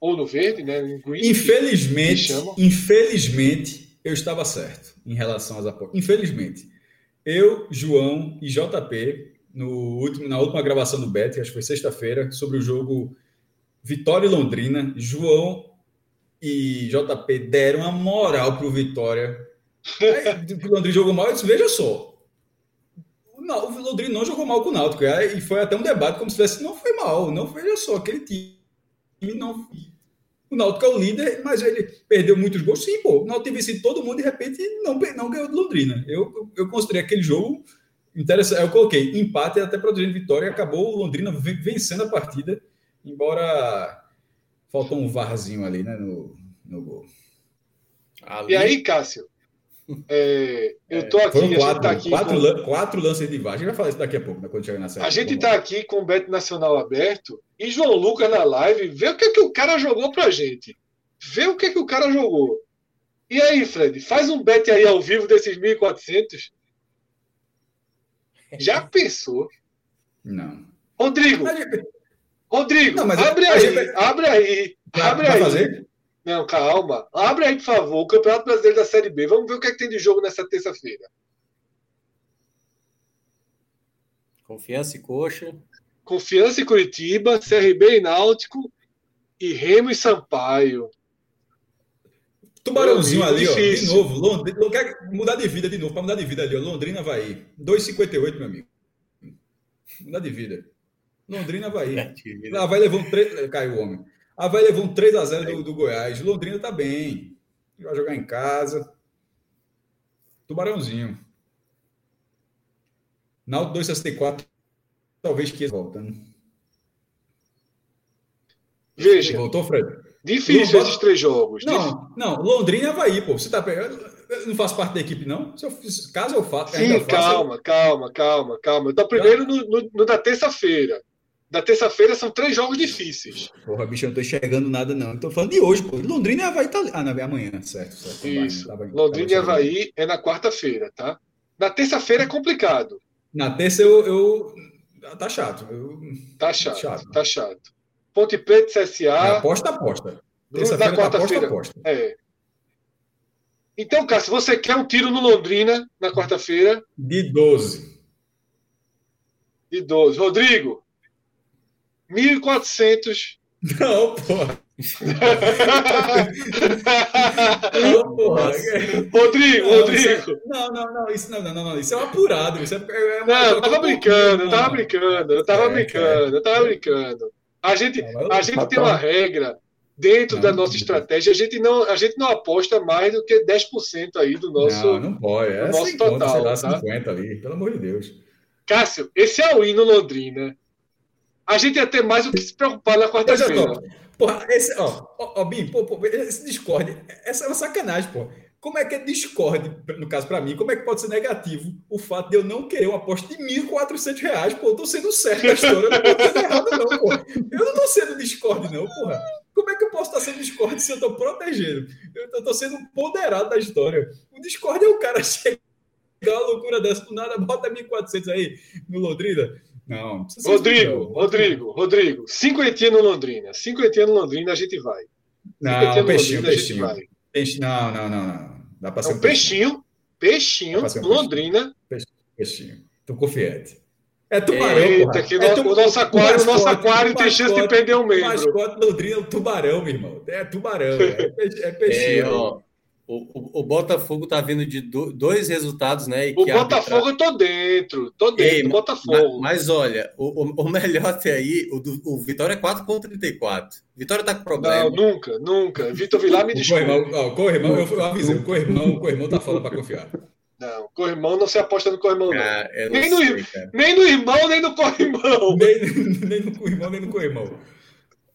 ou no verde, né? Green, infelizmente, infelizmente, eu estava certo em relação às apostas. Infelizmente. Eu, João e JP, no último, na última gravação do Bet, acho que foi sexta-feira, sobre o jogo Vitória e Londrina, João e JP deram uma moral para o Vitória. Aí, o Londrina jogou mal, eu disse, veja só. Não, o Londrina não jogou mal com o Náutico. E foi até um debate como se tivesse, não foi mal, não veja só, aquele time não. O Náutico é o líder, mas ele perdeu muitos gols. Sim, pô. O Náutico vencido todo mundo de repente não, não ganhou do Londrina. Eu, eu considerei aquele jogo interessante. Eu coloquei empate até produzindo vitória e acabou o Londrina vencendo a partida, embora faltou um varzinho ali, né, no, no gol. Ali... E aí, Cássio? É, eu tô aqui. Foram quatro, tá aqui quatro, com... quatro lances de VAR. A gente vai falar isso daqui a pouco, né, quando chegar na série. A gente está aqui com o Beto Nacional aberto e João Lucas na live. Vê o que, é que o cara jogou pra gente. Vê o que, é que o cara jogou. E aí, Fred, faz um bet aí ao vivo desses 1.400. Já pensou? Não. Rodrigo. Rodrigo, não, abre, aí, gente... abre aí. Abre aí. fazer? Não, calma. Abre aí, por favor, o Campeonato Brasileiro da Série B. Vamos ver o que, é que tem de jogo nessa terça-feira. Confiança e Coxa. Confiança e Curitiba, CRB e Náutico e Remo e Sampaio. Tubarãozinho ali, difícil. ó, de novo. Londrina, quer mudar de vida de novo, para mudar de vida ali, ó. Londrina vai 2,58, meu amigo. Mudar de vida. Londrina vai. Lá vai levar um três. Caiu o homem. Havaí levou um 3 a 0 do, do Goiás. Londrina tá bem. Vai jogar em casa. Tubarãozinho. Náutico 264. Talvez que voltando. Né? Veja. Voltou, Fred? Difícil esses três jogos. Não, não. Londrina e Havaí, pô. Você tá pegando. Eu não faço parte da equipe, não? Se eu, caso eu faça. Sim, calma, eu... calma, calma, calma. Eu tô primeiro no, no, no da terça-feira da terça-feira são três jogos difíceis. Porra, bicho, eu não tô enxergando nada, não. Eu tô falando de hoje, pô. Londrina e Havaí tá. Ah, não, é amanhã, certo. certo. Isso. Tava, tava, Londrina tava e Havaí é na quarta-feira, tá? Na terça-feira é complicado. Na terça eu. eu... Tá chato. Eu... Tá chato, chato. Tá chato. Ponte Preta, CSA. É, aposta, aposta. Na quarta-feira. Aposta, aposta. É. Então, Cássio, você quer um tiro no Londrina na quarta-feira? De 12. De 12. Rodrigo, 1.400. Não, porra. não, porra. Rodrigo, não, Rodrigo. É... Não, não, não, isso não, não, não, isso é um apurado. Isso é, é. Não, eu tava brincando, eu tava brincando, eu tava é, brincando, eu tava brincando. A gente, a gente tem uma regra dentro não, da nossa estratégia, a gente não, a gente não aposta mais do que 10% aí do nosso, não, não pode. É do nosso total. Sei lá, tá? 50 ali, pelo amor de Deus. Cássio, esse é o hino Londrina a gente ia ter mais o que se preocupar na quarta-feira. Porra, esse, ó, ó, ó Bim, pô, pô, esse Discord, essa é uma sacanagem, pô. Como é que é Discord, no caso para mim, como é que pode ser negativo o fato de eu não querer uma aposta de 1.400 reais? Pô, eu tô sendo certo na história, eu não tô sendo errado, não, pô. Eu não tô sendo Discord, não, porra. Como é que eu posso estar sendo Discord se eu tô protegendo? Eu tô sendo ponderado da história. O Discord é o cara chegar uma loucura dessa do nada, bota 1.400 aí no Londrina. Não, Rodrigo, Rodrigo, Rodrigo, cinquentinha no Londrina. Cinquentinha no Londrina a gente vai. Não, peixinho, peixinho. Peixe, não, não, não, não. Dá para ser um peixinho. Peixinho, peixinho Londrina. Peixinho. Tô confiante. É tubarão, Eita, que é no, o nosso aquário, o nosso aquário tem chance de perder um membro. O mascote Londrina é o tubarão, meu irmão. É tubarão, é, peixe, é peixinho. É, ó, o, o, Botafogo tá vindo de do, dois resultados, né? o Botafogo arbitra... eu tô dentro, tô dentro Ei, do Botafogo. Mas, mas olha, o, o, melhor até aí, o, do, o Vitória é 4,34. Vitória tá com problema. Não, nunca, nunca. Vitor Vilar me desculpa. O Corrimão, eu, avisei, o Corrimão, o Corrimão tá falando para confiar. Não, corrimão não se aposta no corrimão, não. Ah, nem, no, nem no irmão, nem no corrimão. Nem, nem no corrimão, nem no corrimão.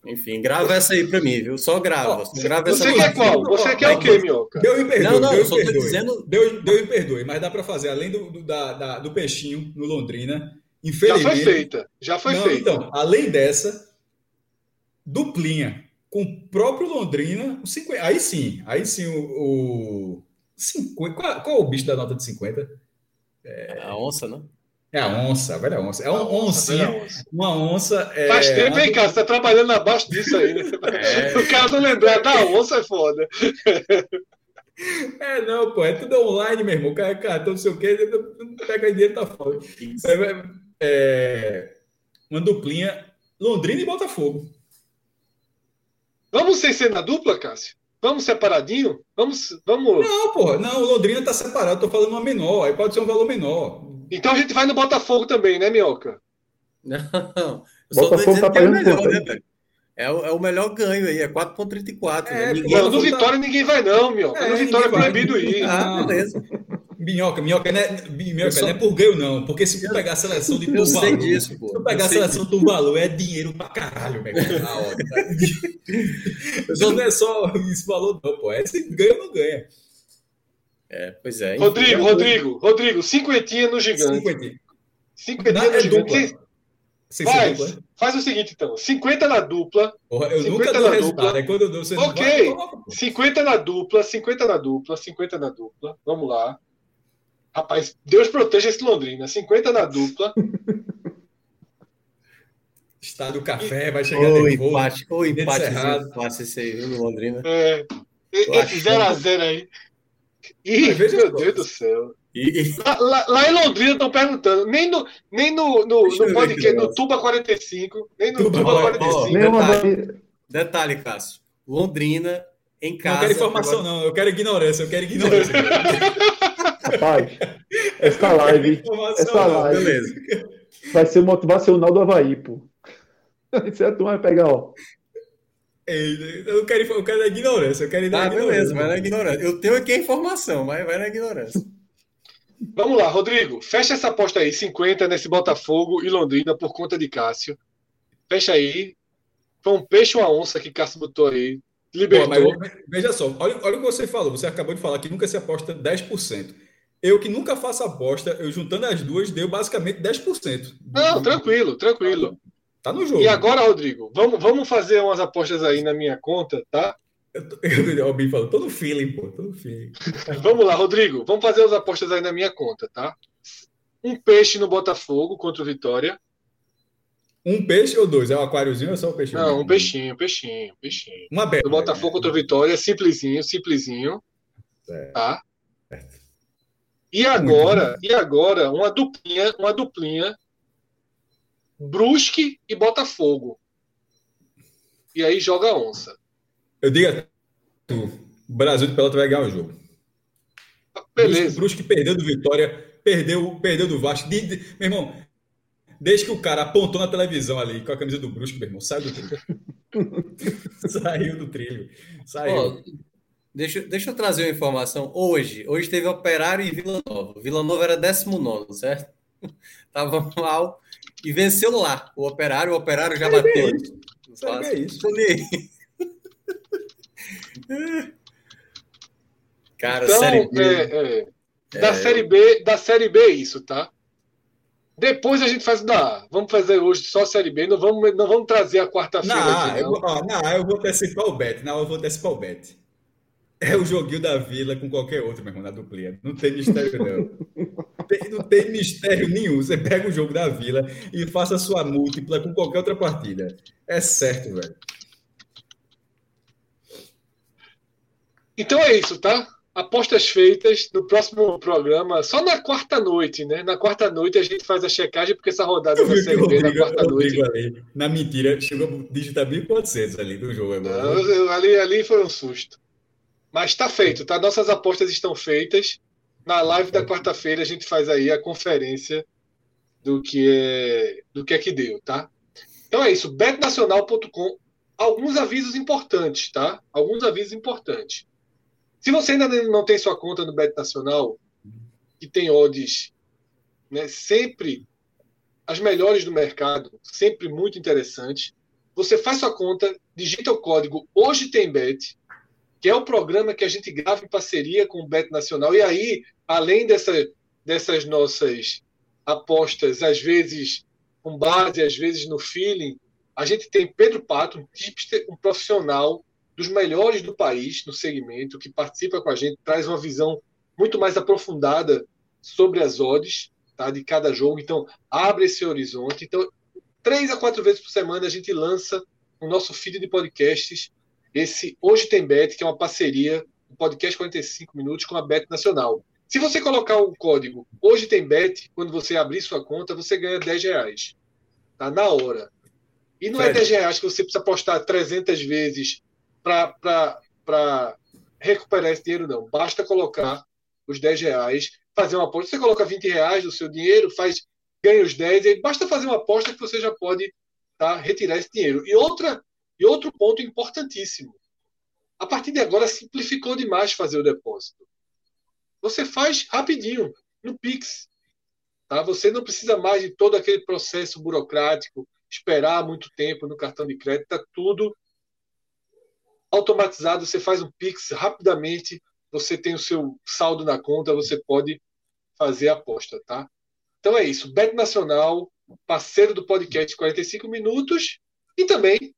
Enfim, grava essa aí pra mim, viu? Só grava. Oh, grava você quer qual? Você quer o quê, Minhoca? Deu e perdoe. Não, não, Deus só tô dizendo. Deu, deu e perdoe, mas dá pra fazer, além do, do, da, da, do peixinho no Londrina. Infelizmente. Já foi feita. Já foi não, feita. Então, além dessa, duplinha. Com o próprio Londrina, 50, aí sim, aí sim o. o 50, qual, qual é o bicho da nota de 50? É, a onça, né? É a onça, a velha onça. É uma oncinha. Onça. Uma onça. É... Faz tempo, hein, cara? Você tá trabalhando abaixo disso aí, né? É... O cara não lembrar da onça é foda. É, não, pô, é tudo online, meu irmão. Cara, cara não sei o que, pega dinheiro, tá foda. É, é, uma duplinha Londrina e Botafogo. Vamos sem ser na dupla, Cássio? Vamos separadinho? Vamos, vamos. Não, pô, não, Londrina tá separado, tô falando uma menor, aí pode ser um valor menor. Então a gente vai no Botafogo também, né, Minhoca? Não, Botafogo tá é pagando melhor, né, velho? É o, é o melhor ganho aí, é 4,34. É, né? ninguém, no Vitória tá... ninguém vai, não, Minhoca. É, no Vitória é proibido ir. Ah, beleza. Minhoca, minhoca, não é, minhoca só... não é por ganho, não. Porque se tu pegar a seleção de Tuvalu. Eu sei disso, pô. Se tu pegar a seleção de Tuvalu, é dinheiro pra caralho, velho. Na hora. Tá? não é só esse valor, não, pô. É se ganha ou não ganha. É, pois é. Rodrigo, Rodrigo, Rodrigo, cinquentinha no gigante. Cinquentinha. Cinquentinha no é gigante. Faz, dupla. faz o seguinte, então. 50 na dupla. Porra, eu 50 nunca dou na dupla. É quando eu dou, você ok. Vai, 50 na dupla, 50 na dupla, 50 na dupla. Vamos lá. Rapaz, Deus proteja esse Londrina. 50 na dupla. Estado do café, vai chegar o empate, o empate, empate esse aí, viu, no Londrina. É. Esse 0x0 aí. Ih, meu Deus do céu. E... Lá, lá, lá, em Londrina estão perguntando, nem no, nem no, no, no podcast, no Tuba 45, nem no Tuba, Tuba 45. detalhe, detalhe, Cássio. Londrina, em casa. Não quero informação, agora... não. Eu quero ignorância. Eu quero ignorância. Rapaz, essa live. Essa live. Beleza. Vai ser motivacional do Havaí, pô. Isso é tu vai pegar, ó. Eu não quero, eu quero a ignorância. Eu quero ir ah, beleza, vai na ignorância. Eu tenho aqui a informação, mas vai na ignorância. Vamos lá, Rodrigo. Fecha essa aposta aí, 50 nesse Botafogo e Londrina por conta de Cássio. Fecha aí. Foi um peixe ou uma onça que Cássio botou aí. Libertou. Pô, mas, veja só, olha, olha o que você falou. Você acabou de falar que nunca se aposta 10%. Eu que nunca faço aposta, eu juntando as duas, deu basicamente 10%. Não, tranquilo, tranquilo. Tá no jogo. E agora, Rodrigo, vamos, vamos fazer umas apostas aí na minha conta, tá? Eu, o Bin falou, tô no feeling, pô, tô no feeling. vamos lá, Rodrigo, vamos fazer as apostas aí na minha conta, tá? Um peixe no Botafogo contra o Vitória. Um peixe ou dois? É um aquáriozinho ou é só um peixinho? Não, um peixinho, peixinho, peixinho. Uma bela. No Botafogo né? contra o Vitória, simplesinho, simplesinho. Certo. Tá? Certo. E agora, e agora, uma duplinha, uma duplinha Brusque e Botafogo. E aí joga a onça. Eu digo a tu, o Brasil de Pelota vai ganhar o jogo. Beleza. O Brusque perdeu do Vitória, perdeu, perdeu do Vasco. De, de, meu irmão, desde que o cara apontou na televisão ali com a camisa do Brusque, meu irmão, saiu do trilho. saiu do trilho. Saiu. Oh, deixa, deixa eu trazer uma informação. Hoje, hoje teve Operário e Vila Nova. Vila Nova era 19, certo? Tava mal e venceu lá o Operário. O Operário já bateu. Sabe é isso? Cara, então, série B. É, é, da é... série B, da série B é isso, tá? Depois a gente faz da A. Vamos fazer hoje só a série B. Não vamos, não vamos trazer a quarta-feira. Não, eu, não, eu vou antecipar o bet. Não, eu vou antecipar o bet. É o joguinho da Vila com qualquer outro, meu irmão, na duplinha. Não tem mistério, não. Tem, não tem mistério nenhum. Você pega o jogo da Vila e faça sua múltipla com qualquer outra partida. É certo, velho. Então é isso, tá? apostas feitas no próximo programa, só na quarta noite, né? Na quarta noite a gente faz a checagem, porque essa rodada da Série B na quarta noite. Ali, na mentira, chegou a digitar 1.400 ali do jogo agora. Não, ali, ali foi um susto. Mas está feito, tá? Nossas apostas estão feitas. Na live da quarta-feira a gente faz aí a conferência do que é do que é que deu, tá? Então é isso, betnacional.com. Alguns avisos importantes, tá? Alguns avisos importantes. Se você ainda não tem sua conta no Bet Nacional, que tem odds né, sempre as melhores do mercado, sempre muito interessante, você faz sua conta, digita o código Hoje Tem Bet, que é o programa que a gente grava em parceria com o Bet Nacional. E aí, além dessa, dessas nossas apostas, às vezes com base, às vezes no feeling, a gente tem Pedro Pato, um tipster, um profissional dos melhores do país no segmento, que participa com a gente, traz uma visão muito mais aprofundada sobre as odds tá, de cada jogo. Então, abre esse horizonte. Então, três a quatro vezes por semana a gente lança o nosso feed de podcasts, esse Hoje Tem Bet, que é uma parceria, um podcast 45 minutos com a Bet Nacional. Se você colocar o código Hoje Tem Bet, quando você abrir sua conta, você ganha 10 reais. Tá? Na hora. E não é 10 reais que você precisa postar 300 vezes para recuperar esse dinheiro, não. Basta colocar os 10 reais, fazer uma aposta. Você coloca 20 reais do seu dinheiro, faz, ganha os 10, e basta fazer uma aposta que você já pode tá, retirar esse dinheiro. E, outra, e outro ponto importantíssimo. A partir de agora simplificou demais fazer o depósito. Você faz rapidinho, no Pix. Tá? Você não precisa mais de todo aquele processo burocrático, esperar muito tempo no cartão de crédito, está tudo automatizado, você faz um Pix rapidamente, você tem o seu saldo na conta, você pode fazer a aposta, tá? Então é isso. Bet Nacional, parceiro do podcast 45 Minutos e também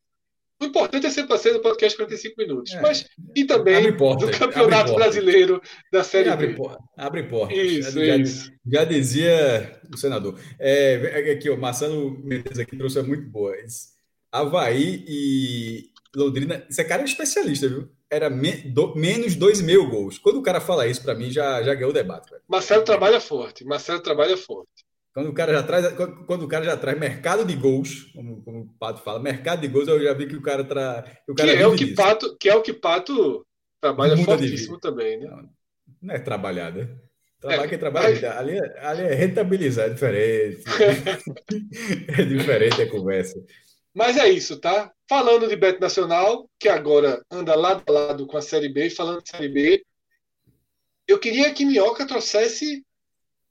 o importante é ser parceiro do podcast 45 minutos. É, mas e também porta, do Campeonato Brasileiro da Série abre B. Porta, abre porta. Isso, já, isso. Já, já, dizia o senador. É, aqui, o Marcelo Mendes aqui trouxe muito boa. Havaí e Londrina, esse cara é especialista, viu? Era me, do, menos 2 mil gols. Quando o cara fala isso, para mim, já, já ganhou o debate. Velho. Marcelo trabalha forte. Marcelo trabalha forte. Quando o cara já traz, quando, o cara já traz mercado de gols, como, como o Pato fala, mercado de gols, eu já vi que o cara traz. O cara que, é o que, Pato, que é o que Pato trabalha fortíssimo também, né? Não, não é trabalhada. Né? Trabalho é, quem trabalha, mas... ali, é, ali é rentabilizar, é diferente. é diferente a conversa. Mas é isso, tá? Falando de Beto Nacional, que agora anda lado a lado com a Série B, falando de Série B, eu queria que Minhoca trouxesse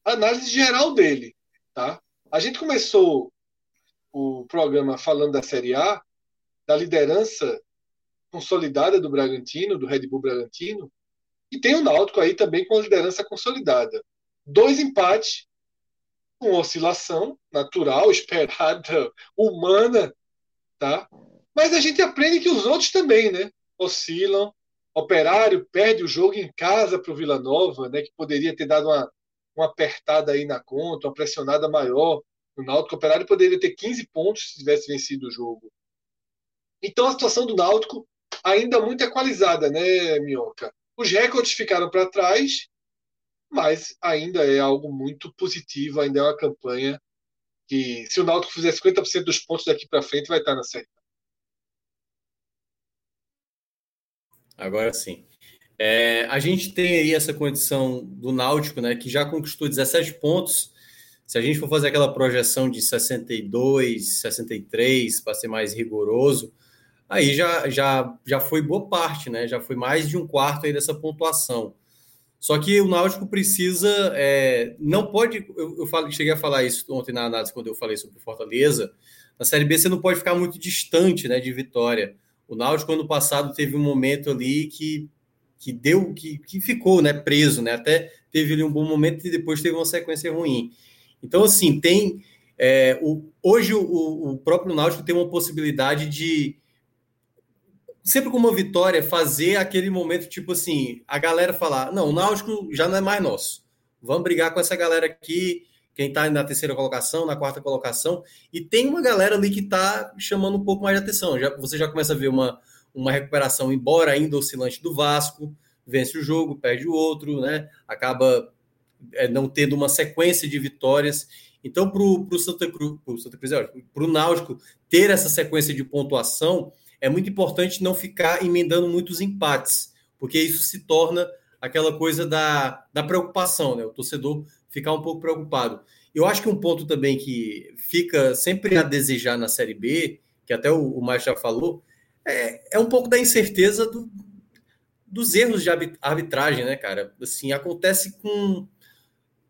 a análise geral dele, tá? A gente começou o programa falando da Série A, da liderança consolidada do Bragantino, do Red Bull Bragantino, e tem o Náutico aí também com a liderança consolidada. Dois empates, uma oscilação natural, esperada, humana, tá? Mas a gente aprende que os outros também, né? Oscilam. Operário perde o jogo em casa para o Vila Nova, né? Que poderia ter dado uma, uma apertada aí na conta, uma pressionada maior no Náutico. O Operário poderia ter 15 pontos se tivesse vencido o jogo. Então a situação do Náutico ainda muito equalizada, né, Minhoca? Os recordes ficaram para trás, mas ainda é algo muito positivo, ainda é uma campanha que se o Náutico fizer 50% dos pontos daqui para frente, vai estar na Série Agora sim. É, a gente tem aí essa condição do Náutico, né, que já conquistou 17 pontos. Se a gente for fazer aquela projeção de 62, 63, para ser mais rigoroso, aí já, já, já foi boa parte, né? Já foi mais de um quarto aí dessa pontuação. Só que o Náutico precisa, é, não pode, eu, eu falo, cheguei a falar isso ontem na análise quando eu falei sobre Fortaleza, na Série B você não pode ficar muito distante né, de vitória. O Náutico ano passado teve um momento ali que, que deu, que, que ficou né, preso, né? Até teve ali um bom momento e depois teve uma sequência ruim. Então, assim, tem. É, o, hoje o, o próprio Náutico tem uma possibilidade de sempre com uma vitória, fazer aquele momento, tipo assim, a galera falar: não, o Náutico já não é mais nosso. Vamos brigar com essa galera aqui, quem está na terceira colocação, na quarta colocação, e tem uma galera ali que está chamando um pouco mais de atenção. Já, você já começa a ver uma, uma recuperação, embora ainda oscilante, do Vasco, vence o jogo, perde o outro, né? Acaba é, não tendo uma sequência de vitórias. Então, para o Santa Cruz, para o Náutico ter essa sequência de pontuação, é muito importante não ficar emendando muitos empates, porque isso se torna aquela coisa da, da preocupação, né? O torcedor ficar um pouco preocupado. Eu acho que um ponto também que fica sempre a desejar na Série B, que até o, o já falou, é, é um pouco da incerteza do, dos erros de arbitragem, né, cara? Assim, acontece com.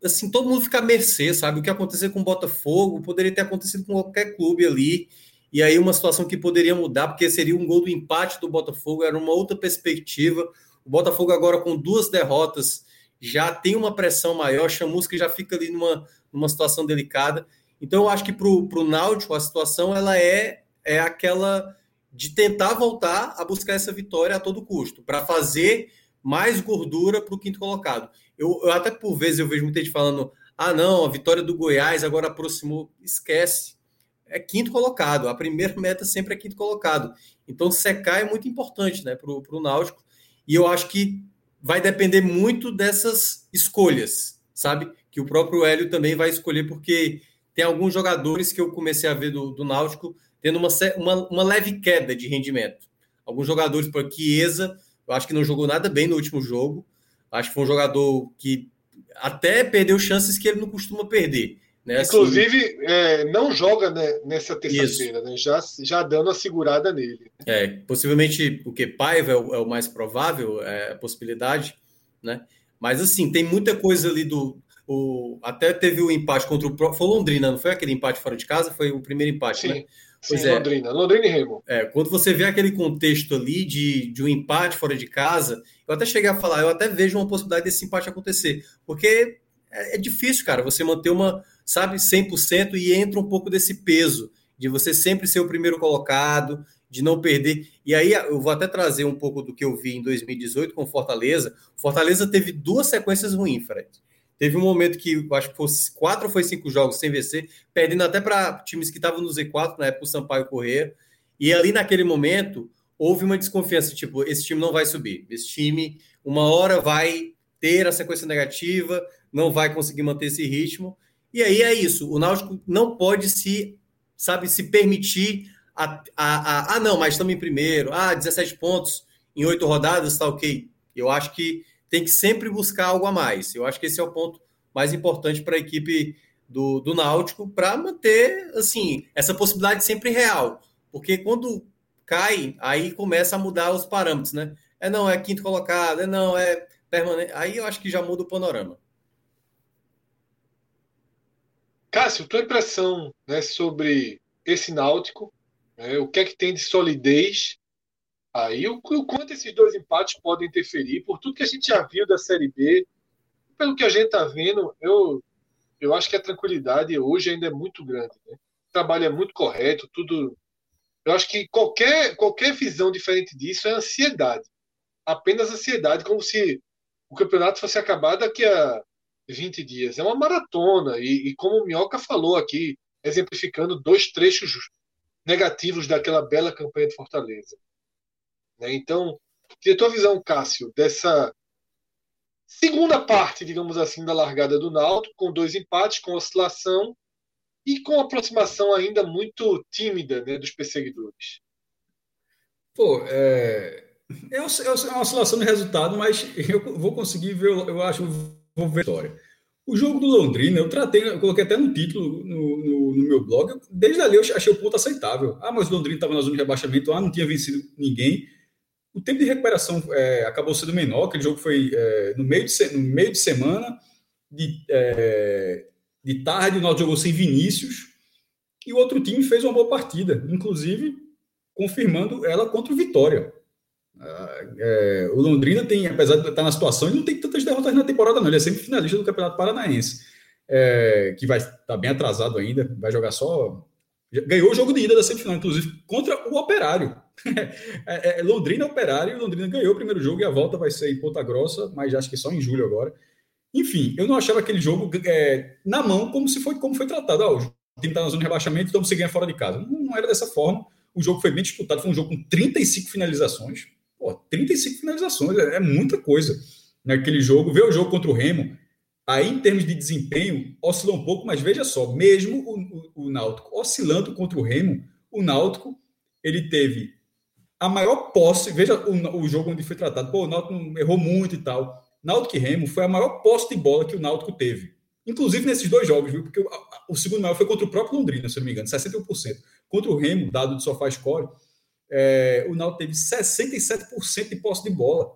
Assim, todo mundo fica à mercê, sabe? O que aconteceu com o Botafogo poderia ter acontecido com qualquer clube ali. E aí, uma situação que poderia mudar, porque seria um gol do empate do Botafogo, era uma outra perspectiva. O Botafogo, agora com duas derrotas, já tem uma pressão maior, Chamusca já fica ali numa, numa situação delicada. Então, eu acho que para o Náutico, a situação ela é, é aquela de tentar voltar a buscar essa vitória a todo custo, para fazer mais gordura para o quinto colocado. Eu, eu, até por vezes eu vejo muita gente falando: ah, não, a vitória do Goiás agora aproximou. Esquece. É quinto colocado. A primeira meta sempre é quinto colocado. Então, secar é muito importante né, para o Náutico. E eu acho que vai depender muito dessas escolhas, sabe? Que o próprio Hélio também vai escolher, porque tem alguns jogadores que eu comecei a ver do, do Náutico tendo uma, uma, uma, leve queda de rendimento. Alguns jogadores, por Chiesa, eu acho que não jogou nada bem no último jogo. Acho que foi um jogador que até perdeu chances que ele não costuma perder. Né? Assim, Inclusive, assim, é, não joga né, nessa terça-feira, né? já, já dando a segurada nele. É, possivelmente o que Paiva é o, é o, mais provável, é a possibilidade, né? Mas assim, tem muita coisa ali do. O, até teve o empate contra o. Foi Londrina, não foi aquele empate fora de casa? Foi o primeiro empate, Sim. né? Pois Sim, é. Londrina. Londrina e Remo. É, quando você vê aquele contexto ali de, de um empate fora de casa, eu até cheguei a falar, eu até vejo uma possibilidade desse empate acontecer. Porque é, é difícil, cara, você manter uma, sabe, 100% e entra um pouco desse peso de você sempre ser o primeiro colocado, de não perder. E aí eu vou até trazer um pouco do que eu vi em 2018 com Fortaleza. Fortaleza teve duas sequências ruins, Fred. Teve um momento que acho que fosse quatro ou foi cinco jogos sem vencer, perdendo até para times que estavam no Z4, na época o Sampaio Correia. E ali naquele momento houve uma desconfiança, tipo, esse time não vai subir. Esse time, uma hora vai ter a sequência negativa, não vai conseguir manter esse ritmo. E aí é isso. O Náutico não pode se, sabe, se permitir a, a, a ah, não, mas estamos em primeiro, ah, 17 pontos em oito rodadas, tá ok. Eu acho que tem que sempre buscar algo a mais. Eu acho que esse é o ponto mais importante para a equipe do, do Náutico para manter assim essa possibilidade sempre real. Porque quando cai, aí começa a mudar os parâmetros, né? É não, é quinto colocado, é não, é permanente. Aí eu acho que já muda o panorama. Cássio, tua impressão né, sobre esse Náutico, né, o que é que tem de solidez Aí o, o quanto esses dois empates podem interferir, por tudo que a gente já viu da Série B, pelo que a gente está vendo, eu, eu acho que a tranquilidade hoje ainda é muito grande. Né? O trabalho é muito correto, tudo. Eu acho que qualquer, qualquer visão diferente disso é ansiedade. Apenas ansiedade, como se o campeonato fosse acabar daqui a 20 dias. É uma maratona, e, e como o Minhoca falou aqui, exemplificando dois trechos negativos daquela bela campanha de Fortaleza. Né? Então, queria tua visão, Cássio, dessa segunda parte, digamos assim, da largada do Náutico, com dois empates, com oscilação e com aproximação ainda muito tímida né, dos perseguidores. Pô, é... É, é uma oscilação de resultado, mas eu vou conseguir ver, eu acho, vou ver a história. O jogo do Londrina, eu tratei, eu coloquei até no título no, no, no meu blog, desde ali eu achei o ponto aceitável. Ah, mas o Londrina estava na zona de rebaixamento, ah, não tinha vencido ninguém. O tempo de recuperação é, acabou sendo menor, aquele jogo foi é, no, meio de, no meio de semana, de, é, de tarde, o Náutico jogou sem Vinícius, e o outro time fez uma boa partida, inclusive confirmando ela contra o Vitória. Ah, é, o Londrina tem, apesar de estar na situação, ele não tem tantas derrotas na temporada, não. Ele é sempre finalista do Campeonato Paranaense, é, que vai estar tá bem atrasado ainda, vai jogar só. Ganhou o jogo de ida da semifinal, inclusive, contra o Operário. é, é, Londrina Operário, Londrina ganhou o primeiro jogo e a volta vai ser em Ponta Grossa, mas acho que só em julho agora. Enfim, eu não achava aquele jogo é, na mão como se foi como foi tratado. Ah, o time está na zona de rebaixamento, então você ganha fora de casa. Não, não, era dessa forma. O jogo foi bem disputado, foi um jogo com 35 finalizações. Pô, 35 finalizações, é, é muita coisa naquele jogo. Ver o jogo contra o Remo, aí em termos de desempenho, oscilou um pouco, mas veja só, mesmo o, o, o Náutico oscilando contra o Remo, o Náutico ele teve a maior posse, veja o, o jogo onde foi tratado, pô, o Náutico errou muito e tal. Náutico e Remo foi a maior posse de bola que o Náutico teve. Inclusive nesses dois jogos, viu? Porque o, o segundo maior foi contra o próprio Londrina, se não me engano, 61%. Contra o Remo, dado de sofá score, é, o Náutico teve 67% de posse de bola.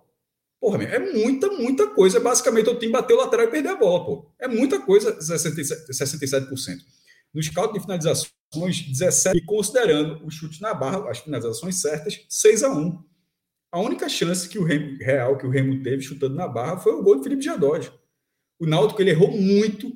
Porra, é muita, muita coisa. Basicamente, o time bateu lateral e perdeu a bola, pô. É muita coisa, 67%. 67%. No scout de finalizações, 17, e considerando os chutes na barra, as finalizações certas, 6 a 1 A única chance que o Remo, real que o Remo teve chutando na barra foi o gol de Felipe Jadói. O Náutico ele errou muito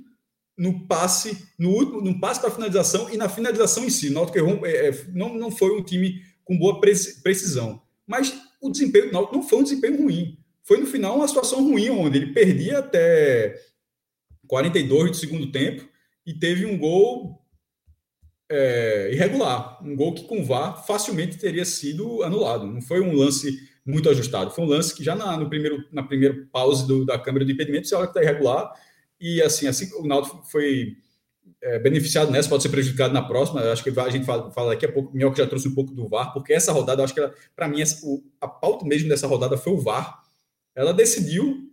no passe, no último, no passe para finalização e na finalização em si. O Náutico errou, é, é não, não foi um time com boa precisão. Mas o desempenho do Náutico não foi um desempenho ruim. Foi no final uma situação ruim, onde ele perdia até 42 do segundo tempo e teve um gol é, irregular. Um gol que com VAR facilmente teria sido anulado. Não foi um lance muito ajustado. Foi um lance que já na, no primeiro, na primeira pause do, da câmera de impedimento você olha que está irregular. E assim, assim o Náutico foi é, beneficiado nessa, pode ser prejudicado na próxima. Eu acho que a gente fala, fala daqui a pouco. O Minhoca já trouxe um pouco do VAR, porque essa rodada, acho que para mim, essa, o, a pauta mesmo dessa rodada foi o VAR. Ela decidiu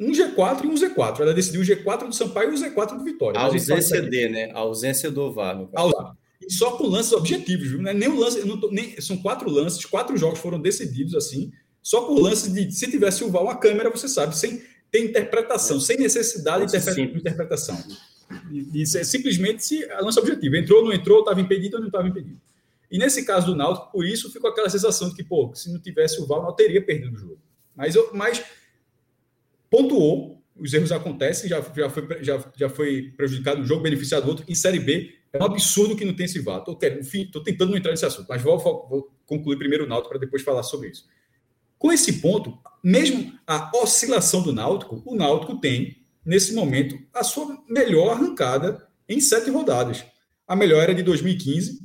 um G4 e um Z4. Ela decidiu o G4 do Sampaio e o Z4 do Vitória. A ausência de, né? A ausência do VAR. E só com lances objetivos, viu? Não é nem um lance, tô, nem, são quatro lances, quatro jogos foram decididos assim, só por lance de se tivesse o VAR, uma câmera, você sabe, sem ter interpretação, é. sem necessidade de interpretação. Isso é simplesmente a lance objetivo. Entrou, não entrou, estava impedido ou não estava impedido. E nesse caso do Náutico, por isso ficou aquela sensação de que, pô, se não tivesse o VAR, não teria perdido o jogo. Mas, mas pontuou, os erros acontecem, já, já, foi, já, já foi prejudicado um jogo, beneficiado outro. Em Série B, é um absurdo que não tem esse VAR. Estou tentando não entrar nesse assunto, mas vou, vou concluir primeiro o Náutico para depois falar sobre isso. Com esse ponto, mesmo a oscilação do Náutico, o Náutico tem, nesse momento, a sua melhor arrancada em sete rodadas. A melhor era de 2015.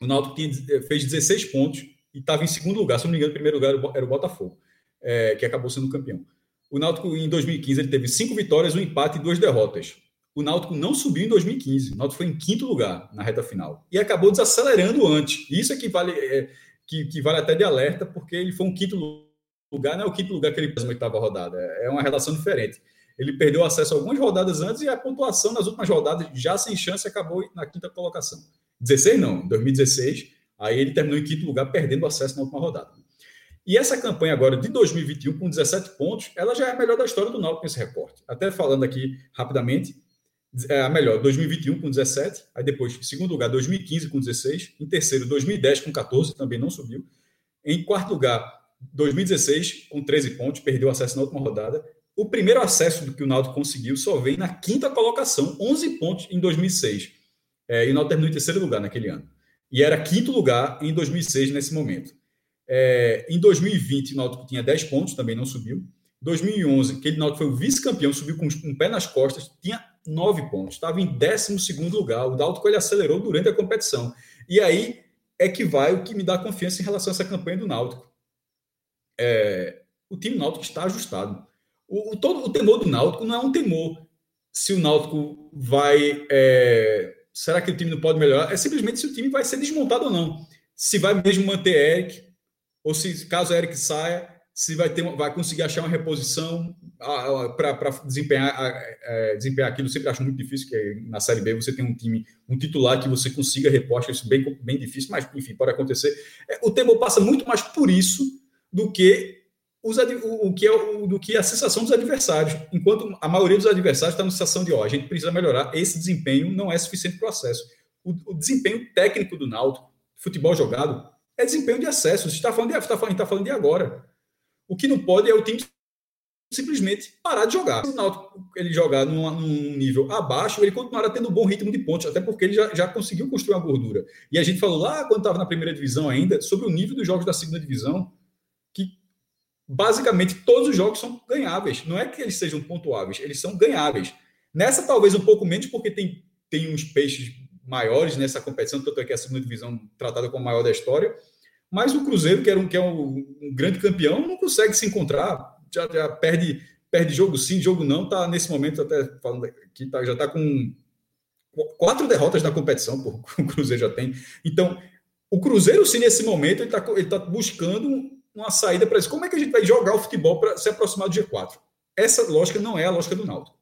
O Náutico eh, fez 16 pontos e estava em segundo lugar. Se não me engano, o primeiro lugar era o Botafogo, é, que acabou sendo campeão. O Náutico, em 2015, ele teve cinco vitórias, um empate e duas derrotas. O Náutico não subiu em 2015. O Náutico foi em quinto lugar na reta final. E acabou desacelerando antes. Isso é que vale, é, que, que, vale até de alerta, porque ele foi um quinto lugar, não é o quinto lugar que ele fez na oitava rodada. É uma relação diferente. Ele perdeu acesso algumas rodadas antes e a pontuação nas últimas rodadas, já sem chance, acabou na quinta colocação. 16 não, em 2016. Aí ele terminou em quinto lugar, perdendo acesso na última rodada. E essa campanha agora de 2021, com 17 pontos, ela já é a melhor da história do Náutico nesse recorte. Até falando aqui rapidamente, é a melhor 2021 com 17, aí depois, em segundo lugar, 2015 com 16, em terceiro, 2010 com 14, também não subiu. Em quarto lugar, 2016 com 13 pontos, perdeu acesso na última rodada. O primeiro acesso do que o Náutico conseguiu só vem na quinta colocação, 11 pontos em 2006. É, e o Náutico terminou em terceiro lugar naquele ano. E era quinto lugar em 2006 nesse momento. É, em 2020, o Náutico tinha 10 pontos, também não subiu. 2011, aquele Náutico foi o vice-campeão, subiu com um pé nas costas, tinha 9 pontos, estava em 12 lugar. O Náutico ele acelerou durante a competição. E aí é que vai o que me dá confiança em relação a essa campanha do Náutico. É, o time Náutico está ajustado. O, o, todo, o temor do Náutico não é um temor se o Náutico vai. É, será que o time não pode melhorar? É simplesmente se o time vai ser desmontado ou não. Se vai mesmo manter Eric, ou se caso Eric saia, se vai, ter, vai conseguir achar uma reposição para desempenhar, é, desempenhar aquilo. Eu sempre acho muito difícil, que na Série B você tem um time, um titular que você consiga reposta, isso bem, bem difícil, mas enfim, pode acontecer. É, o tempo passa muito mais por isso do que os, o, o que é o, do que a sensação dos adversários. Enquanto a maioria dos adversários está na sensação de ó, a gente precisa melhorar, esse desempenho não é suficiente para o acesso. O, desempenho técnico do Náutico, futebol jogado, é desempenho de acesso. Você está falando de, está falando, está falando de agora. O que não pode é o time simplesmente parar de jogar. Se o ele jogar num, num, nível abaixo, ele continuará tendo um bom ritmo de pontos, até porque ele já, já conseguiu construir uma gordura. E a gente falou lá, quando estava na primeira divisão ainda, sobre o nível dos jogos da segunda divisão, que basicamente todos os jogos são ganháveis. Não é que eles sejam pontuáveis, eles são ganháveis. Nessa, talvez um pouco menos, porque tem, tem uns peixes maiores nessa competição, tanto é que é a segunda divisão tratada como a maior da história, Mas o Cruzeiro, que, era um, que é um, um grande campeão, não consegue se encontrar, já, já, perde, perde jogo sim, jogo não, está nesse momento até falando que tá, já está com quatro derrotas na competição, pô, o Cruzeiro já tem. Então, o Cruzeiro, sim, nesse momento, ele está ele tá buscando uma saída para isso. Como é que a gente vai jogar o futebol para se aproximar do G4? Essa lógica não é a lógica do Náutico.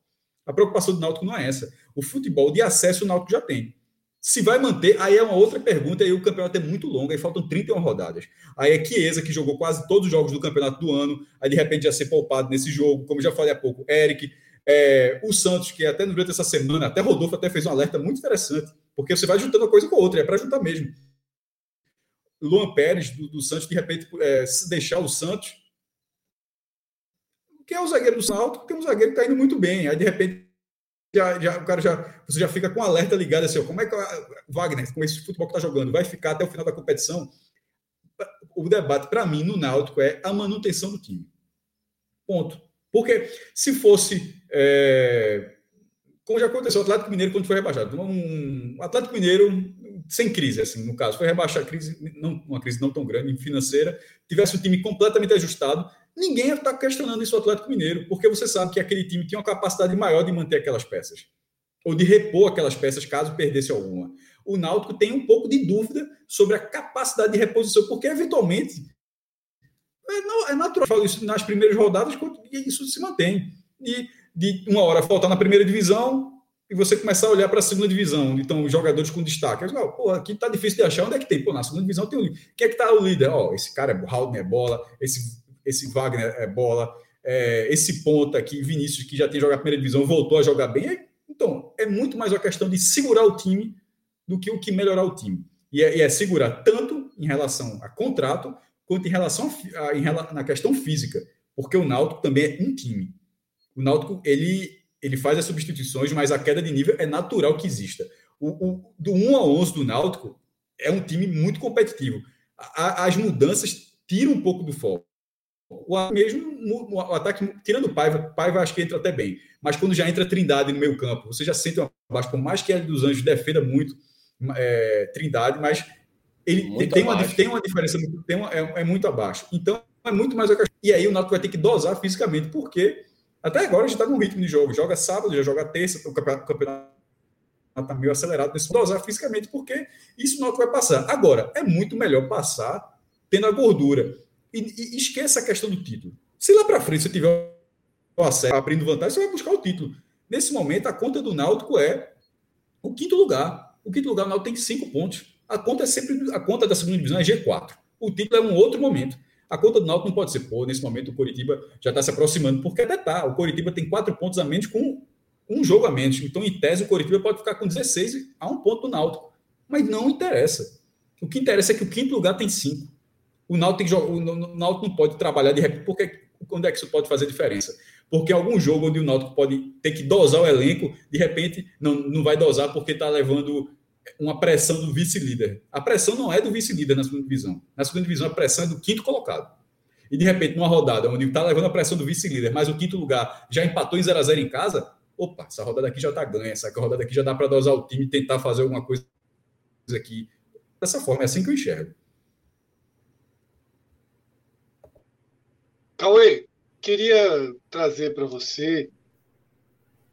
A preocupação do Náutico não é essa. O futebol de acesso o Náutico já tem. Se vai manter, aí é uma outra pergunta, aí o campeonato é muito longo, aí faltam 31 rodadas. Aí é Chiesa, que jogou quase todos os jogos do campeonato do ano, aí de repente já ser poupado nesse jogo, como já falei há pouco, Eric, é, o Santos, que até durante essa semana, até Rodolfo até fez um alerta muito interessante, porque você vai juntando uma coisa com a outra, é para juntar mesmo. Luan Pérez, do, do Santos, de repente, é, se deixar o Santos, que é o zagueiro do Santos, porque é um zagueiro que está indo muito bem, aí de repente já, já, o cara já, você já fica com alerta ligado assim, como é que o Wagner, com esse futebol que está jogando, vai ficar até o final da competição? O debate, para mim, no Náutico é a manutenção do time. Ponto. Porque se fosse. É, como já aconteceu, o Atlético Mineiro quando foi rebaixado. Um, Atlético Mineiro, sem crise, assim, no caso, foi rebaixar crise, não, uma crise não tão grande, financeira, tivesse o time completamente ajustado, ninguém está questionando isso o Atlético Mineiro, porque você sabe que aquele time tinha uma capacidade maior de manter aquelas peças, ou de repor aquelas peças caso perdesse alguma. O Náutico tem um pouco de dúvida sobre a capacidade de reposição, porque eventualmente é, é natural, isso nas primeiras rodadas, e isso se mantém. De, de uma hora faltar na primeira divisão e você começar a olhar para a segunda divisão, então jogadores com destaque. Eu, pô, aqui tá difícil de achar, onde é que tem? Pô, na segunda divisão tem líder. Quem é que tá o líder? Ó, esse cara é Raul é bola, esse esse Wagner é bola, é, esse ponta aqui, Vinícius, que já tem jogado a primeira divisão, voltou a jogar bem. Então, é muito mais uma questão de segurar o time do que o que melhorar o time. E é, e é segurar tanto em relação a contrato, quanto em relação a, em, na questão física. Porque o Náutico também é um time. O Náutico, ele, ele faz as substituições, mas a queda de nível é natural que exista. O, o, do 1 a 11 do Náutico é um time muito competitivo. A, as mudanças tiram um pouco do foco o mesmo o ataque, tirando o Paiva, Paiva acho que entra até bem, mas quando já entra Trindade no meio campo, você já sente uma abaixo, por mais que ele dos Anjos defenda muito é, Trindade, mas ele tem uma, tem uma diferença, tem uma, é, é, muito abaixo. Então, é muito mais... E aí o Nato vai ter que dosar fisicamente, porque até agora a gente está num ritmo de jogo, joga sábado, já joga terça, o campeonato está meio acelerado, nesse dosar fisicamente, porque isso o Nato vai passar. Agora, é muito melhor passar tendo a gordura e, e esqueça a questão do título. Se lá para frente você tiver o acesso abrindo vantagem, você vai buscar o título. Nesse momento, a conta do Náutico é o quinto lugar. O quinto lugar, o Náutico tem cinco pontos. A conta é sempre a conta da segunda divisão é G4. O título é um outro momento. A conta do Náutico não pode ser, pô, nesse momento o Coritiba já está se aproximando, porque até tá. O Coritiba tem quatro pontos a menos com um jogo a menos. Então, em tese, o Coritiba pode ficar com 16 a um ponto do Náutico. Mas não interessa. O que interessa é que o quinto lugar tem cinco. O Náutico, não pode trabalhar de repente, porque quando é que isso pode fazer diferença? Porque algum jogo onde o Náutico pode ter que dosar o elenco, de repente não, não vai dosar porque está levando uma pressão do vice-líder. A pressão não é do vice-líder na segunda divisão. Na segunda divisão, a pressão é do quinto colocado. E de repente, numa rodada onde está levando a pressão do vice-líder, mas o quinto lugar já empatou em 0 a 0 em casa, opa, essa rodada aqui já está ganha, essa rodada aqui já dá para dosar o time tentar fazer alguma coisa aqui. Dessa forma, é assim que eu enxergo. Cauê, queria trazer para você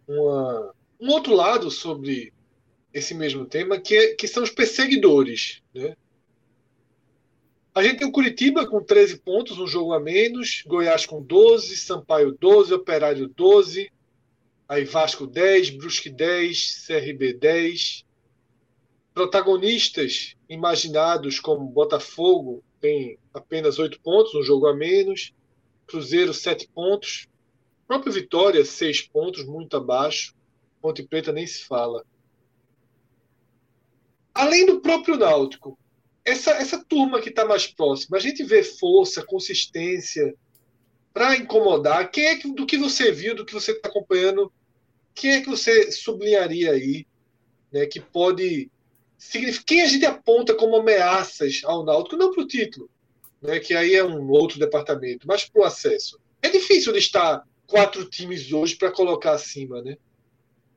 uma, um outro lado sobre esse mesmo tema, que, é, que são os perseguidores. Né? A gente tem o Curitiba com 13 pontos, um jogo a menos, Goiás com 12, Sampaio 12, Operário 12, aí Vasco 10, Brusque 10, CRB 10. Protagonistas imaginados como Botafogo tem apenas 8 pontos, um jogo a menos. Cruzeiro, sete pontos. O próprio Vitória, seis pontos, muito abaixo. Ponte Preta nem se fala. Além do próprio Náutico, essa, essa turma que está mais próxima, a gente vê força, consistência para incomodar. Quem é que, do que você viu, do que você está acompanhando, quem é que você sublinharia aí, né, que pode significar quem a gente aponta como ameaças ao Náutico, não para o título, né, que aí é um outro departamento, mas para o acesso. É difícil listar quatro times hoje para colocar acima, né?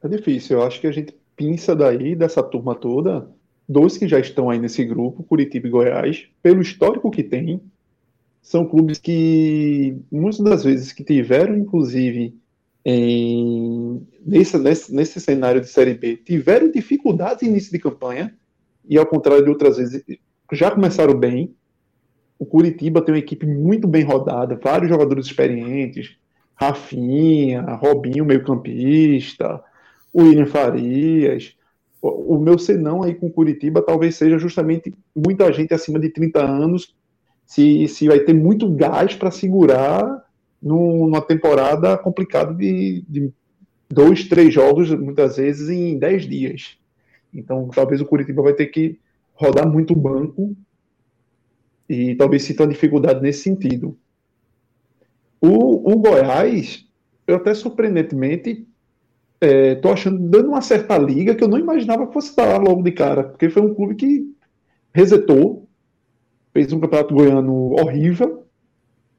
É difícil. Eu acho que a gente pinça daí, dessa turma toda, dois que já estão aí nesse grupo, Curitiba e Goiás, pelo histórico que tem, são clubes que muitas das vezes que tiveram, inclusive, em, nesse, nesse, nesse cenário de Série B, tiveram dificuldades em início de campanha, e ao contrário de outras vezes, já começaram bem. O Curitiba tem uma equipe muito bem rodada, vários jogadores experientes, Rafinha, Robinho, meio-campista, William Farias. O, o meu senão aí com o Curitiba talvez seja justamente muita gente acima de 30 anos, se, se vai ter muito gás para segurar numa temporada complicada de, de dois, três jogos, muitas vezes em dez dias. Então, talvez o Curitiba vai ter que rodar muito banco e talvez sinta dificuldade nesse sentido. O, o Goiás, eu até surpreendentemente estou é, achando dando uma certa liga que eu não imaginava que fosse dar logo de cara, porque foi um clube que resetou, fez um campeonato goiano horrível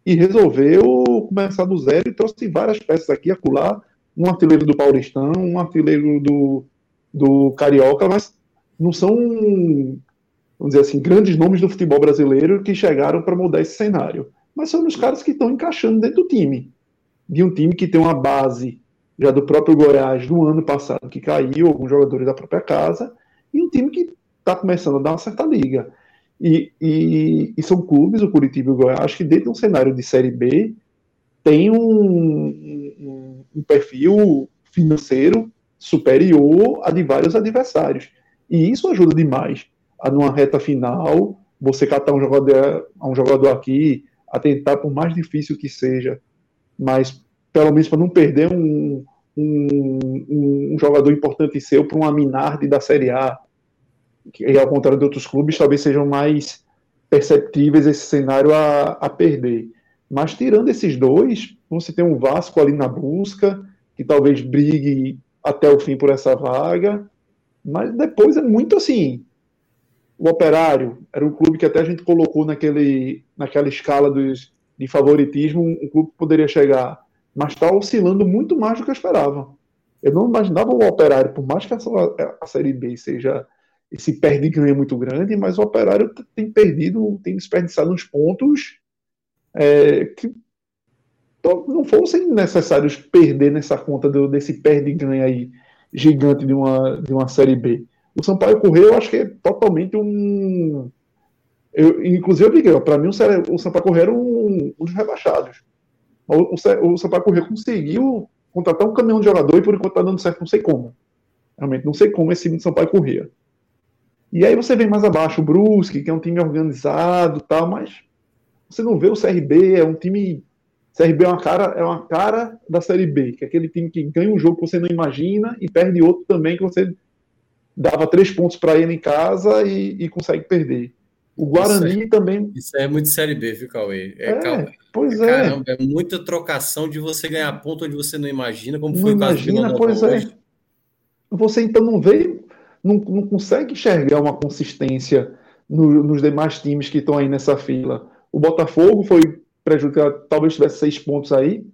e resolveu começar do zero e trouxe várias peças aqui, acolá, um artilheiro do Paulistão, um artilheiro do, do Carioca, mas não são, vamos dizer assim, grandes nomes do futebol brasileiro que chegaram para mudar esse cenário. Mas são os caras que estão encaixando dentro do time. De um time que tem uma base já do próprio Goiás do ano passado, que caiu, alguns jogadores da própria casa, e um time que está começando a dar uma certa liga. E, e, e, são clubes, o Curitiba e o Goiás, que dentro de um cenário de Série B tem um, um, um perfil financeiro superior a de vários adversários. E isso ajuda demais numa reta final, você catar um jogador, um jogador aqui, a tentar, por mais difícil que seja, mas pelo menos para não perder um, um, um, jogador importante seu para uma Minardi da Série A, que ao contrário de outros clubes, talvez sejam mais perceptíveis esse cenário a, a perder. Mas tirando esses dois, você tem um Vasco ali na busca, que talvez brigue até o fim por essa vaga. Mas depois é muito assim. O Operário era um clube que até a gente colocou naquele, naquela escala dos, de favoritismo, um, clube que poderia chegar, mas está oscilando muito mais do que eu esperava. Eu não imaginava o Operário, por mais que a, a Série B seja esse perde ganha muito grande, mas o Operário tem perdido, tem desperdiçado uns pontos é, que não fossem necessários perder nessa conta do, desse perde-ganha aí gigante de uma, de uma Série B. O Sampaio Correia eu acho que é totalmente um. Eu, inclusive, eu digo, para mim, o, Sampaio Correia era um, um dos rebaixados. O, o, o Sampaio Correia conseguiu contratar um caminhão de jogador e por enquanto está dando certo, não sei como. Realmente, não sei como esse time de Sampaio Correia. E aí você vem mais abaixo o Brusque, que é um time organizado tal, mas você não vê o CRB, é um time. CRB é uma cara, é uma cara da Série B, que é aquele time que ganha um jogo que você não imagina e perde outro também que você dava três pontos para ele em casa e, e, consegue perder. O Guarani isso também. Isso é muito Série B, viu, Cauê? É, é pois é. Caramba, é muita trocação de você ganhar ponto onde você não imagina, como não foi imagina, o caso do pois é. Você então não vê, não, não consegue enxergar uma consistência no, nos demais times que estão aí nessa fila. O Botafogo foi prejudicado, talvez tivesse seis pontos aí,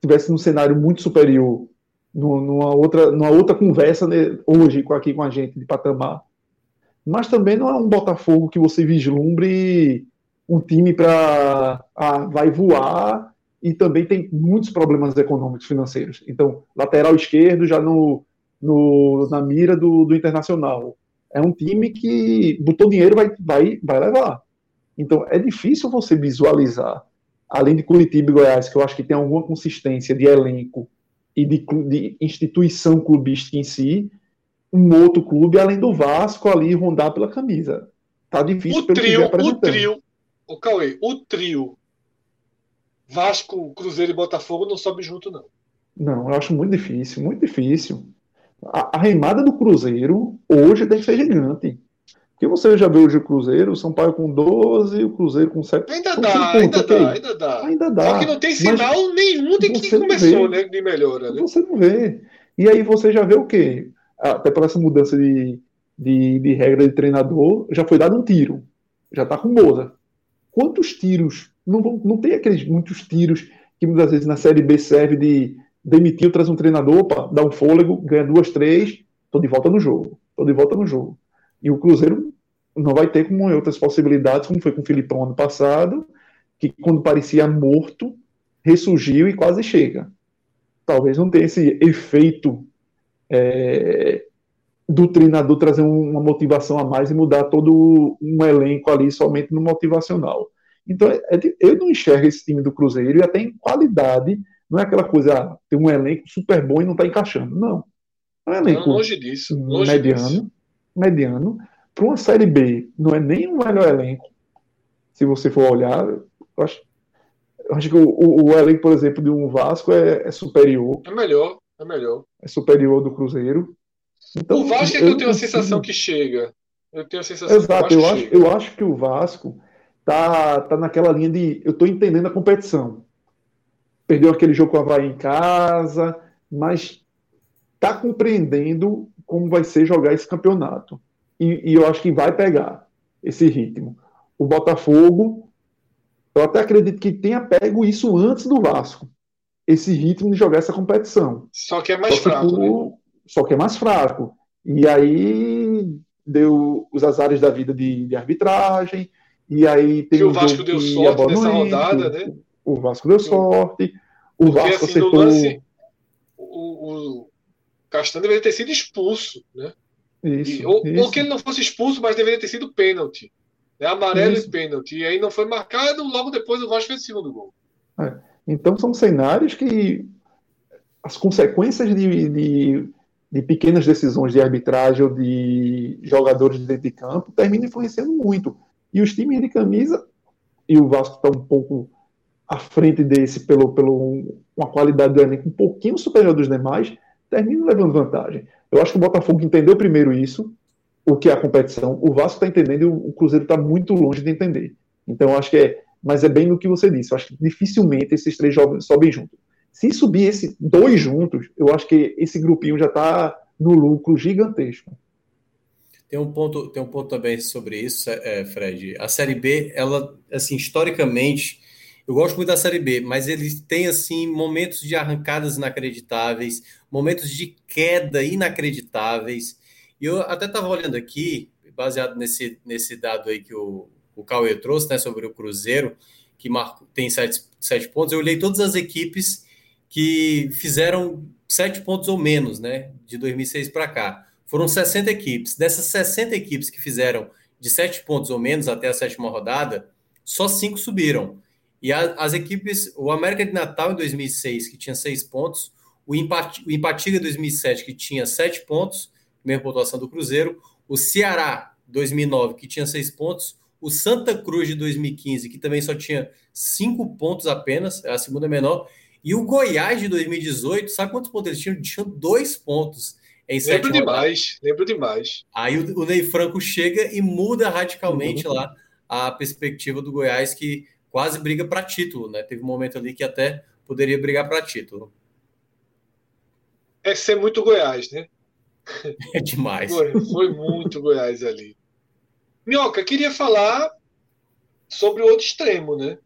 tivesse num cenário muito superior, numa outra, numa outra conversa né, hoje aqui com a gente de patamar. Mas também não é um Botafogo que você vislumbre um time para ah, vai voar e também tem muitos problemas econômicos financeiros. Então, lateral esquerdo já no, no na mira do, do Internacional. É um time que botou dinheiro vai vai vai levar. Então, é difícil você visualizar, além de Curitiba e Goiás, que eu acho que tem alguma consistência de elenco e de, de instituição clubística em si, um outro clube, além do Vasco, ali rondar pela camisa. Tá difícil o trio, O trio, o Cauê, o trio Vasco, Cruzeiro e Botafogo não sobe junto, não. Não, eu acho muito difícil, muito difícil. A, a remada do Cruzeiro hoje deve ser gigante. Porque você já viu hoje o Cruzeiro, o São Paulo com 12, o Cruzeiro com 7. Ainda dá, ainda okay. dá, ainda dá. Ainda dá. Só que não tem sinal nenhum de que começou, né, de melhora. Né? Você não vê. E aí você já vê o quê? Até por essa mudança de, de, de regra de treinador, já foi dado um tiro. Já tá com Moza. Quantos tiros? Não, não tem aqueles muitos tiros que muitas vezes na Série B serve de demitir, traz um treinador, opa, dá um fôlego, ganha duas, três, tô de volta no jogo. Tô de volta no jogo. E o Cruzeiro não vai ter como outras possibilidades, como foi com o Filipão ano passado, que quando parecia morto, ressurgiu e quase chega. Talvez não tenha esse efeito é, do treinador trazer uma motivação a mais e mudar todo um elenco ali somente no motivacional. Então, é, é eu não enxergo esse time do Cruzeiro e até em qualidade, não é aquela coisa, ah, tem um elenco super bom e não está encaixando. Não. É um elenco não, longe disso, longe mediano, disso. Mediano. Para uma Série B, não é nem o melhor elenco. Se você for olhar, eu acho, eu acho que o, o, o, elenco, por exemplo, de um Vasco é, é superior. É melhor, é melhor. É superior do Cruzeiro. Então, o Vasco é que eu, eu tenho a sensação que chega. Eu tenho a sensação Exato, que eu acho, eu acho que o Vasco tá, tá naquela linha de eu estou entendendo a competição. Perdeu aquele jogo com o Havaí em casa, mas tá compreendendo como vai ser jogar esse campeonato. E, e eu acho que vai pegar esse ritmo. O Botafogo, eu até acredito que tenha pego isso antes do Vasco. Esse ritmo de jogar essa competição. Só que é mais Só fraco. Né? Só que é mais fraco. E aí deu os azares da vida de, de arbitragem, e aí tem que o Vasco deu sorte nessa rodada, né? O Vasco deu sorte. O Porque, Vasco assim, acertou... lance, o, o Castanho deveria ter sido expulso, né? Isso, e, ou, isso. ou, que ele não fosse expulso, mas deveria ter sido pênalti. Né? Amarelo isso. e pênalti. E aí não foi marcado, logo depois o Vasco fez o segundo gol. É. Então são cenários que as consequências de, de, de, pequenas decisões de arbitragem ou de jogadores dentro de campo terminam influenciando muito. E os times de camisa, e o Vasco está um pouco à frente desse pelo, pelo uma qualidade do elenco um pouquinho superior dos demais, terminam levando vantagem. Eu acho que o Botafogo entendeu primeiro isso, o que é a competição. O Vasco está entendendo e o Cruzeiro está muito longe de entender. Então, acho que é. Mas é bem no que você disse. Eu acho que dificilmente esses três sobem juntos. Se subir esses dois juntos, eu acho que esse grupinho já está no lucro gigantesco. Tem um ponto, tem um ponto também sobre isso, é, Fred. A Série B, ela, assim, historicamente, eu gosto muito da Série B, mas eles têm, assim, momentos de arrancadas inacreditáveis, momentos de queda inacreditáveis. E eu até estava olhando aqui, baseado nesse, nesse dado aí que o, o Cauê trouxe, né, sobre o Cruzeiro, que marco, tem sete, sete pontos, eu olhei todas as equipes que fizeram sete pontos ou menos, né, de 2006 para cá. Foram 60 equipes. Dessas 60 equipes que fizeram de 7 pontos ou menos até a sétima rodada, só 5 subiram. E a, as equipes, o América de Natal em 2006, que tinha 6 pontos, o, Empati, o Empatiga 2007, que tinha 7 pontos, mesma pontuação do Cruzeiro, o Ceará 2009, que tinha 6 pontos, o Santa Cruz de 2015, que também só tinha 5 pontos apenas, é a segunda menor, e o Goiás de 2018, sabe quantos pontos eles tinham? Tinham 2 pontos. Em lembro demais, lembro demais. Aí o, o, Ney Franco chega e muda radicalmente uhum. lá a perspectiva do Goiás, que quase briga para título, né? Teve um momento ali que até poderia brigar para título. É ser muito Goiás, né? É demais. Foi, foi muito Goiás ali. Minhoca, queria falar sobre o outro extremo, né?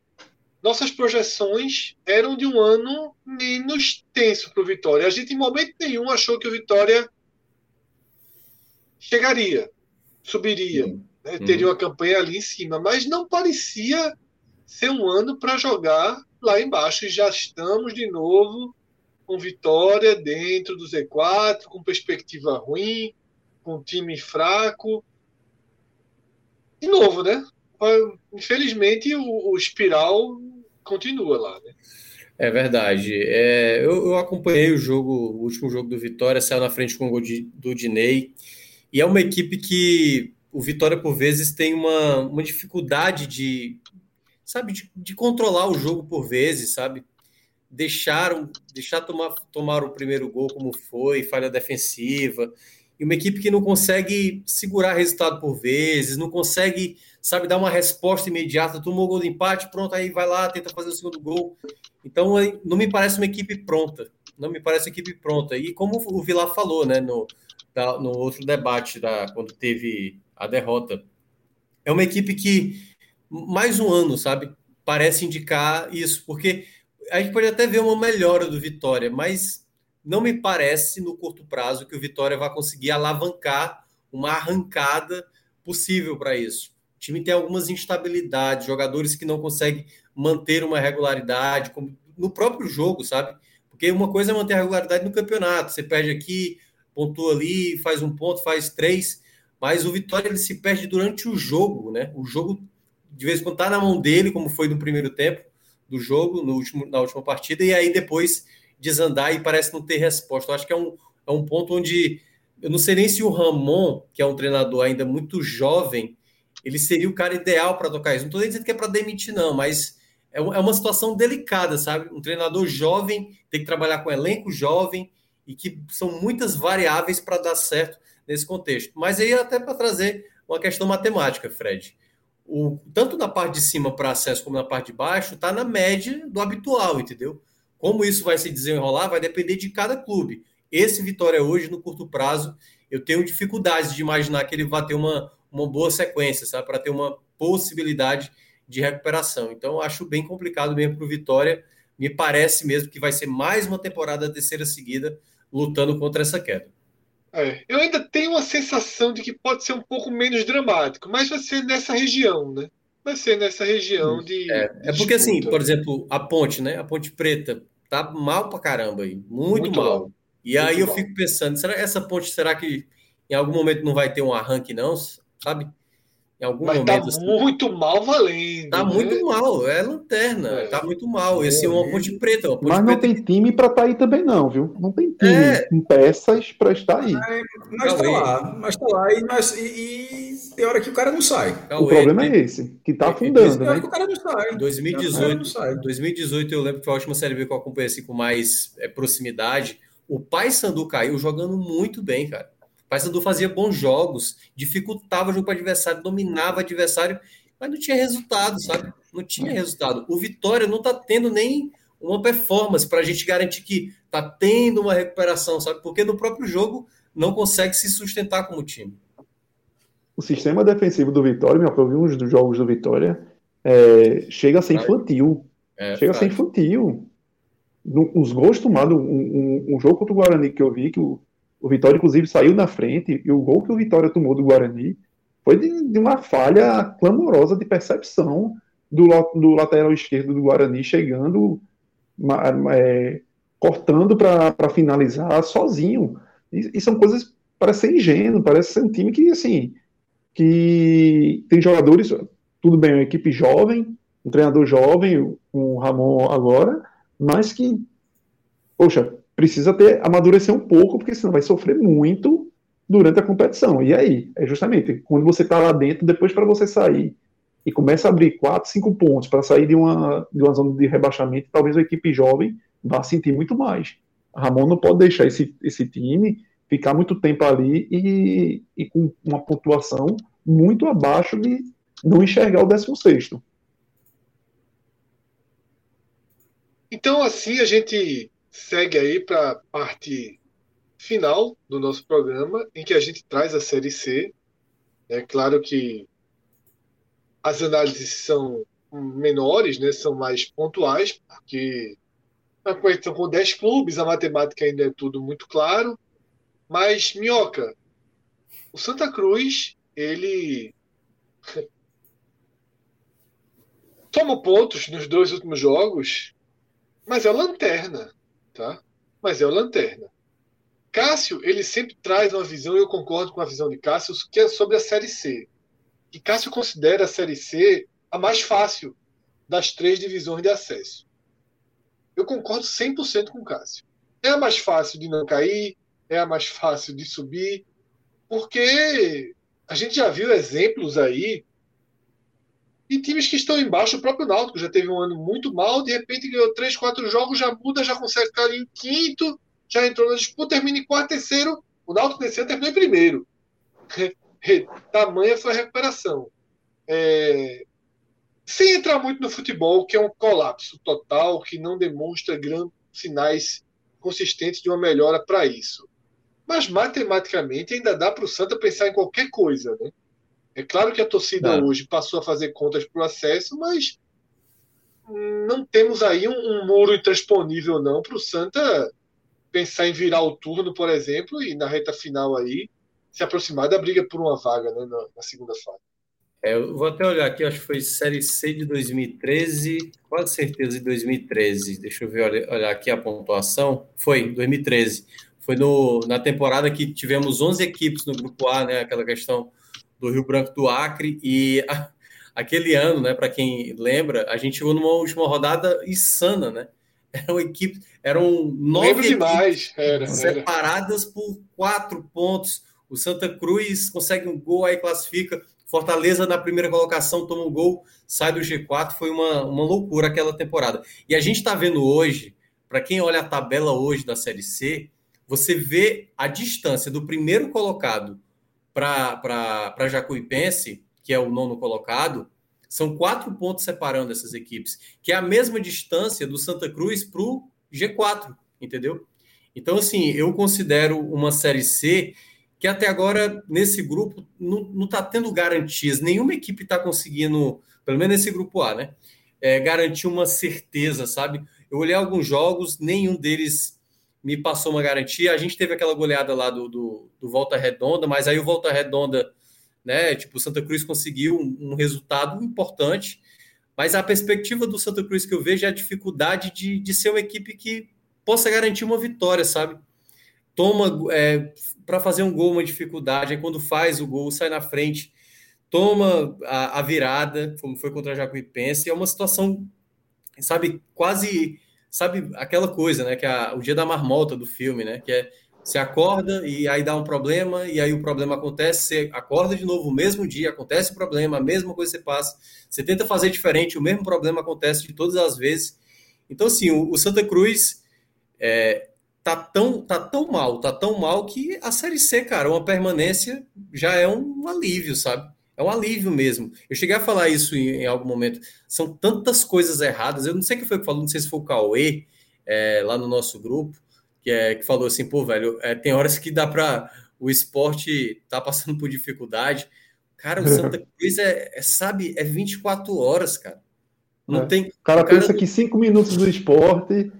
Nossas projeções eram de um ano menos tenso para o Vitória. A gente, em momento nenhum, achou que o Vitória chegaria, subiria, uhum. né? teria uma campanha ali em cima, mas não parecia ser um ano para jogar lá embaixo. E já estamos de novo com Vitória dentro do Z4, com perspectiva ruim, com time fraco. De novo, né? Infelizmente, o, o espiral continua lá, né? É verdade. É, eu, eu, acompanhei o jogo, o último jogo do Vitória, saiu na frente com o gol de, do Dinei. E é uma equipe que o Vitória, por vezes, tem uma, uma dificuldade de, sabe, de, de controlar o jogo por vezes, sabe? Deixar, deixar tomar, tomar o primeiro gol como foi, falha defensiva. E uma equipe que não consegue segurar resultado por vezes, não consegue, sabe, dar uma resposta imediata. Tomou o gol de empate, pronto, aí vai lá, tenta fazer o segundo gol. Então, não me parece uma equipe pronta. Não me parece uma equipe pronta. E como o Vilar falou, né, no, no outro debate, da, quando teve a derrota. É uma equipe que, mais um ano, sabe, parece indicar isso, porque a gente pode até ver uma melhora do Vitória, mas não me parece no curto prazo que o Vitória vai conseguir alavancar uma arrancada possível para isso. O time tem algumas instabilidades, jogadores que não conseguem manter uma regularidade, como no próprio jogo, sabe? Porque uma coisa é manter a regularidade no campeonato. Você perde aqui, pontua ali, faz um ponto, faz três, mas o Vitória ele se perde durante o jogo, né? O jogo de vez em quando tá na mão dele, como foi no primeiro tempo do jogo, no último, na última partida, e aí depois desandar e parece não ter resposta. Eu acho que é um, é um ponto onde eu não sei nem se o Ramon, que é um treinador ainda muito jovem, ele seria o cara ideal para tocar isso. Não estou dizendo que é para demitir, não, mas é, é uma situação delicada, sabe? Um treinador jovem tem que trabalhar com um elenco jovem e que são muitas variáveis para dar certo nesse contexto. Mas aí até para trazer uma questão matemática, Fred. O, tanto na parte de cima para acesso como na parte de baixo está na média do habitual, entendeu? Como isso vai se desenrolar vai depender de cada clube. Esse Vitória hoje, no curto prazo, eu tenho dificuldades de imaginar que ele vai ter uma, uma boa sequência, sabe? Para ter uma possibilidade de recuperação. Então, acho bem complicado mesmo para o Vitória. Me parece mesmo que vai ser mais uma temporada terceira seguida lutando contra essa queda. É, eu ainda tenho a sensação de que pode ser um pouco menos dramático, mas vai ser nessa região, né? Vai ser nessa região de. É, é porque, assim, por exemplo, a ponte, né? A ponte preta tá mal pra caramba aí. Muito, muito mal. E muito aí eu fico pensando, será essa ponte, será que em algum momento não vai ter um arranque, não? Sabe? Em algum Mas tá momento. Tá assim, muito mal valendo. Tá né? muito mal, é lanterna. É. Tá muito mal. Esse é, é uma ponte preta. Uma ponte Mas não preta. tem time para estar tá aí também, não, viu? Não tem time é. com peças para estar aí. Mas, tá lá, mas tá lá e, mas, e, e tem hora que o cara não sai. o problema é esse, que tá afundando. Tem hora né? que o cara não sai. 2018, não sai. 2018 eu lembro que foi a última Série B que eu acompanhei assim, com mais é, proximidade. O Pai Sandu caiu jogando muito bem, cara. Paysandu fazia bons jogos, dificultava o jogo para o adversário, dominava o adversário, mas não tinha resultado, sabe? Não tinha resultado. O Vitória não está tendo nem uma performance para a gente garantir que está tendo uma recuperação, sabe? Porque no próprio jogo não consegue se sustentar como time. O sistema defensivo do Vitória, eu vi uns dos jogos do Vitória, é, chega a ser infantil. É, chega a ser infantil. Os gols tomados, um, um, um, jogo contra o Guarani que eu vi, que o, o Vitória, inclusive, saiu na frente e o gol que o Vitória tomou do Guarani foi de, de uma falha clamorosa de percepção do, do, lateral esquerdo do Guarani chegando, é, cortando para finalizar sozinho. E, e, são coisas parece ser ingênuo, parece ser um time que assim que tem jogadores, tudo bem, uma equipe jovem, um treinador jovem, o Ramon agora, mas que, poxa, precisa ter amadurecer um pouco, porque senão vai sofrer muito durante a competição. E aí, é justamente quando você está lá dentro, depois para você sair e começa a abrir 4, 5 pontos para sair de uma, de uma zona de rebaixamento, talvez a equipe jovem vá sentir muito mais. Ramon não pode deixar esse, esse time ficar muito tempo ali e, e com uma pontuação muito abaixo de não enxergar o 16. Então, assim, a gente segue aí para a parte final do nosso programa, em que a gente traz a série C. É claro que as análises são menores, né, são mais pontuais, porque a competição com 10 clubes, a matemática ainda é tudo muito claro. Mas, Minhoca, o Santa Cruz, ele toma pontos nos dois últimos jogos, mas é lanterna tá? Mas é o Lanterna. Cássio, ele sempre traz uma visão, e eu concordo com a visão de Cássio, que é sobre a Série C. E Cássio considera a Série C a mais fácil das três divisões de acesso. Eu concordo 100% com Cássio. É a mais fácil de não cair, é a mais fácil de subir, porque a gente já viu exemplos aí e times que estão embaixo, o próprio Náutico já teve um ano muito mal, de repente ganhou três, quatro jogos, já muda, já consegue ficar em quinto, já entrou na disputa, termina em quarto, terceiro. O Náutico desse ano terminou em primeiro. Tamanha foi a recuperação. É... Sem entrar muito no futebol, que é um colapso total, que não demonstra grandes sinais consistentes de uma melhora para isso. Mas matematicamente ainda dá para o Santa pensar em qualquer coisa, né? É claro que a torcida é. hoje passou a fazer contas para o acesso, mas não temos aí um, um muro intransponível não para o Santa pensar em virar o turno, por exemplo, e na reta final aí se aproximar da briga por uma vaga né, na, na segunda fase. É, eu vou até olhar aqui, acho que foi Série C de 2013, quase certeza de 2013. Deixa eu ver, olhar, aqui a pontuação. Foi, 2013. Foi no, na temporada que tivemos 11 equipes no Grupo A, né? Aquela questão do Rio Branco do Acre. E a, aquele ano, né? Para quem lembra, a gente chegou numa última rodada insana, né? Eram equipes, eram nove demais. Era, separadas era. por quatro pontos. O Santa Cruz consegue um gol, aí classifica. Fortaleza na primeira colocação toma um gol, sai do G4, foi uma, uma loucura aquela temporada. E a gente está vendo hoje, para quem olha a tabela hoje da Série C, você vê a distância do primeiro colocado para Jacuipense, que é o nono colocado, são quatro pontos separando essas equipes, que é a mesma distância do Santa Cruz para o G4, entendeu? Então, assim, eu considero uma Série C que até agora, nesse grupo, não está tendo garantias. Nenhuma equipe está conseguindo, pelo menos nesse grupo A, né? É, garantir uma certeza, sabe? Eu olhei alguns jogos, nenhum deles me passou uma garantia. A gente teve aquela goleada lá do, do, do Volta Redonda, mas aí o Volta Redonda, né? Tipo, o Santa Cruz conseguiu um, um, resultado importante. Mas a perspectiva do Santa Cruz que eu vejo é a dificuldade de, de ser uma equipe que possa garantir uma vitória, sabe? toma é, para fazer um gol uma dificuldade, aí quando faz o gol, sai na frente, toma a, a virada, como foi contra a Jacuipense, é uma situação, sabe, quase, sabe, aquela coisa, né, que é o dia da marmota do filme, né, que é você acorda e aí dá um problema, e aí o problema acontece, você acorda de novo o mesmo dia, acontece o problema, a mesma coisa você passa, você tenta fazer diferente, o mesmo problema acontece de todas as vezes. Então, assim, o, o Santa Cruz, é, tá tão, tá tão mal, tá tão mal que a Série C, cara, uma permanência já é um alívio, sabe? É um alívio mesmo. Eu cheguei a falar isso em, em algum momento. São tantas coisas erradas. Eu não sei quem foi que falou, não sei se foi o Cauê, é, lá no nosso grupo, que, é, que falou assim, pô, velho, é, tem horas que dá para o esporte tá passando por dificuldade. Cara, o Santa Cruz é, é, sabe, é 24 horas, cara. Não é. tem. O cara, o cara pensa que cinco minutos do esporte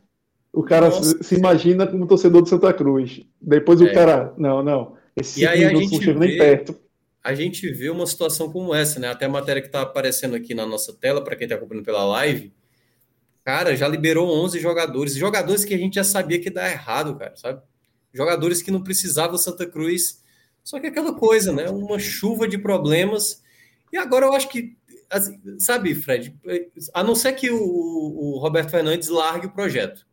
o cara se, se imagina como torcedor do Santa Cruz. Depois é. o cara, não, não. Esse e aí a gente não nem perto. A gente vê uma situação como essa, né? Até a matéria que está aparecendo aqui na nossa tela, para quem está acompanhando pela live, cara, já liberou 11 jogadores. Jogadores que a gente já sabia que dá errado, cara, sabe? Jogadores que não precisavam Santa Cruz. Só que aquela coisa, né? Uma chuva de problemas. E agora eu acho que, assim, sabe, Fred, a não ser que o, o Roberto Fernandes largue o projeto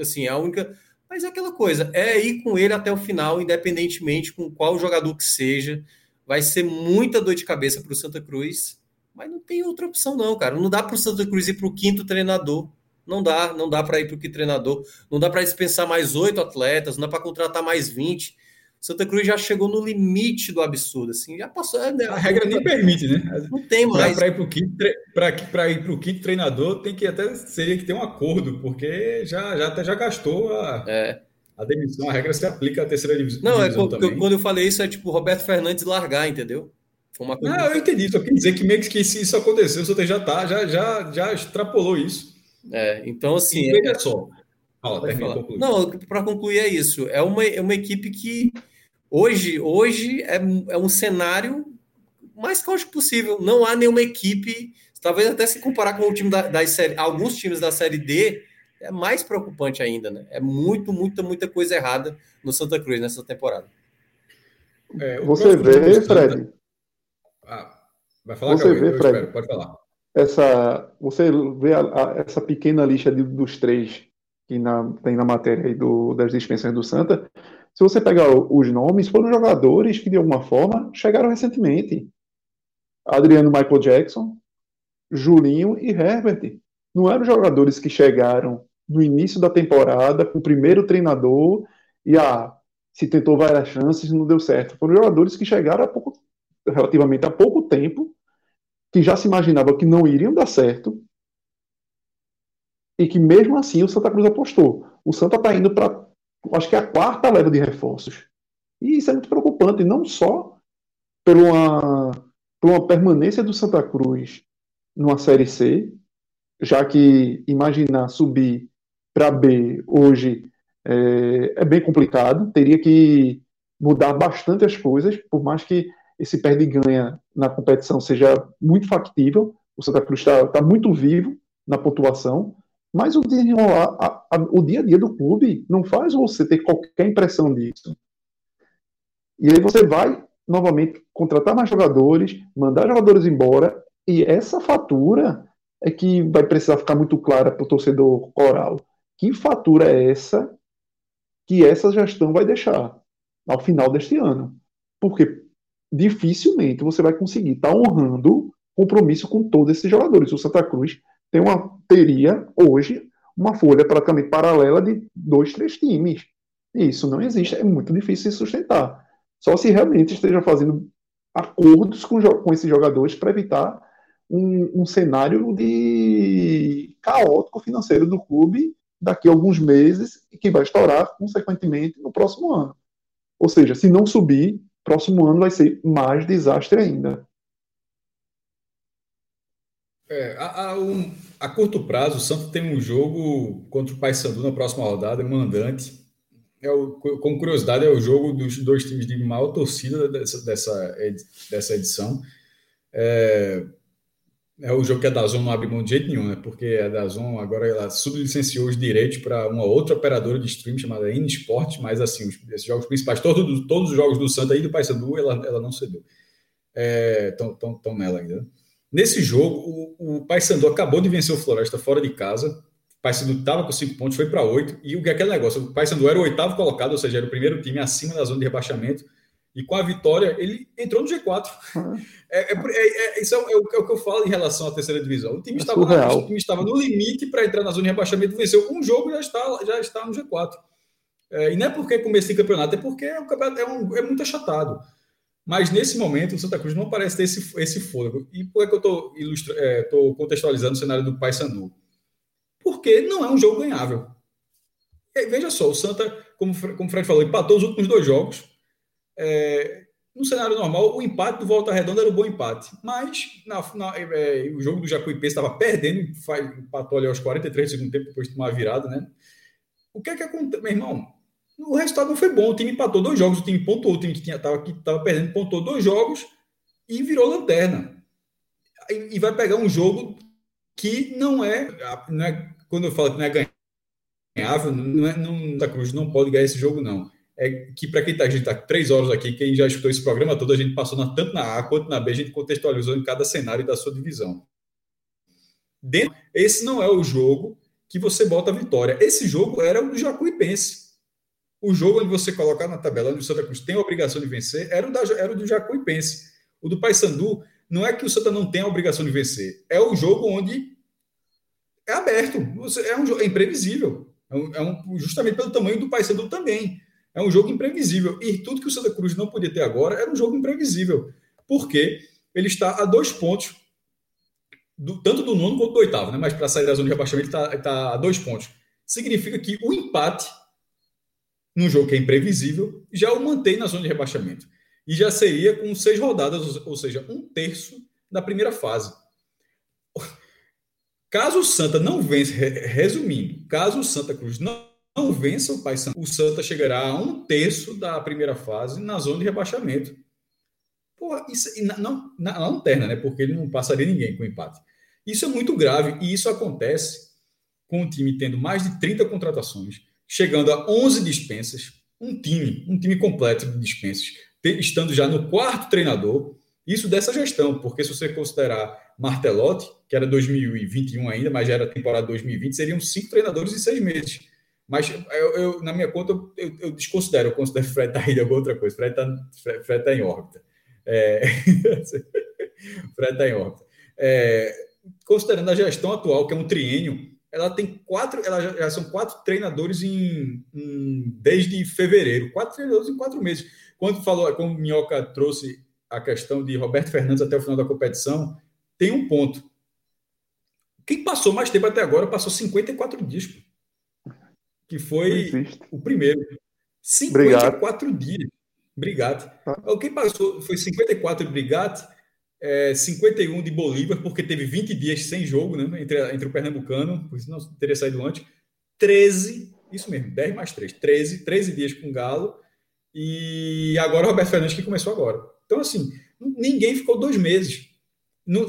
assim, a única. Mas é aquela coisa, é ir com ele até o final, independentemente com qual jogador que seja. Vai ser muita dor de cabeça para o Santa Cruz, mas não tem outra opção, não, cara. Não dá para o Santa Cruz ir para o quinto treinador. Não dá, não dá para ir para o quinto treinador. Não dá para dispensar mais oito atletas, não dá para contratar mais vinte. Santa Cruz já chegou no limite do absurdo, assim, já passou. Né? A regra nem permite, né? Não tem mais. Para ir para o quinto, o quinto treinador, tem que até seria que ter um acordo, porque já já até já gastou a, é. A demissão. A regra se aplica à terceira divisão. Não, é quando, quando eu falei isso é tipo Roberto Fernandes largar, entendeu? Foi uma coisa Não, eu entendi. Só quer dizer que meio que se isso aconteceu, o Santa já tá, já já já extrapolou isso. É, então assim. E é, só. Fala, Não, para concluir é isso. É uma, é uma equipe que Hoje, hoje é, é um cenário mais caótico possível. Não há nenhuma equipe, talvez até se comparar com o time da, da série, alguns times da série D, é mais preocupante ainda, né? É muito, muita, muita coisa errada no Santa Cruz nessa temporada. É, você vê, Fred. Ah, vai falar, você vê, Fred, espero, pode falar. Essa, você vê a, a, essa pequena lista de, dos três que na, tem na matéria aí do, das dispensões do Santa. Se você pegar os nomes, foram jogadores que, de alguma forma, chegaram recentemente. Adriano Michael Jackson, Julinho e Herbert. Não eram jogadores que chegaram no início da temporada com o primeiro treinador e ah, se tentou várias chances não deu certo. Foram jogadores que chegaram há pouco, relativamente há pouco tempo, que já se imaginava que não iriam dar certo e que mesmo assim o Santa Cruz apostou. O Santa está indo para acho que é a quarta leva de reforços. E isso é muito preocupante, não só por uma, por uma permanência do Santa Cruz numa Série C, já que imaginar subir para B hoje é, é, bem complicado, teria que mudar bastante as coisas, por mais que esse perde e ganha na competição seja muito factível. O Santa Cruz está tá muito vivo na pontuação, mas o, a, a, o dia a dia do clube não faz você ter qualquer impressão disso. E aí você vai novamente contratar mais jogadores, mandar jogadores embora, e essa fatura é que vai precisar ficar muito clara para o torcedor coral. Que fatura é essa que essa gestão vai deixar ao final deste ano? Porque dificilmente você vai conseguir estar tá honrando compromisso com todos esses jogadores. O Santa Cruz tem uma, teria hoje uma folha praticamente paralela de dois, três times. E isso não existe, é muito difícil de sustentar. Só se realmente esteja fazendo acordos com, com esses jogadores para evitar um, um, cenário de caótico financeiro do clube daqui a alguns meses e que vai estourar, consequentemente, no próximo ano. Ou seja, se não subir, próximo ano vai ser mais desastre ainda. É, a, a, um, a, curto prazo, o Santos tem um jogo contra o Paysandu na próxima rodada, mandante é o, como curiosidade, é o jogo dos dois times de maior torcida dessa, dessa, dessa edição. É, é o jogo que a Dazon não abre mão de jeito nenhum, né? Porque a Dazon agora ela sublicenciou os direitos para uma outra operadora de stream chamada N-Sport, mas assim, os, esses jogos principais, todos, os jogos do Santa e do Paysandu, ela, ela não cedeu. Estão é, nela ainda. Né? Nesse jogo, o, o Paysandu acabou de vencer o Floresta fora de casa, Paysandu estava com cinco pontos, foi para oito. E o que é aquele negócio? O Paysandu era o oitavo colocado, ou seja, era o primeiro time acima da zona de rebaixamento. E com a vitória, ele entrou no G4. É, é, é, é isso é, o, é o que eu falo em relação à terceira divisão. O time, estava, o time estava no limite para entrar na zona de rebaixamento, venceu um jogo e já está, já está no G4. É, e não é porque começo de campeonato, é porque o campeonato é, um, é muito achatado. Mas nesse momento, o Santa Cruz não parece ter esse, esse fôlego. E por que eu estou contextualizando o cenário do Paysandu? porque não é um jogo ganhável. E, veja só, o Santa, como, como o Fred falou, empatou os últimos dois jogos. É, no cenário normal, o empate do Volta Redonda era um bom empate. Mas na, na, é, o jogo do Jacuipense estava perdendo, empatou ali aos 43 do segundo tempo, depois de tomar virada, né? O que é que acontece, meu irmão? O resultado não foi bom. O time empatou dois jogos, o time pontuou, o time que estava que perdendo pontuou dois jogos e virou lanterna. E, e vai pegar um jogo que não é, não é quando eu falo que não é ganhável, não é, não, Cruz não pode ganhar esse jogo, não. É que para quem está, a gente está três horas aqui, quem já escutou esse programa todo, a gente passou na, tanto na A quanto na B, a gente contextualizou em cada cenário da sua divisão. Dentro, esse não é o jogo que você bota a vitória. Esse jogo era o do Jacuipense. O jogo onde você colocar na tabela onde o Santa Cruz tem a obrigação de vencer era o, da, era o do Jacuipense. O do Paysandu não é que o Santa não tem a obrigação de vencer, é o jogo onde é aberto, é um é imprevisível. É um, é um, justamente pelo tamanho do Paysandu também. É um jogo imprevisível. E tudo que o Santa Cruz não podia ter agora era um jogo imprevisível. Porque ele está a dois pontos, do, tanto do nono quanto do oitavo, né? mas para sair da zona de rebaixamento ele está, está a dois pontos. Significa que o empate, num jogo que é imprevisível, já o mantém na zona de rebaixamento. E já seria com seis rodadas, ou seja, um terço da primeira fase. Caso o Santa não vença, resumindo, caso o Santa Cruz não, não vença o Paysandu, o Santa chegará a um terço da primeira fase na zona de rebaixamento. Porra, isso, não, na, na lanterna, né? Porque ele não passaria ninguém com empate. Isso é muito grave e isso acontece com o time tendo mais de 30 contratações, chegando a 11 dispensas, um time, um time completo de dispensas, estando já no quarto treinador. Isso dessa gestão, porque se você considerar Martelotti, que era 2021 ainda, mas já era temporada 2020, seriam cinco treinadores em seis meses. Mas eu, eu na minha conta, eu, eu, desconsidero, eu considero Fred tá em alguma outra coisa. Fred está Fred, Fred tá em órbita. É... Fred está em órbita. É... Considerando a gestão atual, que é um triênio, ela tem quatro, ela já, já são quatro treinadores em, em, desde fevereiro, quatro treinadores em quatro meses. Quando falou, como o Minhoca trouxe a questão de Roberto Fernandes até o final da competição, tem um ponto. Quem passou mais tempo até agora passou 54 dias. Que foi o primeiro. 54 Obrigado. dias. Brigate. Ah. Quem passou foi 54 de Brigate, é, 51 de Bolívar, porque teve 20 dias sem jogo né, entre, entre o Pernambucano, por isso não teria saído antes. 13, isso mesmo, 10 mais 3, 13, 13 dias com Galo E agora o Roberto Fernandes que começou agora. Então, assim, ninguém ficou dois meses. Não,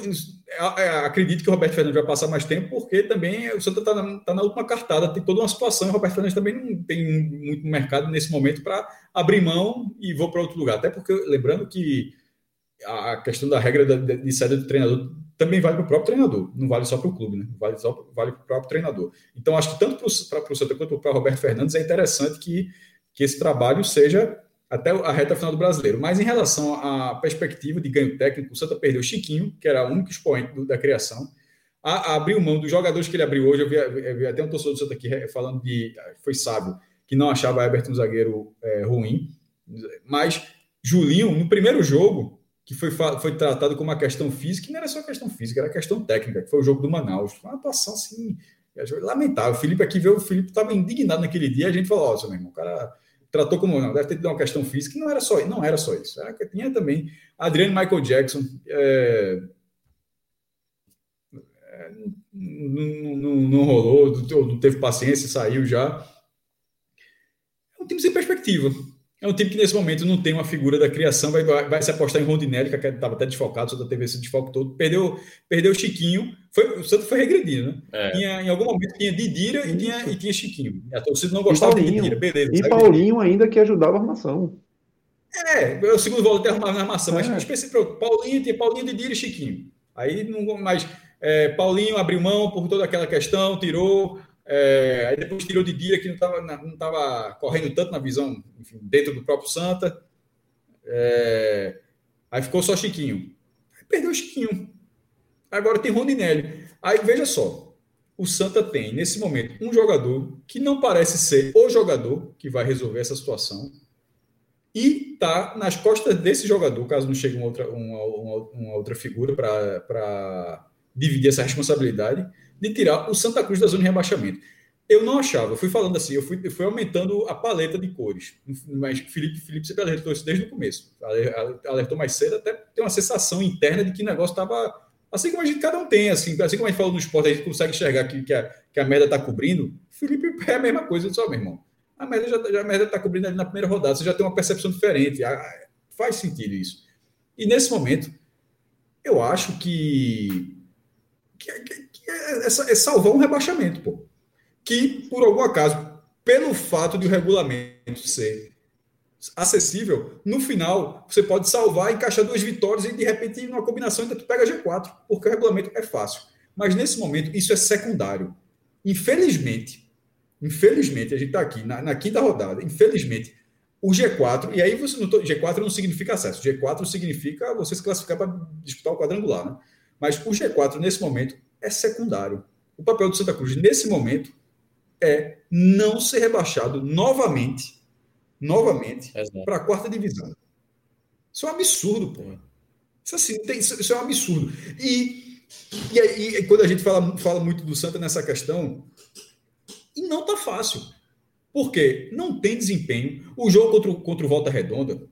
é, acredito que o Roberto Fernandes vai passar mais tempo, porque também o Santa está na, tá na, última cartada, tem toda uma situação, o Roberto Fernandes também não tem muito mercado nesse momento para abrir mão e vou para outro lugar. Até porque, lembrando que a questão da regra de, de saída do treinador também vale para o próprio treinador, não vale só para o clube, né? vale, só, para o próprio treinador. Então, acho que tanto para o Santa quanto para o Roberto Fernandes é interessante que, que esse trabalho seja até a reta final do brasileiro. Mas em relação à perspectiva de ganho técnico, o Santa perdeu o Chiquinho, que era o único expoente do, da criação. A, a abriu mão dos jogadores que ele abriu hoje. Eu vi, eu vi, até um torcedor do Santa aqui falando de. Foi sábio, que não achava Everton um zagueiro é, ruim. Mas Julinho, no primeiro jogo, que foi, foi tratado como uma questão física, não era só questão física, era questão técnica, que foi o jogo do Manaus. Foi uma atuação assim, lamentável. O Felipe aqui veio, o Felipe estava indignado naquele dia, a gente falou: Ó, oh, meu irmão, o cara tratou como não, deve ter tido uma questão física, não era só, não era só isso, era que tinha também Adriano Michael Jackson, é, é, não, não, não, rolou, não teve paciência, saiu já. É um time sem perspectiva. É um time que nesse momento não tem uma figura da criação, vai, vai, vai se apostar em Rondinelli, que estava até desfocado, só da TV esse desfoque todo. Perdeu, perdeu o Chiquinho, foi, o Santos foi regredindo, né? É. Tinha, em algum momento tinha Didira e tinha, e tinha Chiquinho. A torcida não gostava de Didira, beleza. E Paulinho ainda que ajudava a armação. É, o segundo volante arrumava na armação, é. mas pensei, Paulinho, tinha Paulinho, Didira e Chiquinho. Aí não mais. É, Paulinho abriu mão por toda aquela questão, tirou. É, aí depois tirou de dia que não estava não tava correndo tanto na visão, enfim, dentro do próprio Santa. É, aí ficou só Chiquinho. Aí perdeu o Chiquinho. Agora tem Rondinelli. Aí veja só. O Santa tem, nesse momento, um jogador que não parece ser o jogador que vai resolver essa situação. E tá nas costas desse jogador, caso não chegue uma outra, uma, uma, uma outra figura para dividir essa responsabilidade de tirar o Santa Cruz da zona de rebaixamento. Eu não achava, eu fui falando assim, eu fui, eu fui aumentando a paleta de cores. Mas Felipe, Felipe sempre alertou isso desde o começo. Alertou mais cedo, até tem uma sensação interna de que o negócio estava. Assim como a gente cada um tem, assim, assim como a gente falou no esporte, a gente consegue enxergar que, que, a, que a merda está cobrindo. Felipe é a mesma coisa, só, meu irmão. A merda já, já a merda está cobrindo ali na primeira rodada, você já tem uma percepção diferente. Faz sentido isso. E nesse momento, eu acho que, que, é, é, é salvar um rebaixamento, pô. Que, por algum acaso, pelo fato de o regulamento ser acessível, no final você pode salvar, encaixar duas vitórias e de repente numa combinação ainda tu pega G4, porque o regulamento é fácil. Mas nesse momento isso é secundário. Infelizmente, infelizmente, a gente está aqui na, na, quinta rodada, infelizmente, o G4, e aí você não G4 não significa acesso, G4 significa você se classificar para disputar o quadrangular, né? Mas o G4 nesse momento é secundário. O papel do Santa Cruz nesse momento é não ser rebaixado novamente, novamente, para a quarta divisão. Isso é um absurdo, pô. Isso, assim, tem, isso é um absurdo. E, e, aí, e quando a gente fala, fala muito do Santa nessa questão, e não tá fácil. Porque não tem desempenho. O jogo contra, o, contra o Volta Redonda,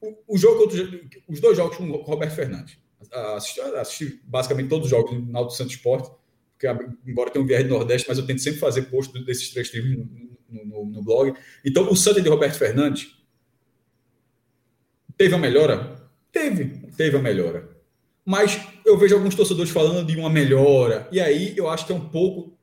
o, o jogo contra, os dois jogos com o Roberto Fernandes assisti, assisti basicamente todos os jogos no Alto Santo Esporte, porque, embora tenha um viés do Nordeste, mas eu tento sempre fazer post desses três times no, no, blog. Então, o Santa de Roberto Fernandes teve a melhora? Teve, teve a melhora. Mas eu vejo alguns torcedores falando de uma melhora, e aí eu acho que é um pouco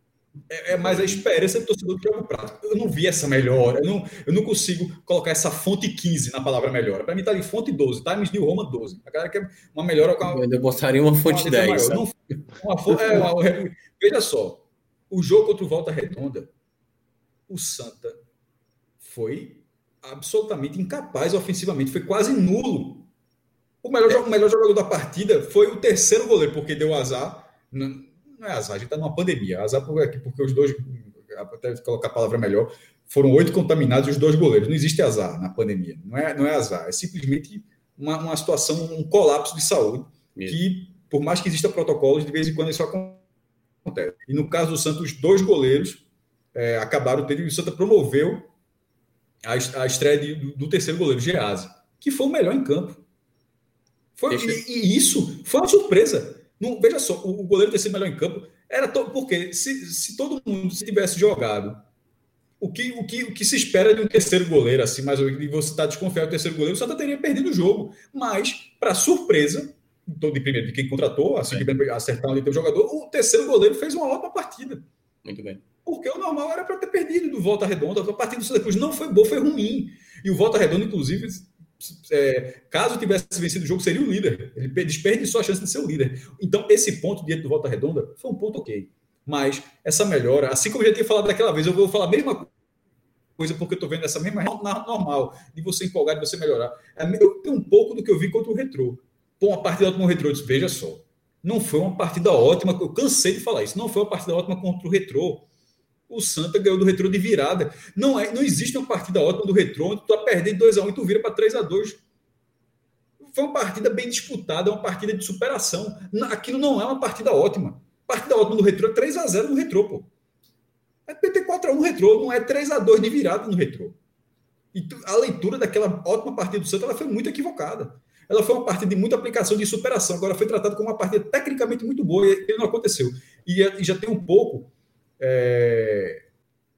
é, é mais a esperança do torcedor que é o prático. Eu não vi essa melhora, eu não, eu não consigo colocar essa fonte 15 na palavra melhora. Para mim está ali fonte 12, Times New Roma 12. A galera quer uma melhora com a, Eu botaria uma fonte uma 10. Não, uma, é, uma, veja só, o jogo contra o Volta Redonda, o Santa foi absolutamente incapaz ofensivamente, foi quase nulo. O melhor, é. o melhor jogador da partida foi o terceiro goleiro, porque deu azar não é azar, a gente está numa pandemia. Azar porque, porque os dois, até colocar a palavra melhor, foram oito contaminados e os dois goleiros. Não existe azar na pandemia. Não é, não é azar, é simplesmente uma, uma situação, um colapso de saúde que, por mais que exista protocolos, de vez em quando isso acontece. E no caso do Santos, dois goleiros é, acabaram tendo. O Santa promoveu a, a estreia de, do, do, terceiro goleiro, Gease, que foi o melhor em campo. Foi, e, e, isso foi uma surpresa. Não, veja só, o goleiro ter sido melhor em campo era todo, porque se, se todo mundo se tivesse jogado o que, o, que, o que se espera de um terceiro goleiro, assim, mas você está desconfiado do terceiro goleiro, o Santa teria perdido o jogo. Mas, para surpresa, então, de primeiro, de quem contratou, assim é. que o jogador, o terceiro goleiro fez uma ótima partida. Muito bem. Porque o normal era para ter perdido do Volta Redonda. A partida do Santa Cruz não foi boa, foi ruim. E o Volta Redonda, inclusive, é, caso tivesse vencido o jogo, seria o líder. Ele desperdiçou a chance de ser o líder. Então, esse ponto diante do Volta Redonda foi um ponto ok. Mas essa melhora, assim como eu já tinha falado daquela vez, eu vou falar a mesma coisa porque eu estou vendo essa mesma normal de você empolgar, de você melhorar. É, eu tenho um pouco do que eu vi contra o Retrô. Pô, uma partida ótima contra o Retrô, veja só. Não foi uma partida ótima, eu cansei de falar isso. Não foi uma partida ótima contra o Retrô. O Santa ganhou do Retrô de virada. Não, é, não existe uma partida ótima do Retrô onde tu tá perdendo 2x1 e tu vira para 3x2. Foi uma partida bem disputada, uma partida de superação. Aquilo não é uma partida ótima. Partida ótima do Retrô é 3x0 no Retrô, pô. É PT 4x1 no Retrô, não é 3x2 de virada no Retrô. E a leitura daquela ótima partida do Santa ela foi muito equivocada. Ela foi uma partida de muita aplicação de superação. Agora foi tratada como uma partida tecnicamente muito boa e não aconteceu. E, e já tem um pouco. É,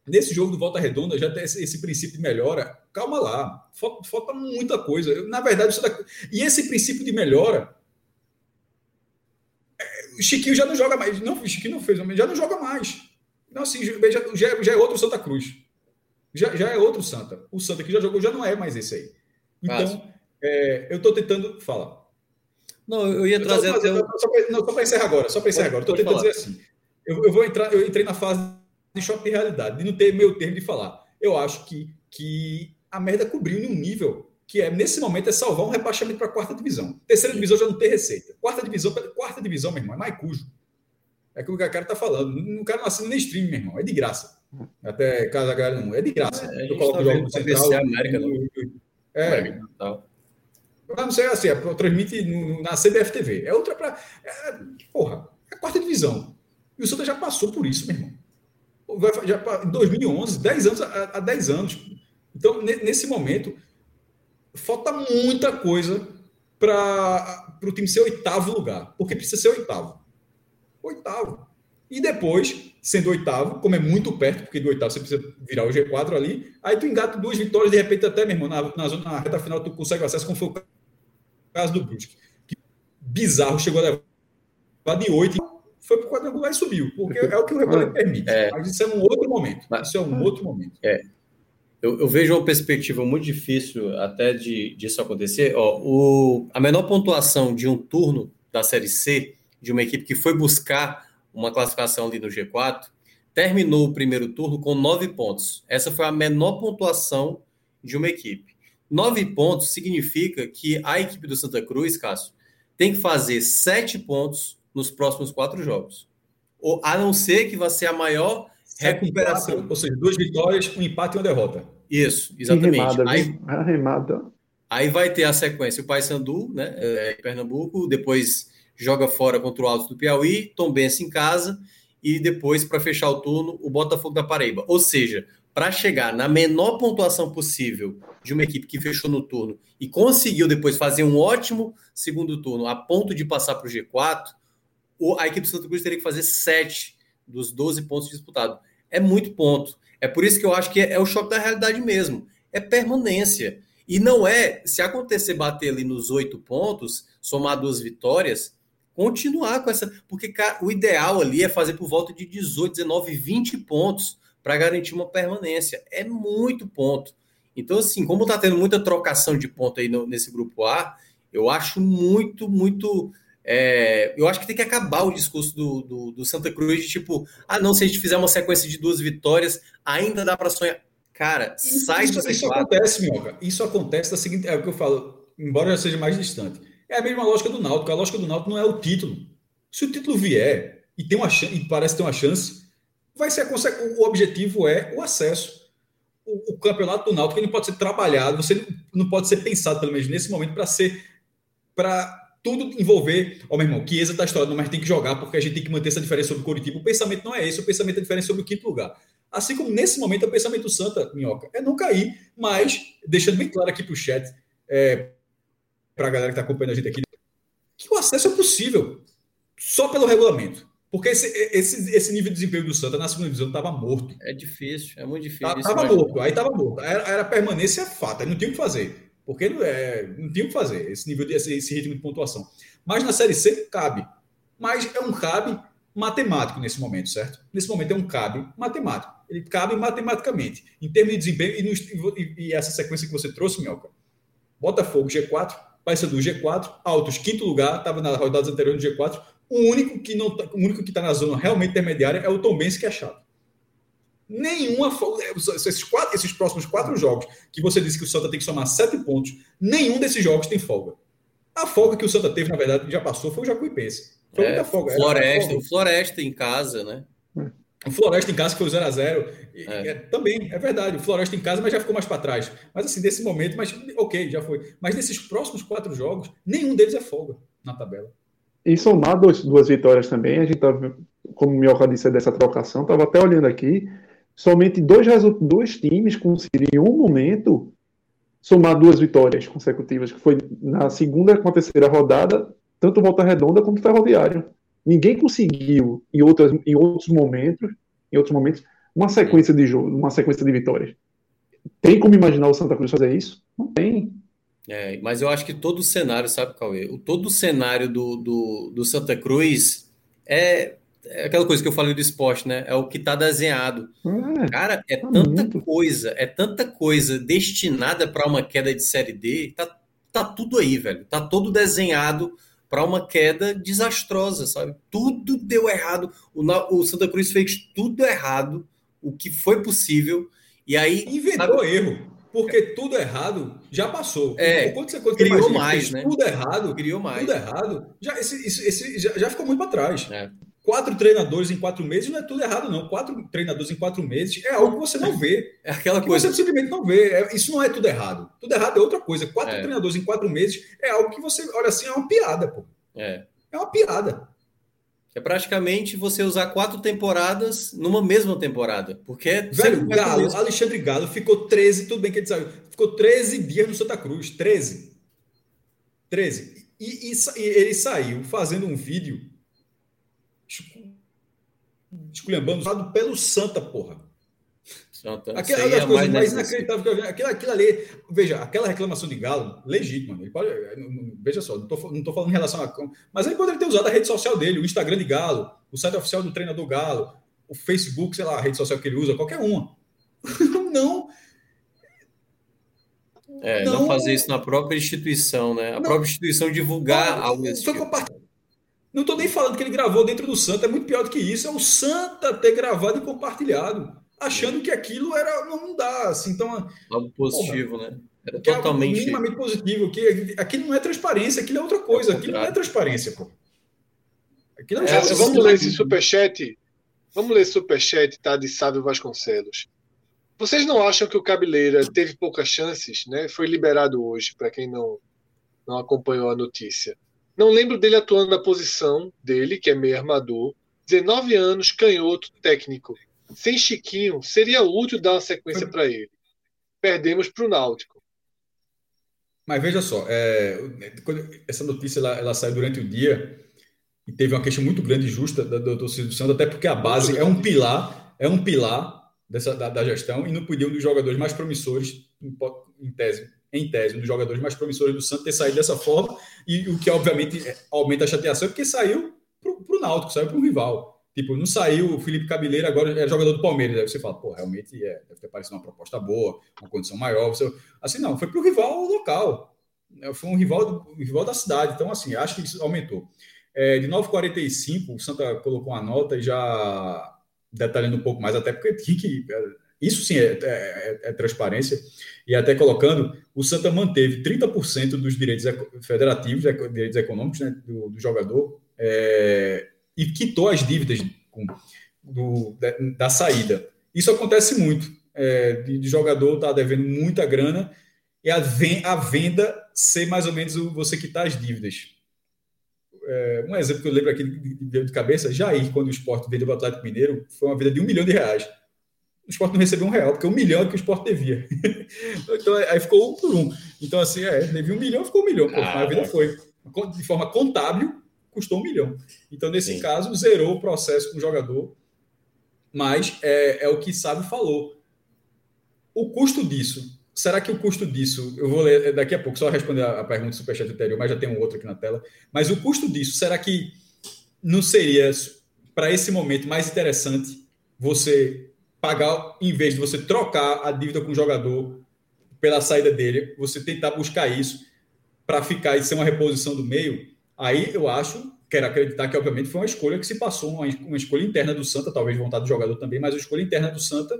nesse jogo do Volta Redonda já tem esse, esse, princípio de melhora. Calma lá, falta, falta muita coisa. Na verdade, tá, e esse princípio de melhora o Chiquinho já não joga mais. Não, Chiquinho não fez, já não joga mais. Não, assim, já, já, já é outro Santa Cruz. Já, já é outro Santa. O Santa que já jogou já não é mais esse aí. Então, é, eu estou tentando. Fala. Não, eu ia trazer. Só, eu... só para encerrar agora, só para encerrar agora. Estou tentando falar. dizer assim. Eu, eu, vou entrar, eu entrei na fase de choque de realidade, de não ter meu termo de falar. Eu acho que, que a merda cobriu em um nível que é, nesse momento, é salvar um rebaixamento para a quarta divisão. Terceira divisão já não tem receita. Quarta divisão, quarta divisão, meu irmão, é mais cujo. É que o cara está falando. O cara não assina nem stream, meu irmão. É de graça. Até casa galera não. É de graça. É, eu coloco tá o jogo no central. América, não. É. América, não sei assim, é, transmite no, na CBF TV. É outra para. É, porra, é a quarta divisão. E o Santa já passou por isso, meu irmão. Já, em 2011, 10 anos, há 10 anos. Então, nesse momento, falta muita coisa para o time ser oitavo lugar, porque precisa ser oitavo. Oitavo. E depois, sendo oitavo, como é muito perto, porque do oitavo você precisa virar o G4 ali, aí tu engata duas vitórias, de repente até, meu irmão, na, na, na reta final tu consegue acesso, como foi o caso do Brusque. Que bizarro, chegou a levar de oito, foi para o quadrangular e subiu, porque é o que o regulamento permite. É. Mas isso é um outro momento. Isso é um outro momento. É eu, eu, vejo uma perspectiva muito difícil até de disso acontecer. Ó, o, a menor pontuação de um turno da Série C, de uma equipe que foi buscar uma classificação ali no G4, terminou o primeiro turno com nove pontos. Essa foi a menor pontuação de uma equipe. Nove pontos significa que a equipe do Santa Cruz, Cássio, tem que fazer sete pontos nos próximos quatro jogos. Ou, a não ser que vai ser a maior recuperação. Quatro, ou seja, duas vitórias, um empate e uma derrota. Isso, exatamente. Remada, aí, remada. aí vai ter a sequência: o Paysandu, né, é, Pernambuco, depois joga fora contra o Alto do Piauí, Tombense em casa, e depois, para fechar o turno, o Botafogo da Paraíba. Ou seja, para chegar na menor pontuação possível de uma equipe que fechou no turno e conseguiu depois fazer um ótimo segundo turno a ponto de passar para o G4, a equipe do Santa Cruz teria que fazer sete dos 12 pontos disputados. É muito ponto. É por isso que eu acho que é, o choque da realidade mesmo. É permanência. E não é, se acontecer bater ali nos oito pontos, somar duas vitórias, continuar com essa. Porque cara, o ideal ali é fazer por volta de 18, 19, 20 pontos para garantir uma permanência. É muito ponto. Então, assim, como está tendo muita trocação de ponto aí no, nesse grupo A, eu acho muito, muito é, eu acho que tem que acabar o discurso do, do, do, Santa Cruz de tipo, ah, não, se a gente fizer uma sequência de duas vitórias, ainda dá para sonhar. Cara, isso, sai isso, do Isso acontece, Minhoca. Isso acontece da seguinte. É o que eu falo, embora já seja mais distante. É a mesma lógica do Náutico. A lógica do Náutico não é o título. Se o título vier e, tem uma, e parece ter uma chance, vai ser o objetivo é o acesso. O, o campeonato do Náutico ele pode ser trabalhado, você não pode ser pensado, pelo menos nesse momento, para ser. para tudo envolver, ó, oh, meu irmão, Chiesa tá estourando, mas tem que jogar porque a gente tem que manter essa diferença sobre o Curitiba. O pensamento não é esse, o pensamento é diferente sobre o quinto lugar. Assim como nesse momento o pensamento Santa, Minhoca, é não cair, mas deixando bem claro aqui para o chat, é, para a galera que está acompanhando a gente aqui, que o acesso é possível só pelo regulamento. Porque esse, esse, esse nível de desempenho do Santa na segunda divisão estava morto. É difícil, é muito difícil. Estava morto, aí estava morto. Era, era permanência fato, aí não tinha o que fazer. Porque não, é, não tinha o que fazer, esse nível de, esse, ritmo de pontuação. Mas na Série C cabe. Mas é um cabe matemático nesse momento, certo? Nesse momento é um cabe matemático. Ele cabe matematicamente. Em termos de desempenho, e, no, e, e essa sequência que você trouxe, Minhoca, Botafogo G4, Paysandu G4, Altos quinto lugar, estava nas rodadas anteriores do G4. O único que não, tá, o único que está na zona realmente intermediária é o Tombense que é chato. Nenhuma esses, quatro, esses próximos quatro jogos que você disse que o Santa tem que somar sete pontos, nenhum desses jogos tem folga. A folga que o Santa teve, na verdade, já passou, foi o Jacuipense. Foi é, muita folga. Floresta, folga. o Floresta em casa, né? O Floresta em casa que foi 0x0. É. É, também, é verdade. O Floresta em casa, mas já ficou mais para trás. Mas assim, desse momento, mas ok, já foi. Mas nesses próximos quatro jogos, nenhum deles é folga na tabela. E somar dois, duas vitórias também, a gente tá, como o Mioca disse dessa trocação, estava até olhando aqui, somente dois, dois times conseguiram em um momento somar duas vitórias consecutivas, que foi na segunda e terceira rodada, tanto Volta Redonda quanto Ferroviário. Ninguém conseguiu em, outras, em outros momentos, em outros momentos, uma sequência de jogo, uma sequência de vitórias. Tem como imaginar o Santa Cruz fazer isso? Não tem. É, mas eu acho que todo o cenário, sabe, Cauê? Todo o cenário do, do, do Santa Cruz é, é, aquela coisa que eu falei do esporte, né? É o que está desenhado. É, Cara, é tá tanta muito. coisa, é tanta coisa destinada para uma queda de série D, tá, tá tudo aí, velho. Tá todo desenhado para uma queda desastrosa, sabe? Tudo deu errado. O, o Santa Cruz fez tudo errado, o que foi possível, e aí. Inventou sabe? erro. Porque tudo errado já passou. É, quando você, quando criou mais, né? Tudo errado. Criou mais. Tudo errado. Já, esse, esse, esse já, já, ficou muito para trás. É. Quatro treinadores em quatro meses não é tudo errado, não. Quatro treinadores em quatro meses é algo que você não vê. É aquela coisa. Você simplesmente não vê. É, isso não é tudo errado. Tudo errado é outra coisa. Quatro é. treinadores em quatro meses é algo que você olha assim, é uma piada, pô. É. É uma piada. É praticamente você usar quatro temporadas numa mesma temporada. Porque. É Velho, Galo, Alexandre Galo ficou 13, tudo bem que ele saiu. Ficou 13 dias no Santa Cruz. 13. 13. E, e, e ele saiu fazendo um vídeo esculhambando pelo Santa, porra. Santa, aquela das coisas mais inacreditáveis que eu vi. Aquilo, aquilo ali, veja, aquela reclamação de Galo, legítima. Ele pode, veja só, não estou não tô falando em relação a. Mas ele poderia ter usado a rede social dele, o Instagram de Galo, o site oficial do treinador Galo, o Facebook, sei lá, a rede social que ele usa, qualquer uma. não. É, não, não, fazer isso na própria instituição, né? A não, própria instituição divulgar não, algo desse tipo. Não estou nem falando que ele gravou dentro do Santa, é muito pior do que isso. É o Santa ter gravado e compartilhado, achando que aquilo era não dá, assim, então algo positivo, porra, né? Era totalmente é minimamente positivo, que aquilo não é transparência, aquilo é outra coisa, é aquilo não é transparência, pô. Aquilo é, é vamos ler esse superchat. Vamos ler esse superchat, tá? De Sábio Vasconcelos. Vocês não acham que o Cabeleira teve poucas chances, né? Foi liberado hoje, para quem não, não acompanhou a notícia. Não lembro dele atuando na posição dele, que é meio armador. 19 anos, canhoto, técnico. Sem Chiquinho, seria útil dar uma sequência para ele. Perdemos para o Náutico. Mas veja só, é, essa notícia ela, ela saiu durante o dia e teve uma queixa muito grande e justa da, da torcida do Santos, até porque a base é um pilar, é um pilar dessa, da, da gestão e não podia um dos jogadores mais promissores, em, em tese, em tese, um dos jogadores mais promissores do Santos ter saído dessa forma, e o que obviamente aumenta a chateação, porque saiu para o Náutico, saiu para um rival. Tipo, não saiu o Felipe Cabeleira, agora é jogador do Palmeiras. Aí você fala, pô, realmente é, deve ter parecido uma proposta boa, uma condição maior. Você... Assim, não, foi para o rival local. É, foi um rival, um rival da cidade. Então, assim, acho que isso aumentou. É, de 9,45, o Santa colocou uma nota e já detalhando um pouco mais, até porque tinha que isso sim é, é, é, é, transparência. E até colocando, o Santa manteve 30% dos direitos federativos, direitos econômicos né, do, do, jogador, é, e quitou as dívidas do, da, da, saída. Isso acontece muito. É, de, de, jogador estar tá devendo muita grana e a, a venda ser mais ou menos o, você quitar as dívidas. É, um exemplo que eu lembro aqui de, de cabeça, Jair, quando o esporte vendeu o Atlético Mineiro, foi uma venda de um milhão de reais o esporte não recebeu um real, porque um milhão é que o esporte devia. então, aí ficou um por um. Então, assim, é, devia um milhão, ficou um milhão. Pô, ah, a vida foi. De forma contábil, custou um milhão. Então, nesse Sim. caso, zerou o processo com o jogador, mas é, é o que Sábio falou. O custo disso, será que o custo disso, eu vou ler daqui a pouco, só responder a, a pergunta do Superchat anterior, mas já tem um outro aqui na tela, mas o custo disso, será que não seria, para esse momento, mais interessante você pagar, em vez de você trocar a dívida com o jogador pela saída dele, você tentar buscar isso para ficar e ser uma reposição do meio, aí eu acho, quero acreditar que obviamente foi uma escolha que se passou, uma, uma escolha interna do Santa, talvez vontade do jogador também, mas a escolha interna do Santa,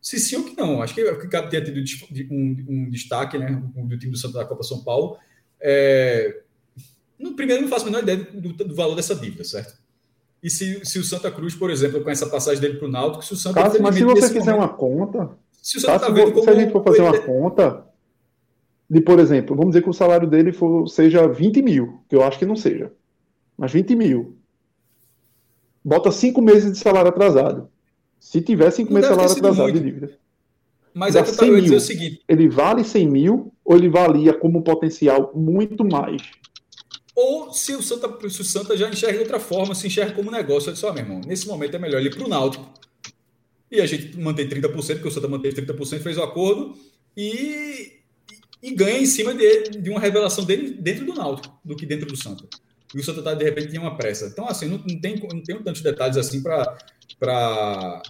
se sim ou que não. Acho que o Cabo tenha tido um, um, destaque né, do time do Santa da Copa São Paulo. É, no primeiro, não faço a menor ideia do, do valor dessa dívida, certo? E se, se o Santa Cruz, por exemplo, com essa passagem dele para o Náutico, se o Santa. Cássio, mas se você fizer momento, uma conta. Se, o Santa Cássio, tá vendo se a gente for fazer uma conta, de, por exemplo, vamos dizer que o salário dele for, seja 20 mil, que eu acho que não seja, mas 20 mil. Bota cinco meses de salário atrasado. Se tiver cinco meses de salário atrasado muito. de dívida. Mas é que eu dizer o seguinte: ele vale 100 mil ou ele valia como potencial muito mais? Ou se o Santa, se o Santa já enxerga de outra forma, se enxerga como negócio, eu disse, ó, oh, meu irmão, nesse momento é melhor ir para o Náutico. E a gente mantém 30%, porque o Santa mantém 30%, fez o acordo, e e ganha em cima de, de uma revelação dele dentro do Náutico do que dentro do Santa. E o Santa tá, de repente tinha uma pressa. Então, assim, não, não, tem, não tem tantos detalhes assim para.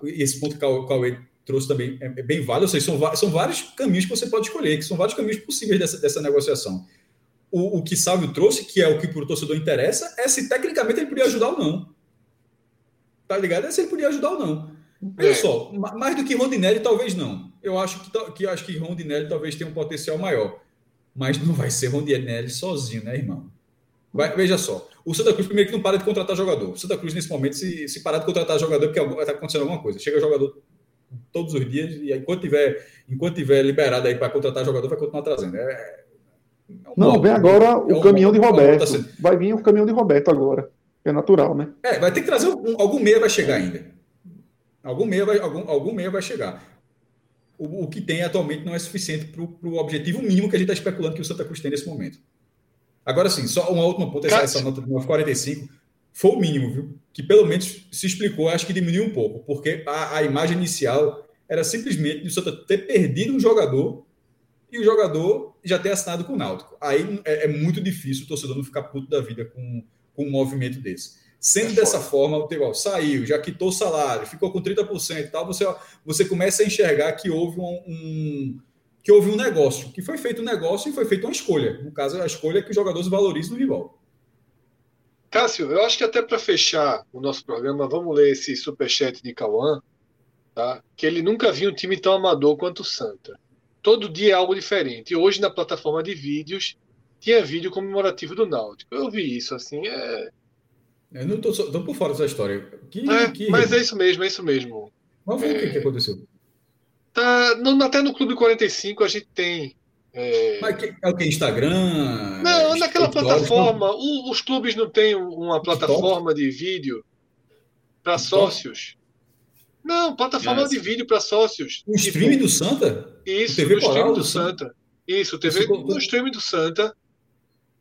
Esse ponto que o Cauê trouxe também é, é bem válido. Ou seja, são, são vários caminhos que você pode escolher, que são vários caminhos possíveis dessa, dessa negociação. O, o que Sávio trouxe, que é o que para o torcedor interessa, é se tecnicamente ele podia ajudar ou não. Tá ligado? É se ele podia ajudar ou não. Veja é. só, mais do que Rondinelli, talvez não. Eu acho que, que acho que Rondinelli talvez tenha um potencial maior. Mas não vai ser Rondinelli sozinho, né, irmão? Vai, veja só, o Santa Cruz primeiro que não para de contratar jogador. O Santa Cruz, nesse momento, se, se parar de contratar jogador, porque está acontecendo alguma coisa. Chega jogador todos os dias, e enquanto tiver, enquanto tiver liberado aí para contratar jogador, vai continuar trazendo. É, é não, vem agora o é um caminhão de Roberto. Tá vai vir o caminhão de Roberto agora. É natural, né? É, vai ter que trazer um, algum meia vai chegar ainda. Algum meia vai, algum, algum meia vai chegar. O, o que tem atualmente não é suficiente para o objetivo mínimo que a gente está especulando que o Santa Cruz tem nesse momento. Agora sim, só uma última ponta, essa, essa nota de 9,45 foi o mínimo, viu? Que pelo menos se explicou, acho que diminuiu um pouco, porque a, a imagem inicial era simplesmente de o Santa ter perdido um jogador e o jogador já ter assinado com o Náutico. Aí é, é muito difícil o torcedor não ficar puto da vida com, com um movimento desse. Sendo é dessa forma, igual, saiu, já quitou o salário, ficou com 30% e tal, você, você começa a enxergar que houve um, um, que houve um negócio, que foi feito um negócio e foi feita uma escolha. No caso, a escolha é que os jogadores valorizam o rival. Cássio, eu acho que até para fechar o nosso programa, vamos ler esse superchat de Cauã, tá? que ele nunca viu um time tão amador quanto o Santa. Todo dia é algo diferente. Hoje, na plataforma de vídeos, tinha vídeo comemorativo do Náutico. Eu vi isso, assim, é eu não tô, tô por fora dessa história. Que, é, que... Mas é isso mesmo, é isso mesmo. Mas é... o que, aconteceu? Tá, no, até no Clube 45 a gente tem. É, mas que, é o que? Instagram? Não, naquela plataforma. O, os clubes não têm uma plataforma de vídeo para sócios. Não, plataforma yes. de vídeo para sócios. O tipo, stream do Santa? Isso, o TV o stream do Santa. Isso, o TV, o stream do Santa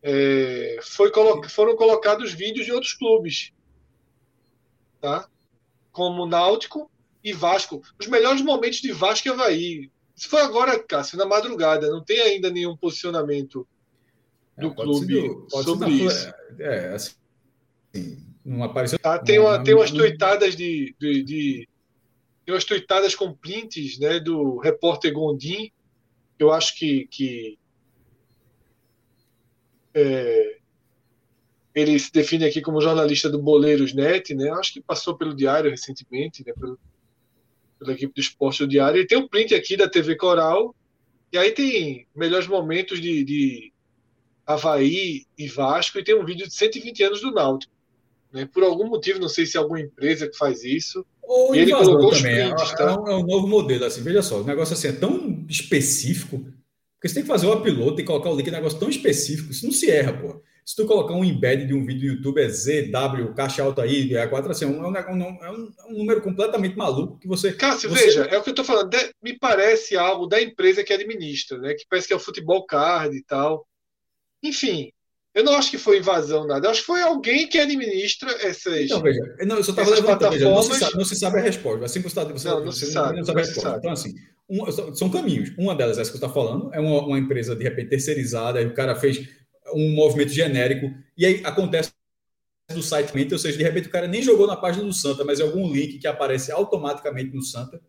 é, foi colo foram colocados vídeos de outros clubes, tá? como Náutico e Vasco. Os melhores momentos de Vasco e Havaí. Isso foi agora, Cássio, na madrugada. Não tem ainda nenhum posicionamento do é, clube ser, sobre isso. É, assim, não apareceu. Tá, tem, uma, tem umas tweetadas de, de, de, Tem umas tweetadas com prints né, do repórter Gondim. Eu acho que, que é, ele se define aqui como jornalista do Boleiros Net, né? Acho que passou pelo Diário recentemente, né? Pelo, pela equipe do Esporte do Diário. E tem um print aqui da TV Coral, e aí tem melhores momentos de, de Havaí e Vasco, e tem um vídeo de 120 anos do Náutico. Né? Por algum motivo, não sei se é alguma empresa que faz isso. Ou ele colocou também. Prints, tá? é, um, é um novo modelo, assim. Veja só, o negócio assim é tão específico porque você tem que fazer o upload, e colocar o link, é um negócio tão específico, isso não se erra, pô. Se tu colocar um embed de um vídeo do YouTube, é ZW, caixa alta aí, é 4 assim, é um, é, um, é um, número completamente maluco que você. Cássio, você... veja, é o que eu tô falando. De, me parece algo da empresa que administra, né? Que parece que é o futebol card e tal. Enfim, Eu não acho que foi invasão, nada. Eu acho que foi alguém que administra essas. Não, veja, não, eu só estava levantando, veja, não, se sabe, não se sabe a resposta. Assim que você, você, não, não se sabe, não sabe a resposta. Sabe. Então, assim, um, são caminhos. Uma delas, essa que você está falando, é uma, uma, empresa de repente terceirizada, e o cara fez um movimento genérico, e aí acontece do site, ou seja, de repente o cara nem jogou na página do Santa, mas é algum link que aparece automaticamente no Santa,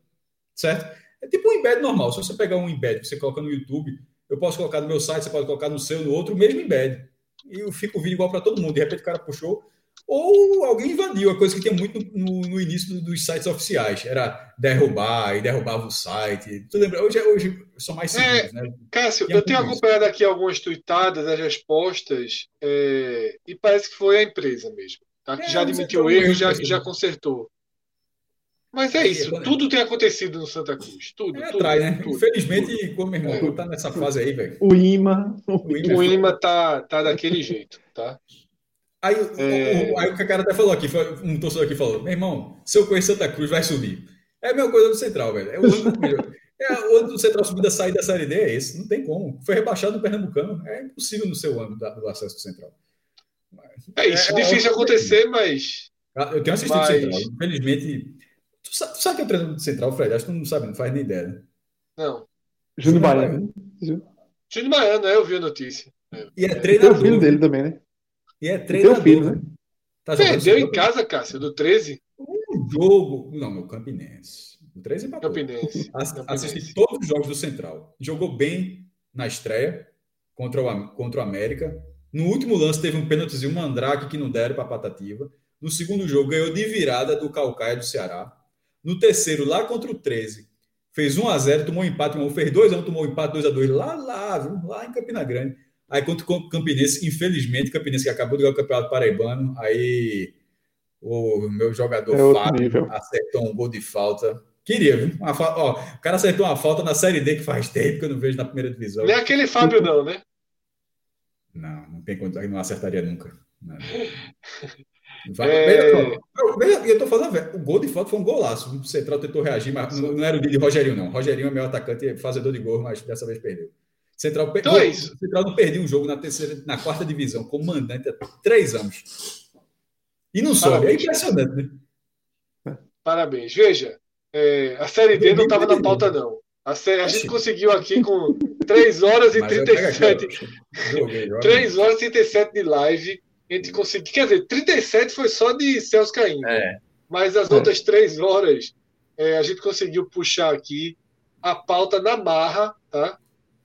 certo? É tipo um embed normal. Se você pegar um embed que você coloca no YouTube, eu posso colocar no meu site, você pode colocar no seu, no outro, o mesmo embed e eu fico o vídeo igual para todo mundo. De repente o cara puxou, ou alguém invadiu, a coisa que tinha muito no, no início dos sites oficiais. Era derrubar e derrubava o site. Tu lembra? Hoje, hoje são mais é, simples, é, né? Cássio, eu tenho acompanhado aqui algumas tuitadas, as respostas, é, e parece que foi a empresa mesmo. Tá? Que é, já admitiu o erro, já, já consertou. Mas é isso, tudo tem acontecido no Santa Cruz. Tudo. É tudo, atrás, né? Tudo, Infelizmente, tudo. como meu irmão, é. tá nessa fase aí, velho. O IMA. O IMA, o IMA tá, tá daquele jeito, tá? Aí, é... o, aí o que a cara até falou aqui, um torcedor aqui falou: meu irmão, se eu conhecer Santa Cruz, vai subir. É a mesma coisa do Central, velho. É o ano, é, o ano do Central subir da sair da Série D é esse. Não tem como. Foi rebaixado no Pernambucano. É impossível no seu ano do, acesso do Central. É isso, é, difícil acontecer, mas. Ah, eu tenho assistido mas... Central. Infelizmente Tu sabe, tu sabe que é o treinador do Central, Fred? Acho que tu não sabe, não faz nem ideia, né? Não. Júnior Baiano. Júnior Baiano, é, eu vi a notícia. E é treinador. Tem o filho dele também, né? E é treinador. Tem o filho, né? Tá Perdeu em casa, Cássio, do 13? Um jogo. Não, no Campinense. O 13 empatou. Campinense. Assisti todos os jogos do Central. Jogou bem na estreia contra o, contra o América. No último lance teve um pênaltizinho, um mandrake que não deram para a Patativa. No segundo jogo ganhou de virada do Calcaia do Ceará. No terceiro, lá contra o 13, fez 1 a 0 tomou um empate, fez 2 a 1 tomou um empate 2 a 2 lá, lá, viu? lá em Campina Grande. Aí contra o Campinense, infelizmente, o Campinense que acabou de ganhar o Campeonato Paraibano, aí o meu jogador é Fábio acertou um gol de falta. Queria, viu? Uma fa... Ó, o cara acertou uma falta na Série D que faz tempo que eu não vejo na primeira divisão. Não é aquele Fábio, não, né? Não, não tem condição, não acertaria nunca. Não. É... Eu, eu tô falando, o gol de falta foi um golaço. O Central tentou reagir, mas não, não era o de Rogerinho, não. Rogerinho é meu atacante, fazedor de gol, mas dessa vez perdeu. Central, então é. Central não perdeu um jogo na terceira, na quarta divisão, comandante há três anos. E não sobe. É impressionante, né? Parabéns. Veja, é, a Série D não estava na pauta, não. A, série, a gente conseguiu aqui com 3 horas e 37. 3 horas e 37 de live a gente conseguiu. Quer dizer, 37 foi só de Celso caindo. É. Mas as é. outras três horas é, a gente conseguiu puxar aqui a pauta na barra, tá?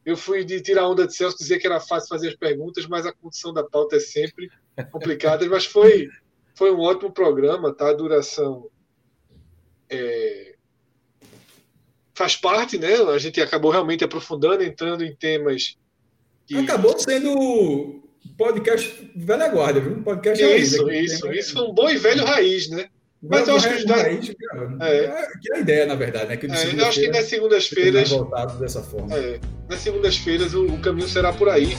Eu fui de tirar onda de Celso, dizer que era fácil fazer as perguntas, mas a condição da pauta é sempre complicada. mas foi, foi um ótimo programa, tá? A duração é, faz parte, né? A gente acabou realmente aprofundando, entrando em temas. Que... Acabou sendo podcast velha guarda, viu? Um podcast isso, raiz. Isso, isso. Isso foi um bom e velho raiz, né? Mas eu acho que, da... raiz, é. é. que é a ideia, na verdade, né? Que é, eu acho que nas segundas-feiras. Voltado dessa forma. É, nas segundas-feiras o, o, caminho será por aí.